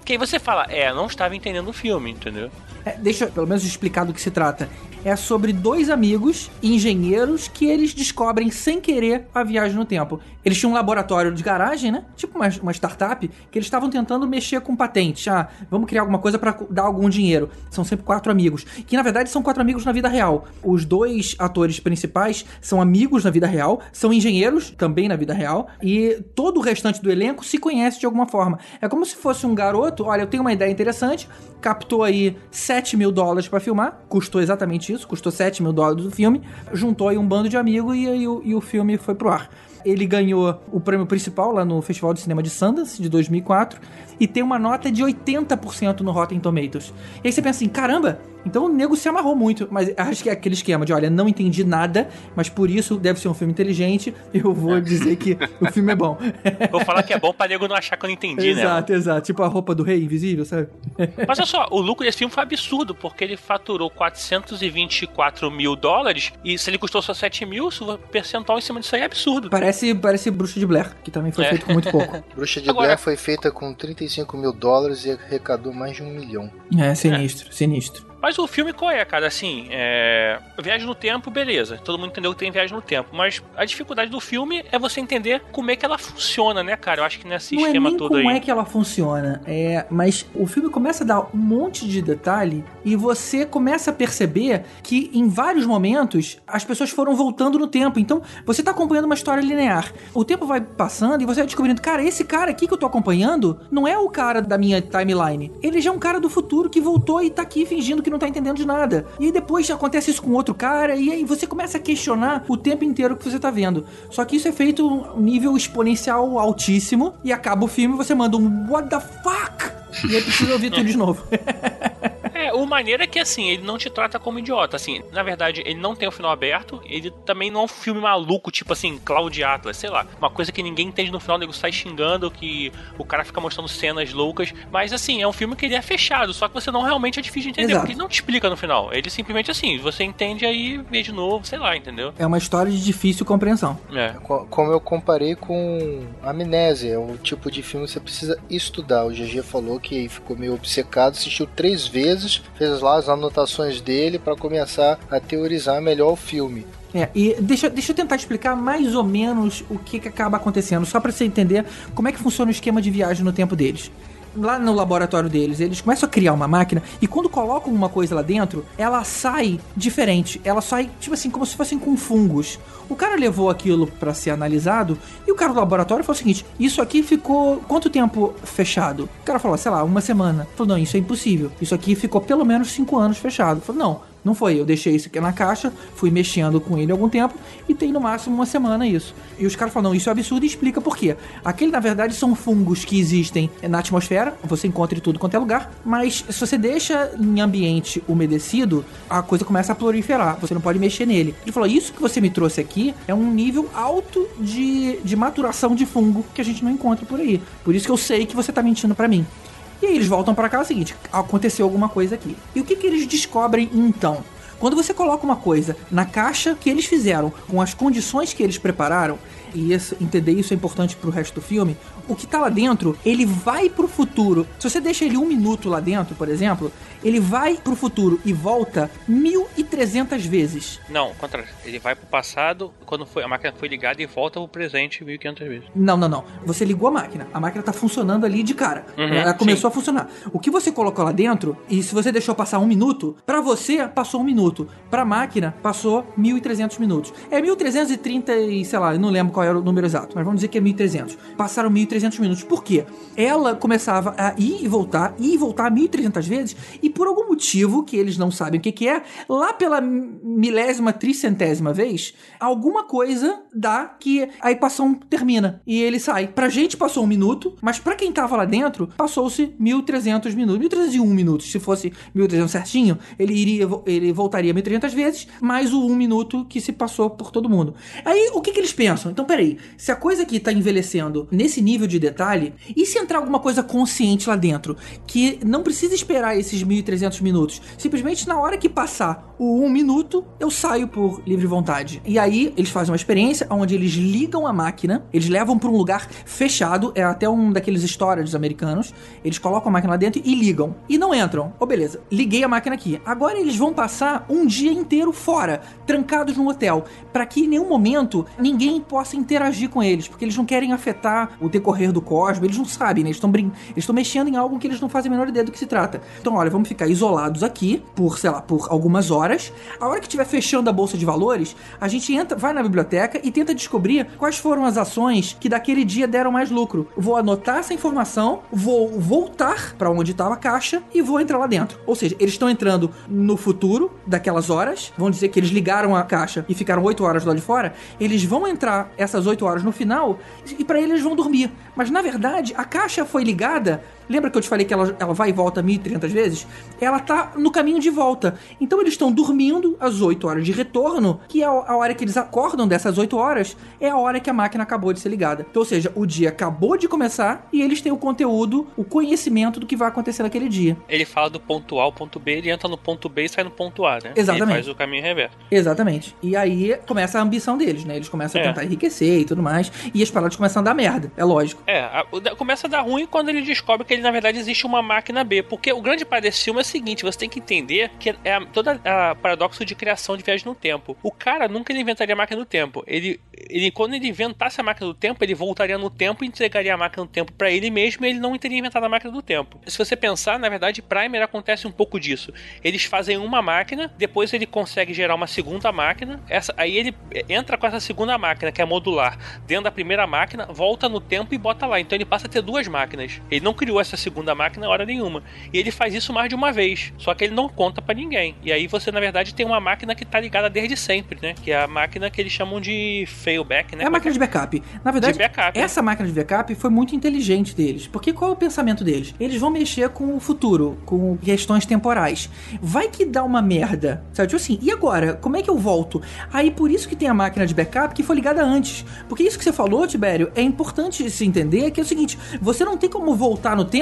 Que aí você fala, é, não estava entendendo o filme, entendeu? É, deixa eu pelo menos explicar do que se trata. É sobre dois amigos engenheiros que eles descobrem sem querer a viagem no tempo. Eles tinham um laboratório de garagem, né? Tipo uma, uma startup, que eles estavam tentando mexer com patentes. Ah, vamos criar alguma coisa para dar algum dinheiro. São sempre quatro amigos. Que na verdade são quatro amigos na vida real. Os dois atores principais são amigos na vida real, são engenheiros também na vida real, e todo o restante do elenco se conhece de alguma forma. É como se fosse um garoto, olha, eu tenho uma ideia interessante, captou aí 7 mil dólares pra filmar, custou exatamente custou 7 mil dólares do filme, juntou aí um bando de amigos e o, e o filme foi pro ar. Ele ganhou o prêmio principal lá no Festival de Cinema de Sundance, de 2004, e tem uma nota de 80% no Rotten Tomatoes. E aí você pensa assim, caramba, Então o nego se amarrou muito, mas acho que é aquele esquema de, olha, não entendi nada, mas por isso deve ser um filme inteligente, [laughs] eu vou dizer que o filme é bom. [laughs] Vou falar que é bom pra nego não achar que eu não entendi, né? exato, exato. Tipo a roupa do rei invisível, sabe? [laughs] Mas olha só, o lucro desse filme foi absurdo, porque ele faturou 424 mil dólares, e se ele custou só 7 mil, o percentual em cima disso aí é absurdo. Parece, parece Bruxa de Blair, que também foi É. feito com muito pouco. Bruxa de Agora- Blair foi feita com 35 mil dólares e arrecadou mais de um milhão. É, sinistro, sinistro. Mas o filme qual é, cara? Assim, é. Viagem no tempo, beleza. Todo mundo entendeu que tem viagem no tempo. Mas a dificuldade do filme é você entender como é que ela funciona, né, cara? Eu acho que nesse Não é esquema nem todo como aí. é que ela funciona, é, mas o filme começa a dar um monte de detalhe e você começa a perceber que em vários momentos as pessoas foram voltando no tempo. Então você tá acompanhando uma história linear. O tempo vai passando e você vai descobrindo, cara, esse cara aqui que eu tô acompanhando não é o cara da minha timeline. Ele já é um cara do futuro que voltou e tá aqui fingindo que não tá entendendo de nada. E aí depois acontece isso com outro cara e aí você começa a questionar o tempo inteiro que você tá vendo. Só que isso é feito um nível exponencial altíssimo e acaba o filme e você manda um what the fuck? E aí precisa ouvir tudo de novo. É, o maneiro é que assim, ele não te trata como idiota. Assim, na verdade, ele não tem o final aberto, ele também não é um filme maluco, tipo assim, Cloud Atlas, sei lá. Uma coisa que ninguém entende no final, o nego sai xingando, que o cara fica mostrando cenas loucas. Mas assim, é um filme que ele é fechado, só que você não realmente é difícil de entender, Exato. porque ele não te explica no final. Ele simplesmente assim, você entende aí, vê de novo, sei lá, entendeu? É uma história de difícil compreensão. É. Co- Como eu comparei com Amnésia, é o tipo de filme que você precisa estudar. O GG falou que ficou meio obcecado, assistiu três vezes, fez lá as anotações dele para começar a teorizar melhor o filme. É, e deixa, deixa eu tentar explicar mais ou menos o que, que acaba acontecendo, só pra você entender como é que funciona o esquema de viagem no tempo deles. Lá no laboratório deles, eles começam a criar uma máquina e quando colocam uma coisa lá dentro, ela sai diferente. Ela sai, tipo assim, como se fossem com fungos. O cara levou aquilo pra ser analisado e o cara do laboratório falou o seguinte: Isso aqui ficou quanto tempo fechado? O cara falou, sei lá, uma semana. Falou, não, isso é impossível. Isso aqui ficou pelo menos cinco anos fechado. Falou, não, não foi, eu deixei isso aqui na caixa, fui mexendo com ele algum tempo e tem no máximo uma semana isso. E os caras falam, não, isso é absurdo e explica por quê. Aquele, na verdade, são fungos que existem na atmosfera, você encontra em tudo quanto é lugar, mas se você deixa em ambiente umedecido, a coisa começa a proliferar, você não pode mexer nele. Ele falou, isso que você me trouxe aqui é um nível alto de, de maturação de fungo que a gente não encontra por aí. Por isso que eu sei que você tá mentindo pra mim. E aí eles voltam pra cá é o seguinte: aconteceu alguma coisa aqui. E o que, que eles descobrem então? Quando você coloca uma coisa na caixa que eles fizeram, com as condições que eles prepararam, e isso- entender isso é importante pro resto do filme, o que tá lá dentro, ele vai pro futuro. Se você deixa ele um minuto lá dentro, por exemplo, ele vai pro futuro e volta 1.300 vezes. Não, contrário. Ele vai pro passado, quando foi, a máquina foi ligada e volta pro presente 1500 vezes. Não, não, não. Você ligou a máquina. A máquina tá funcionando ali de cara. Uhum, Ela começou a funcionar. O que você colocou lá dentro, e se você deixou passar um minuto, pra você passou um minuto. Pra máquina passou 1.300 minutos. É 1.330 e, sei lá, eu não lembro qual era o número exato, mas vamos dizer que é 1.300. Passaram 1.300 minutos. Por quê? Ela começava a ir e voltar, ir e voltar 1.300 vezes, e por algum motivo que eles não sabem o que, que é, lá pela milésima, tricentésima vez, alguma coisa dá que a equação termina e ele sai. Pra gente passou um minuto, mas pra quem tava lá dentro, passou-se 1300 minutos, 1301 minutos. Se fosse 1300 certinho, ele iria ele voltaria 1300 vezes, mais o um minuto que se passou por todo mundo. Aí o que que eles pensam? Então peraí, se a coisa aqui tá envelhecendo nesse nível de detalhe, e se entrar alguma coisa consciente lá dentro, que não precisa esperar esses 1300 minutos, simplesmente na hora que passar o um minuto, eu saio por livre vontade. E aí eles fazem uma experiência onde eles ligam a máquina, eles levam para um lugar fechado, é até um daqueles storages americanos, eles colocam a máquina lá dentro e ligam. E não entram. Oh, beleza, liguei a máquina aqui. Agora eles vão passar um dia inteiro fora, trancados no hotel, para que em nenhum momento ninguém possa interagir com eles, porque eles não querem afetar o decorrer do cosmos, eles não sabem, né? Eles estão mexendo em algo que eles não fazem a menor ideia do que se trata. Então, olha, vamos ficar isolados aqui por, sei lá, por algumas horas. A hora que estiver fechando a bolsa de valores, a gente entra, vai na biblioteca e tenta descobrir quais foram as ações que daquele dia deram mais lucro. Vou anotar essa informação, vou voltar para onde estava a caixa e vou entrar lá dentro. Ou seja, eles estão entrando no futuro daquelas horas. Vamos dizer que eles ligaram a caixa e ficaram 8 horas lá de fora. Eles vão entrar essas 8 horas no final e para eles vão dormir. Mas na verdade, a caixa foi ligada Lembra que eu te falei que ela, ela vai e volta 1.300 vezes? Ela tá no caminho de volta. Então eles estão dormindo às 8 horas de retorno, que é a hora que eles acordam dessas 8 horas, é a hora que a máquina acabou de ser ligada. Então, ou seja, o dia acabou de começar e eles têm o conteúdo, o conhecimento do que vai acontecer naquele dia. Ele fala do ponto A ao ponto B, ele entra no ponto B e sai no ponto A, né? Exatamente. Ele faz o caminho reverso. Exatamente. E aí começa a ambição deles, né? Eles começam a É. tentar enriquecer e tudo mais. E as paradas começam a dar merda, é lógico. É, a- começa a dar ruim quando ele descobre que ele, na verdade, existe uma máquina B. Porque o grande par desse filme é o seguinte: você tem que entender que é a, toda a paradoxo de criação de viagem no tempo. O cara nunca ele inventaria a máquina do tempo. Ele, ele, quando ele inventasse a máquina do tempo, ele voltaria no tempo e entregaria a máquina do tempo pra ele mesmo e ele não teria inventado a máquina do tempo. Se você pensar, na verdade, Primer acontece um pouco disso. Eles fazem uma máquina, depois ele consegue gerar uma segunda máquina, essa, aí ele entra com essa segunda máquina, que é modular, dentro da primeira máquina, volta no tempo e bota lá. Então ele passa a ter duas máquinas. Ele não criou essa segunda máquina hora nenhuma. E ele faz isso mais de uma vez. Só que ele não conta pra ninguém. E aí você, na verdade, tem uma máquina que tá ligada desde sempre, né? Que é a máquina que eles chamam de failback, né? É a máquina de backup. Na verdade, De backup, né? essa máquina de backup foi muito inteligente deles. Porque qual é o pensamento deles? Eles vão mexer com o futuro, com questões temporais. Vai que dá uma merda. Sabe? Tipo assim, e agora? Como é que eu volto? Aí por isso que tem a máquina de backup que foi ligada antes. Porque isso que você falou, Tibério, é importante se entender que é o seguinte: você não tem como voltar no tempo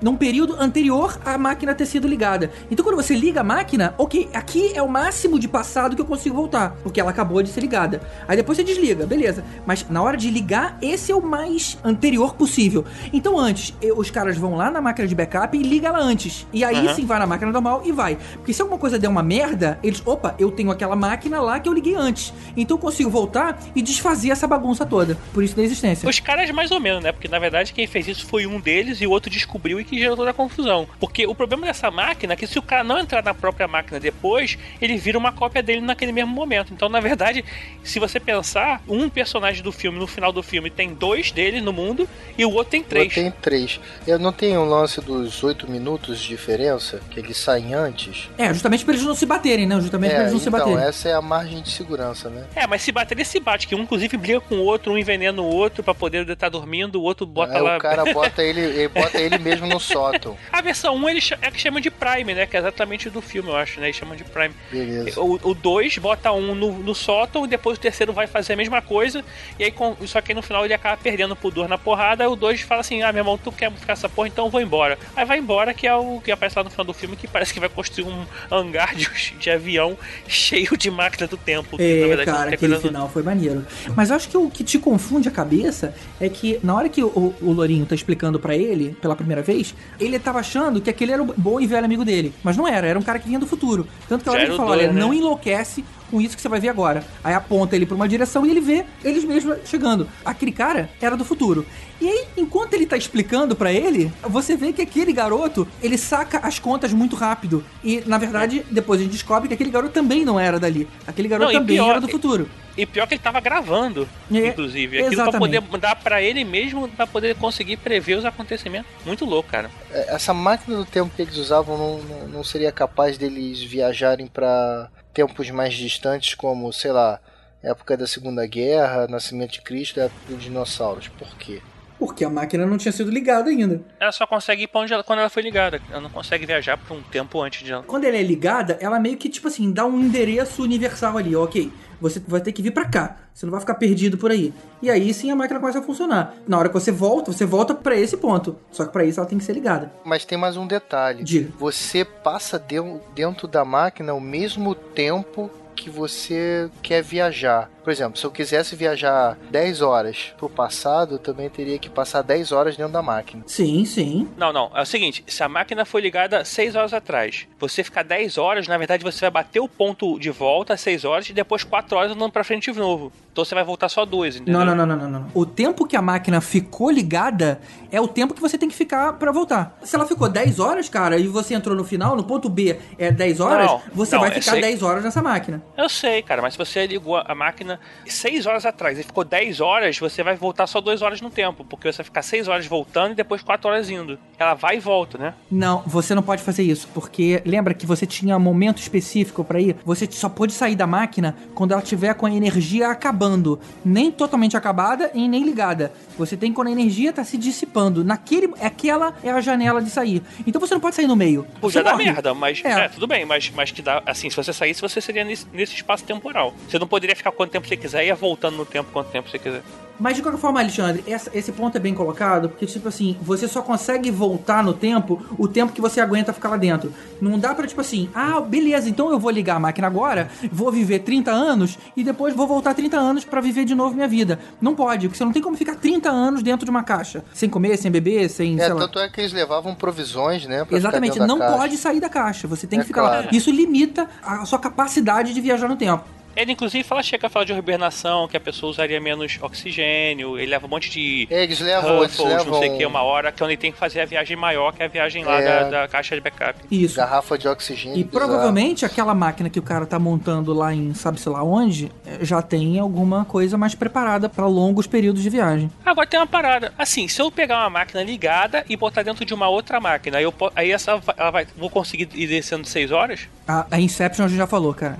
num período anterior à máquina ter sido ligada. Então quando você liga a máquina, ok, aqui é o máximo de passado que eu consigo voltar. Porque ela acabou de ser ligada. Aí depois você desliga, beleza. Mas na hora de ligar, esse é o mais anterior possível. Então antes, os caras vão lá na máquina de backup e liga ela antes. E aí Aham. sim vai na máquina normal e vai. Porque se alguma coisa der uma merda, eles, opa, eu tenho aquela máquina lá que eu liguei antes. Então eu consigo voltar e desfazer essa bagunça toda. Por isso da existência. Os caras mais ou menos, né? Porque na verdade quem fez isso foi um deles e o outro descobriu e que gerou toda a confusão. Porque o problema dessa máquina é que se o cara não entrar na própria máquina depois, ele vira uma cópia dele naquele mesmo momento. Então, na verdade, se você pensar, um personagem do filme, no final do filme, tem dois dele no mundo e o outro tem três. Tenho três. Eu não tenho um lance dos oito minutos de diferença, que eles saem antes. É, justamente pra eles não se baterem, né? Justamente pra É, eles não se então, baterem. essa é a margem de segurança, né? É, mas se bater, ele se bate, que um inclusive briga com o outro, um envenena o outro pra poder estar dormindo, o outro bota Aí lá. o cara [laughs] bota ele, ele bota ele mesmo no sótão. A versão 1 ele cha- é que chama de Prime, né? Que é exatamente do filme, eu acho, né? Eles chamam de Prime. Beleza. O 2 bota um no, no sótão e depois o terceiro vai fazer a mesma coisa. E aí, com, só que aí no final ele acaba perdendo por dor na porrada. Aí o 2 fala assim: Ah, meu irmão, tu quer ficar essa porra, então eu vou embora. Aí vai embora, que é o que aparece lá no final do filme, que parece que vai construir um hangar de, [laughs] de avião cheio de máquina do tempo. que, na É, verdade, cara, aquele coisa- final foi maneiro. Mas eu acho que o que te confunde a cabeça é que na hora que o, o Lourinho tá explicando pra ele, pela primeira vez, ele tava achando que aquele era o bom e velho amigo dele. Mas não era, era um cara que vinha do futuro. Tanto que a hora ele dois, olha, né? não enlouquece com isso que você vai ver agora. Aí aponta ele pra uma direção e ele vê eles mesmos chegando. Aquele cara era do futuro. E aí, enquanto ele tá explicando pra ele, você vê que aquele garoto, ele saca as contas muito rápido. E, na verdade, depois a gente descobre que aquele garoto também não era dali. Aquele garoto Não, também pior, era do futuro. E pior que ele tava gravando, É, inclusive. Aquilo pra exatamente. poder dar pra ele mesmo, pra poder conseguir prever os acontecimentos. Muito louco, cara. É, Essa máquina do tempo que eles usavam não, não, não seria capaz deles viajarem para tempos mais distantes, como, sei lá, época da Segunda Guerra, nascimento de Cristo, época dos dinossauros. Por quê? Porque a máquina não tinha sido ligada ainda. Ela só consegue ir pra onde ela, quando ela foi ligada. Ela não consegue viajar por um tempo antes de ela. Quando ela é ligada, ela meio que, tipo assim, dá um endereço universal ali, ok. Você vai ter que vir pra cá. Você não vai ficar perdido por aí. E aí sim a máquina começa a funcionar. Na hora que você volta, você volta pra esse ponto. Só que pra isso ela tem que ser ligada. Mas tem mais um detalhe. Diga. Você passa de- dentro da máquina o mesmo tempo que você quer viajar. Por exemplo, se eu quisesse viajar 10 horas pro passado, eu também teria que passar 10 horas dentro da máquina. Sim, sim. Não, não. É o seguinte: se a máquina foi ligada 6 horas atrás, você ficar 10 horas, na verdade você vai bater o ponto de volta às 6 horas e depois 4 horas andando pra frente de novo. Então você vai voltar só duas, entendeu? Não, não, não, não, não, não. O tempo que a máquina ficou ligada é o tempo que você tem que ficar pra voltar. Se ela ficou 10 horas, cara, e você entrou no final, no ponto B é 10 horas, Não, você não, vai ficar sei. 10 horas nessa máquina. Eu sei, cara, mas se você ligou a máquina máquina seis horas atrás e ficou 10 horas, você vai voltar só duas horas no tempo, porque você vai ficar seis horas voltando e depois quatro horas indo. Ela vai e volta, né? Não, você não pode fazer isso, porque lembra que você tinha um momento específico pra ir? Você só pode sair da máquina quando ela tiver com a energia acabando. Nem totalmente acabada e nem ligada. Você tem quando a energia tá se dissipando. Naquele, aquela é a janela de sair. Então você não pode sair no meio. Você dar morre. merda, mas É. é. tudo bem, mas, mas que dá. Assim, se você saísse, você seria nesse, nesse espaço temporal. Você não poderia ficar quanto tempo você quiser e ia voltando no tempo quanto tempo você quiser. Mas de qualquer forma, Alexandre, essa- esse ponto é bem colocado, porque, tipo assim, você só consegue voltar no tempo o tempo que você aguenta ficar lá dentro. Não dá pra, tipo assim, ah, beleza, então eu vou ligar a máquina agora, vou viver 30 anos e depois vou voltar 30 anos pra viver de novo minha vida. Não pode, porque você não tem como ficar 30 anos dentro de uma caixa. Sem comer, sem beber, sem. É, sei lá. tanto é que eles levavam provisões, né? pra ficar Exatamente, não caixa. pode sair da caixa. Você tem É que ficar lá. claro. Isso limita a sua capacidade de viajar no tempo. Ele, inclusive, fala, chega a falar de hibernação, que a pessoa usaria menos oxigênio, ele leva um monte de. É, eles levam- eles Ruffles, não sei o levam- que, uma hora, que é onde tem que fazer a viagem maior, que é a viagem lá É. da, da caixa de backup. Isso. Garrafa de oxigênio. E bizarro. provavelmente aquela máquina que o cara tá montando lá em sabe-se lá onde, eh, já tem alguma coisa mais preparada pra longos períodos de viagem. Agora tem uma parada. Assim, se eu pegar uma máquina ligada e botar dentro de uma outra máquina, aí, eu, aí essa ela vai, vou conseguir ir descendo 6 horas? A, a Inception a gente já falou, cara.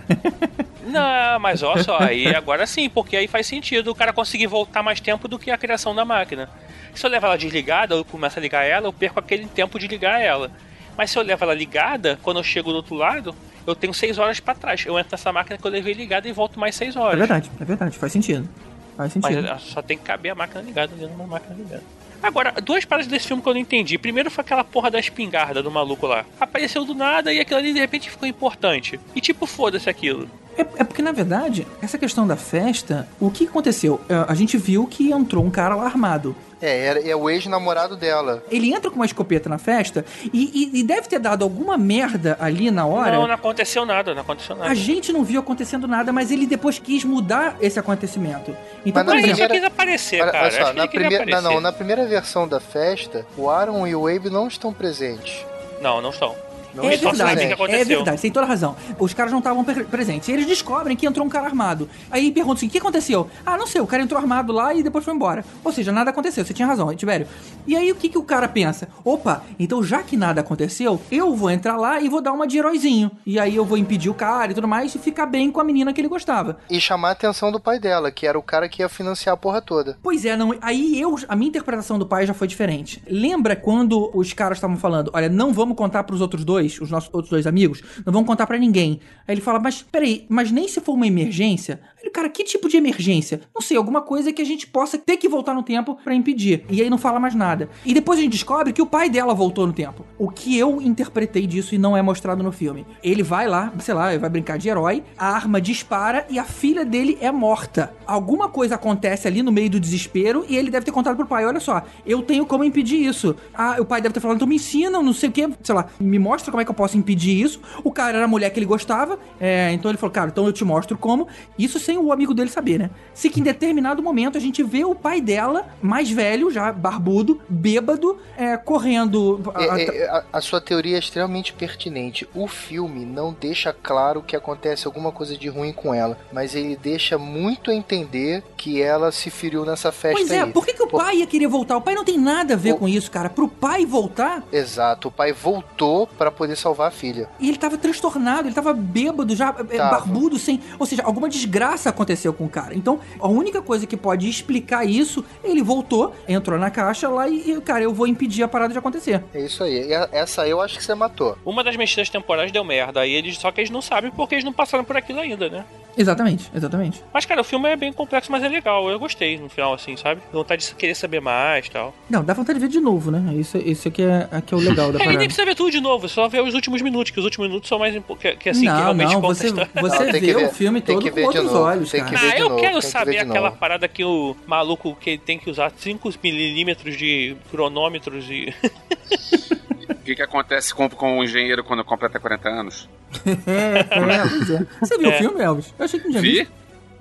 Não, mas olha só, aí agora sim, porque aí faz sentido o cara conseguir voltar mais tempo do que a criação da máquina. Se eu levo ela desligada, eu começo a ligar ela, eu perco aquele tempo de ligar ela. Mas se eu levo ela ligada, quando eu chego do outro lado, eu tenho 6 horas pra trás. Eu entro nessa máquina que eu levei ligada e volto mais 6 É horas. verdade, é verdade, faz sentido. Faz sentido. Mas só tem que caber a máquina ligada dentro de uma máquina ligada. Agora, duas paradas desse filme que eu não entendi. Primeiro foi aquela porra da espingarda do maluco lá. Apareceu do nada e aquilo ali de repente ficou importante. E tipo, foda-se aquilo. É, é porque, na verdade, essa questão da festa, o que aconteceu? É, A gente viu que entrou um cara lá armado. É, era, é o ex-namorado dela. Ele entra com uma escopeta na festa e, e- e deve ter dado alguma merda ali na hora. Não, não aconteceu nada, não aconteceu nada. A gente não viu acontecendo nada, mas ele depois quis mudar esse acontecimento. Então, Mas na por Ele quis aparecer, Olha- cara. olha só, Acho que na primeira, não, não, na primeira versão da festa, o Aaron e o Abe não estão presentes. Não, não estão. Não é estão verdade, é verdade, tem toda razão. Os caras não estavam pre- presentes. E eles descobrem que entrou um cara armado. Aí perguntam assim: o que aconteceu? Ah, não sei, o cara entrou armado lá e depois foi embora. Ou seja, nada aconteceu, você tinha razão, Tibério. E aí o que, que o cara pensa? Opa, então já que nada aconteceu, eu vou entrar lá e vou dar uma de heróizinho. E aí eu vou impedir o cara e tudo mais e ficar bem com a menina que ele gostava. E chamar a atenção do pai dela, que era o cara que ia financiar a porra toda. Pois é, não. Aí eu, a minha interpretação do pai já foi diferente. Lembra quando os caras estavam falando, olha, não vamos contar pros outros dois, os nossos outros dois amigos, não vamos contar pra ninguém. Aí ele fala, mas peraí, mas nem se for uma emergência? Cara, que tipo de emergência? Não sei, alguma coisa que a gente possa ter que voltar no tempo pra impedir. E aí não fala mais nada. E depois a gente descobre que o pai dela voltou no tempo. O que eu interpretei disso e não é mostrado no filme. Ele vai lá, sei lá, ele vai brincar de herói, a arma dispara e a filha dele é morta. Alguma coisa acontece ali no meio do desespero e ele deve ter contado pro pai: olha só, eu tenho como impedir isso. Ah, o pai deve ter falado, então me ensina, não sei o que, sei lá, me mostra como é que eu posso impedir isso. O cara era a mulher que ele gostava, é, então ele falou, cara, então eu te mostro como. Isso sem o amigo dele saber, né? Se que em determinado momento a gente vê o pai dela, mais velho, já barbudo, bêbado, é, correndo. É, a- é, a, a sua teoria é extremamente pertinente. O filme não deixa claro que acontece alguma coisa de ruim com ela, mas ele deixa muito a entender que ela se feriu nessa festa Pois é, aí. por que, que o pai ia querer voltar? O pai não tem nada a ver com isso, cara. Pro pai voltar, Exato, o pai voltou pra poder salvar a filha. e ele tava transtornado, ele tava bêbado, já é, Tava. barbudo, sem. Ou seja, alguma desgraça aconteceu com o cara. Então, a única coisa que pode explicar isso, ele voltou, entrou na caixa lá e, cara, eu vou impedir a parada de acontecer. É isso aí. E a- Essa aí eu acho que você matou. Uma das mexidas temporais deu merda, aí eles, só que eles não sabem porque eles não passaram por aquilo ainda, né? Exatamente, exatamente. Mas, cara, o filme é bem complexo, mas é legal. Eu gostei no final, assim, sabe? Vontade de querer saber mais e tal. Não, dá vontade de ver de novo, né? Isso, isso aqui é, aqui é o legal da É, e nem parada. precisa ver tudo de novo, só ver os últimos minutos, que os últimos minutos são mais que, que assim, que não, realmente não, conta você, a história. você Não, tem vê que ver- o filme tem todo que com outros novo, olhos, tem cara. que ver Ah, de eu novo, quero que saber de aquela novo. parada que o maluco que tem que usar 5 milímetros de cronômetros e. [laughs] O que, que acontece com, com o engenheiro quando completa 40 anos? É, é. [laughs] Você viu É. o filme, Elvis? Eu achei que não tinha Vi? visto.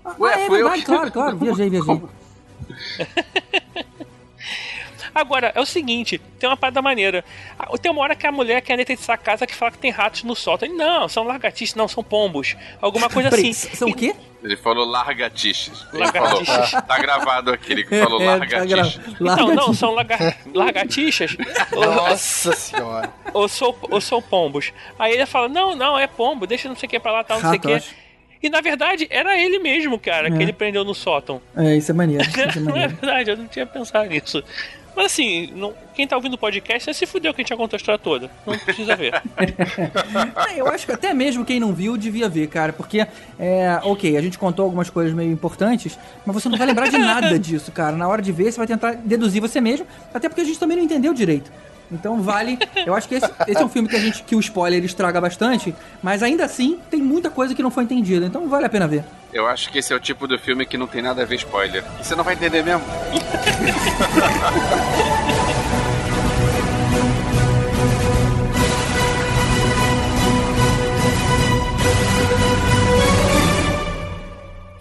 Ah, Ué, ah, é eu verdade, que- claro, claro. [laughs] Viajei, viajei. Agora, é o seguinte, tem uma parada maneira. Ah, Tem uma hora que a mulher quer detectar a casa que fala que tem ratos no sótão. Ele, Não, são lagartixas, não, são pombos. Alguma coisa [laughs] Peraí, assim. São o quê? Ele falou largatiches. Ele Lagartixas. falou, tá gravado aqui, ele falou [laughs] É, tá largatiches. gra- Então, não, são lagar... lagartixas [laughs] ou, Nossa senhora. ou, sou, ou são pombos. Aí ele fala, não, não, é pombo, deixa não sei o que pra lá, tal, não sei o que. E na verdade, era ele mesmo, cara, que É. ele prendeu no sótão. É, isso é maneiro. Isso é não é maneiro. verdade, eu não tinha pensado nisso. Mas assim, não- quem tá ouvindo o podcast já se fudeu que a gente já contou a história toda. Não precisa ver. É, [laughs] eu acho que até mesmo quem não viu devia ver, cara, porque, é, ok, a gente contou algumas coisas meio importantes, mas você não vai lembrar de nada [laughs] disso, cara. Na hora de ver, você vai tentar deduzir você mesmo, até porque a gente também não entendeu direito. Então vale. Eu acho que esse, esse é um filme que a gente que o spoiler estraga bastante, mas ainda assim tem muita coisa que não foi entendida. Então vale a pena ver. Eu acho que esse é o tipo do filme que não tem nada a ver spoiler. E você não vai entender mesmo. [laughs]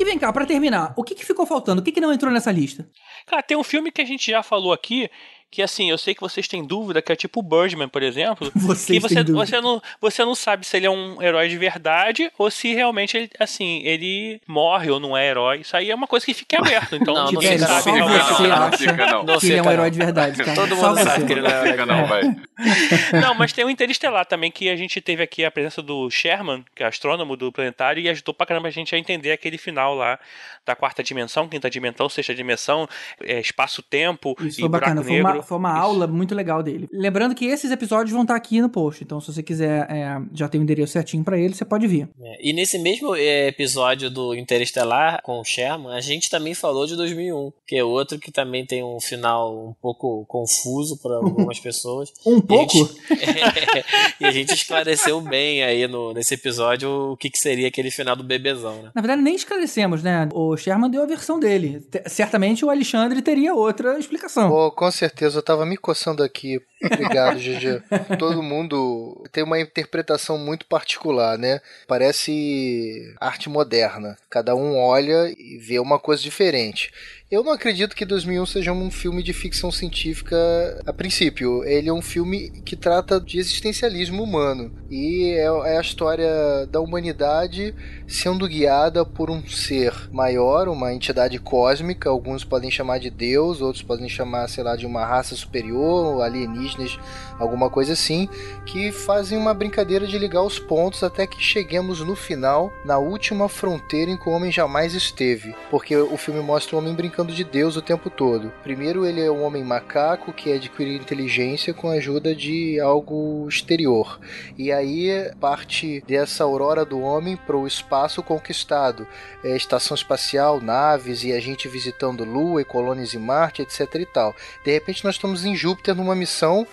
E vem cá, pra terminar, o que, que ficou faltando? O que, que não entrou nessa lista? Cara, tem um filme que a gente já falou aqui, que assim, eu sei que vocês têm dúvida, que é tipo o Birdman, por exemplo. [laughs] Vocês que você, você, não, você não sabe se ele é um herói de verdade ou se realmente ele, assim, ele morre ou não é herói. Isso aí é uma coisa que fica aberto. Então Não, não, Velho, fica, sabe não, você não, acha não. Não que ele é um herói de verdade, cara. Todo Só mundo você. sabe que ele não é Fica não, vai. [laughs] Não, mas tem o Interestelar também, que a gente teve aqui a presença do Sherman, que é astrônomo do planetário, e ajudou pra caramba a gente a entender aquele final lá da quarta dimensão, quinta dimensão, sexta dimensão, é, espaço-tempo e foi buraco bacana, foi negro. uma, foi uma aula muito legal dele. Lembrando que esses episódios vão estar aqui no post, então se você quiser, é, já tem o endereço certinho pra ele, você pode vir. É, E nesse mesmo é, episódio do Interestelar com o Sherman, a gente também falou de 2001, que é outro que também tem um final um pouco confuso para algumas [laughs] pessoas. Um E a pouco? gente- [laughs] e a gente esclareceu bem aí no, nesse episódio o que, que seria aquele final do bebezão, né? Na verdade, nem esclarecemos, né? O Sherman deu a versão dele. Te- Certamente o Alexandre teria outra explicação. Pô, com certeza, eu tava me coçando aqui. Obrigado, [laughs] GG. Todo mundo tem uma interpretação muito particular, né? Parece arte moderna. Cada um olha e vê uma coisa diferente. Eu não acredito que 2001 seja um filme de ficção científica a princípio. Ele é um filme que trata de existencialismo humano. E é, é a história da humanidade sendo guiada por um ser maior, uma entidade cósmica. Alguns podem chamar de Deus, outros podem chamar, sei lá, de uma raça superior, alienígenas, alguma coisa assim, que fazem uma brincadeira de ligar os pontos até que cheguemos no final, na última fronteira em que o homem jamais esteve. Porque o filme mostra o homem brincando de Deus o tempo todo. Primeiro, ele é um homem macaco que adquire inteligência com a ajuda de algo exterior. E aí parte dessa aurora do homem para o espaço conquistado. É, estação espacial, naves e a gente visitando Lua e colônias em Marte, etc e tal. De repente nós estamos em Júpiter numa missão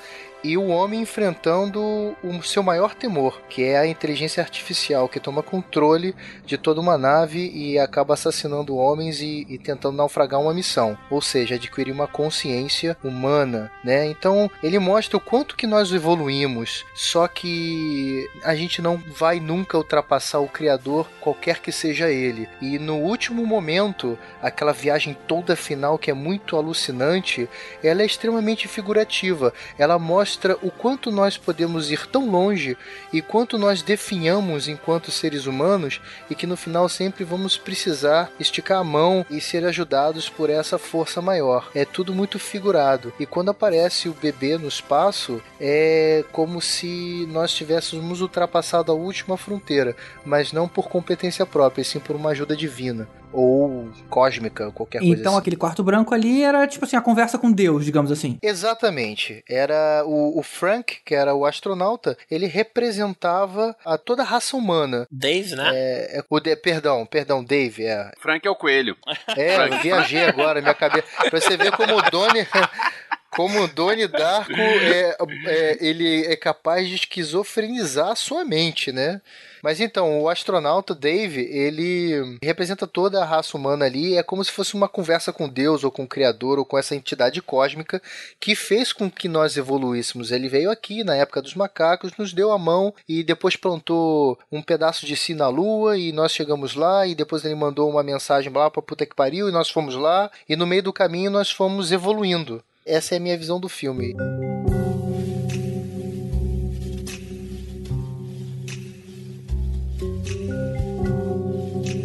e o homem enfrentando o seu maior temor, que é a inteligência artificial, que toma controle de toda uma nave e acaba assassinando homens e, e tentando naufragar uma missão, ou seja, adquirir uma consciência humana, né? Então ele mostra o quanto que nós evoluímos, só que a gente não vai nunca ultrapassar o Criador, qualquer que seja ele. E no último momento, aquela viagem toda final que é muito alucinante, ela é extremamente figurativa. Ela mostra o quanto nós podemos ir tão longe e quanto nós definhamos enquanto seres humanos e que no final sempre vamos precisar esticar a mão e ser ajudados por essa força maior. É tudo muito figurado. E quando aparece o bebê no espaço, é como se nós tivéssemos ultrapassado a última fronteira, mas não por competência própria, e sim por uma ajuda divina ou cósmica, qualquer coisa Então assim. aquele quarto branco ali era tipo assim, a conversa com Deus, digamos assim. Exatamente. Era o, o Frank, que era o astronauta, ele representava a toda a raça humana. Dave, né? É, é- o de, perdão, perdão, Dave, é. Frank é o coelho. É, eu viajei agora, minha cabeça. Pra você ver como o Donnie. [laughs] Como o Donnie Darko é, é, ele é capaz de esquizofrenizar a sua mente, né? Mas então, o astronauta Dave, ele representa toda a raça humana ali, é como se fosse uma conversa com Deus, ou com o Criador, ou com essa entidade cósmica que fez com que nós evoluíssemos. Ele veio aqui na época dos macacos, nos deu a mão e depois plantou um pedaço de si na lua e nós chegamos lá e depois ele mandou uma mensagem lá pra puta que pariu e nós fomos lá e no meio do caminho nós fomos evoluindo. essa é a minha visão do filme.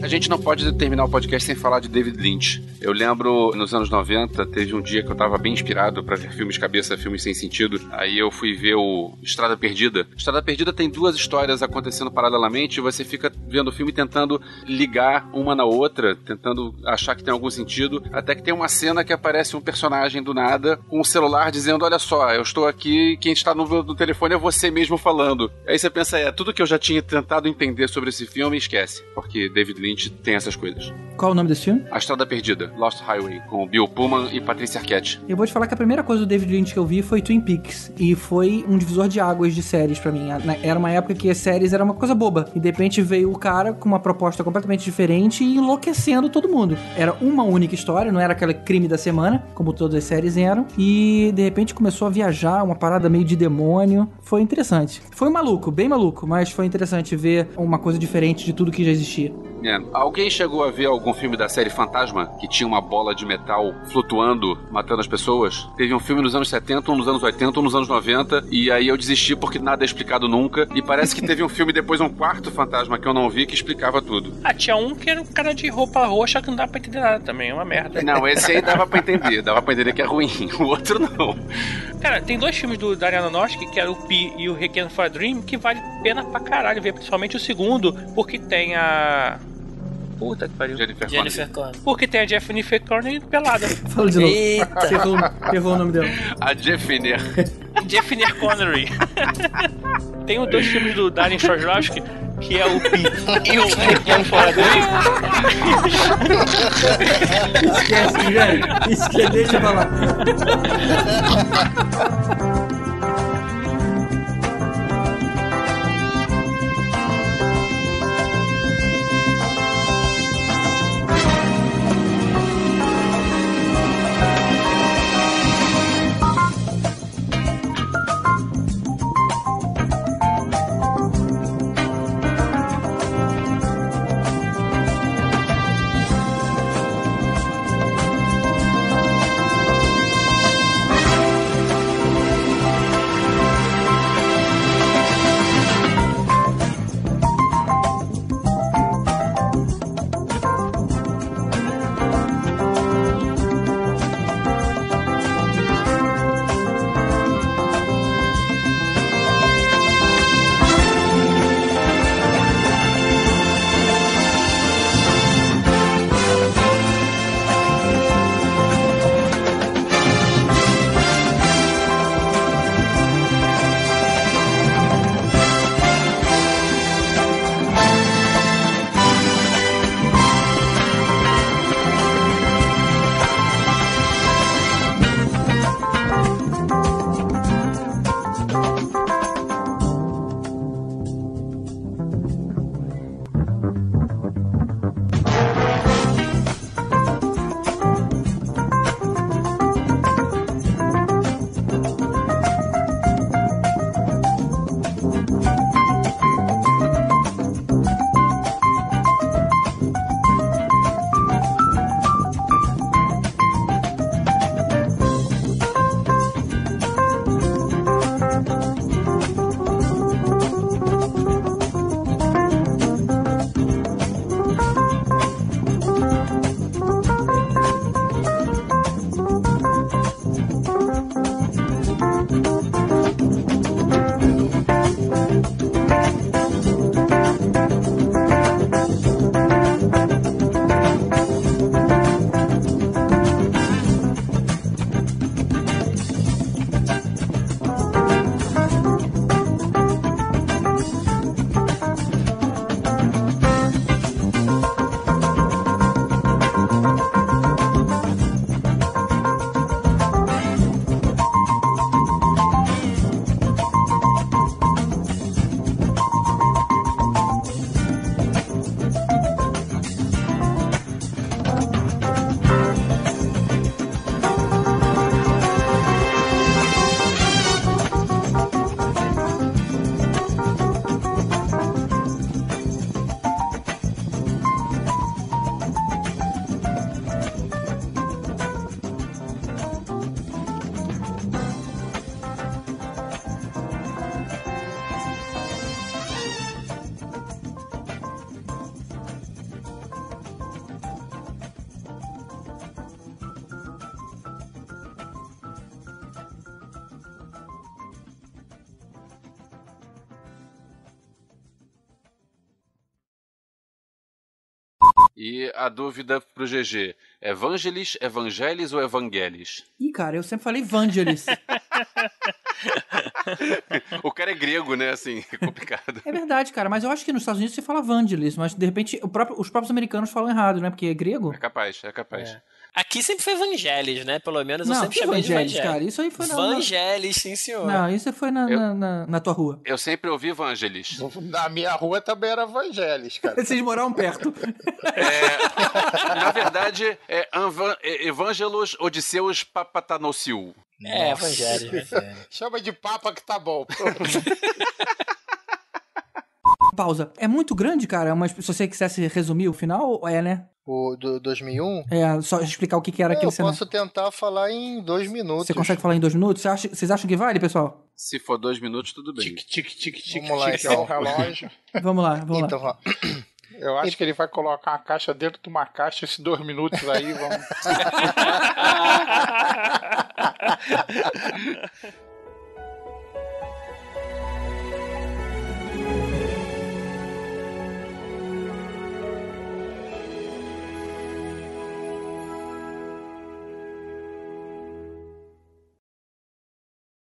A gente não pode terminar o podcast sem falar de David Lynch. Eu lembro, nos anos 90, teve um dia que eu tava bem inspirado para ver filmes cabeça, filmes sem sentido. Aí eu fui ver o Estrada Perdida. Estrada Perdida tem duas histórias acontecendo paralelamente e você fica vendo o filme tentando ligar uma na outra, tentando achar que tem algum sentido, até que tem uma cena que aparece um personagem do nada com o celular dizendo: Olha só, eu estou aqui, quem está no, no telefone é você mesmo falando. Aí você pensa: É, tudo que eu já tinha tentado entender sobre esse filme, esquece, porque David Lynch tem essas coisas. Qual o nome desse filme? A Estrada Perdida, Lost Highway, com Bill Pullman e Patricia Arquette. Eu vou te falar que a primeira coisa do David Lynch que eu vi foi Twin Peaks. E foi um divisor de águas de séries pra mim. Na- Era uma época que as séries era uma coisa boba. E de repente veio o cara com uma proposta completamente diferente e enlouquecendo todo mundo. Era uma única história, não era aquele crime da semana, como todas as séries eram. E de repente começou a viajar, uma parada meio de demônio. Foi interessante. Foi maluco, bem maluco, mas foi interessante ver uma coisa diferente de tudo que já existia. É. Alguém chegou a ver algum filme da série Fantasma que tinha uma bola de metal flutuando, matando as pessoas? Teve um filme nos anos 70, um nos anos 80, um nos anos 90, e aí eu desisti porque nada é explicado nunca. E parece que teve um filme depois, um quarto fantasma que eu não vi, que explicava tudo. Ah, tinha um que era um cara de roupa roxa que não dá pra entender nada também, é uma merda. Não, esse aí dava pra entender, dava pra entender que é ruim. [laughs] O outro não. Cara, tem dois filmes do Darian Aronofsky, que era o Pi e o Requiem for a Dream, que vale pena pra caralho ver, principalmente o segundo, porque tem a... Puta que pariu. Jennifer, Jennifer Connelly. Porque tem a Jennifer Connelly pelada. [laughs] Fala de novo. Eita. Você errou, errou o nome dela. A Jeffiner. Jennifer [laughs] Connery. [laughs] tem os dois filmes do Darren Aronofsky, que é o Pi e o Requiem for a Dream. Esquece, velho. Esquece, deixa eu falar. A dúvida pro GG: Evangelis, Evangelis ou Evangelis? Ih, cara, eu sempre falei Vangelis. [laughs] o cara é grego, né? Assim, é [laughs] complicado. É verdade, cara, mas eu acho que nos Estados Unidos você fala Vangelis, mas de repente o próprio- os próprios americanos falam errado, né? Porque é grego. É capaz, é capaz. Aqui sempre foi Evangelis, né? Pelo menos eu Não, sempre que chamei de Evangelis, Evangelis. cara? Isso aí foi na- Vangelis, sim senhor. Não, isso foi na, Eu- na, na- na tua rua. Eu sempre ouvi Evangelis. [laughs] Na minha rua também era Evangelis, cara. [laughs] Vocês moravam perto. Na verdade, é Anvan- é Evangelos Odisseus Papatanociu. É. Evangelis. Chama de papa que tá bom. [laughs] Pausa. É muito grande, cara, mas se você quisesse resumir o final, é, né? O do 2001? É, só explicar o que, que era é, aquele cenário. Eu posso cenário. tentar falar em dois minutos. Você consegue falar em dois minutos? Vocês acha, vocês acham que vale, pessoal? Se for dois minutos, tudo bem. Tic, tic, tic, tic, vamos lá, tic, então. relógio. [laughs] vamos lá, vamos então, lá. Vamos. Eu acho que ele vai colocar uma caixa dentro de uma caixa esses dois minutos aí, vamos. [laughs] [laughs]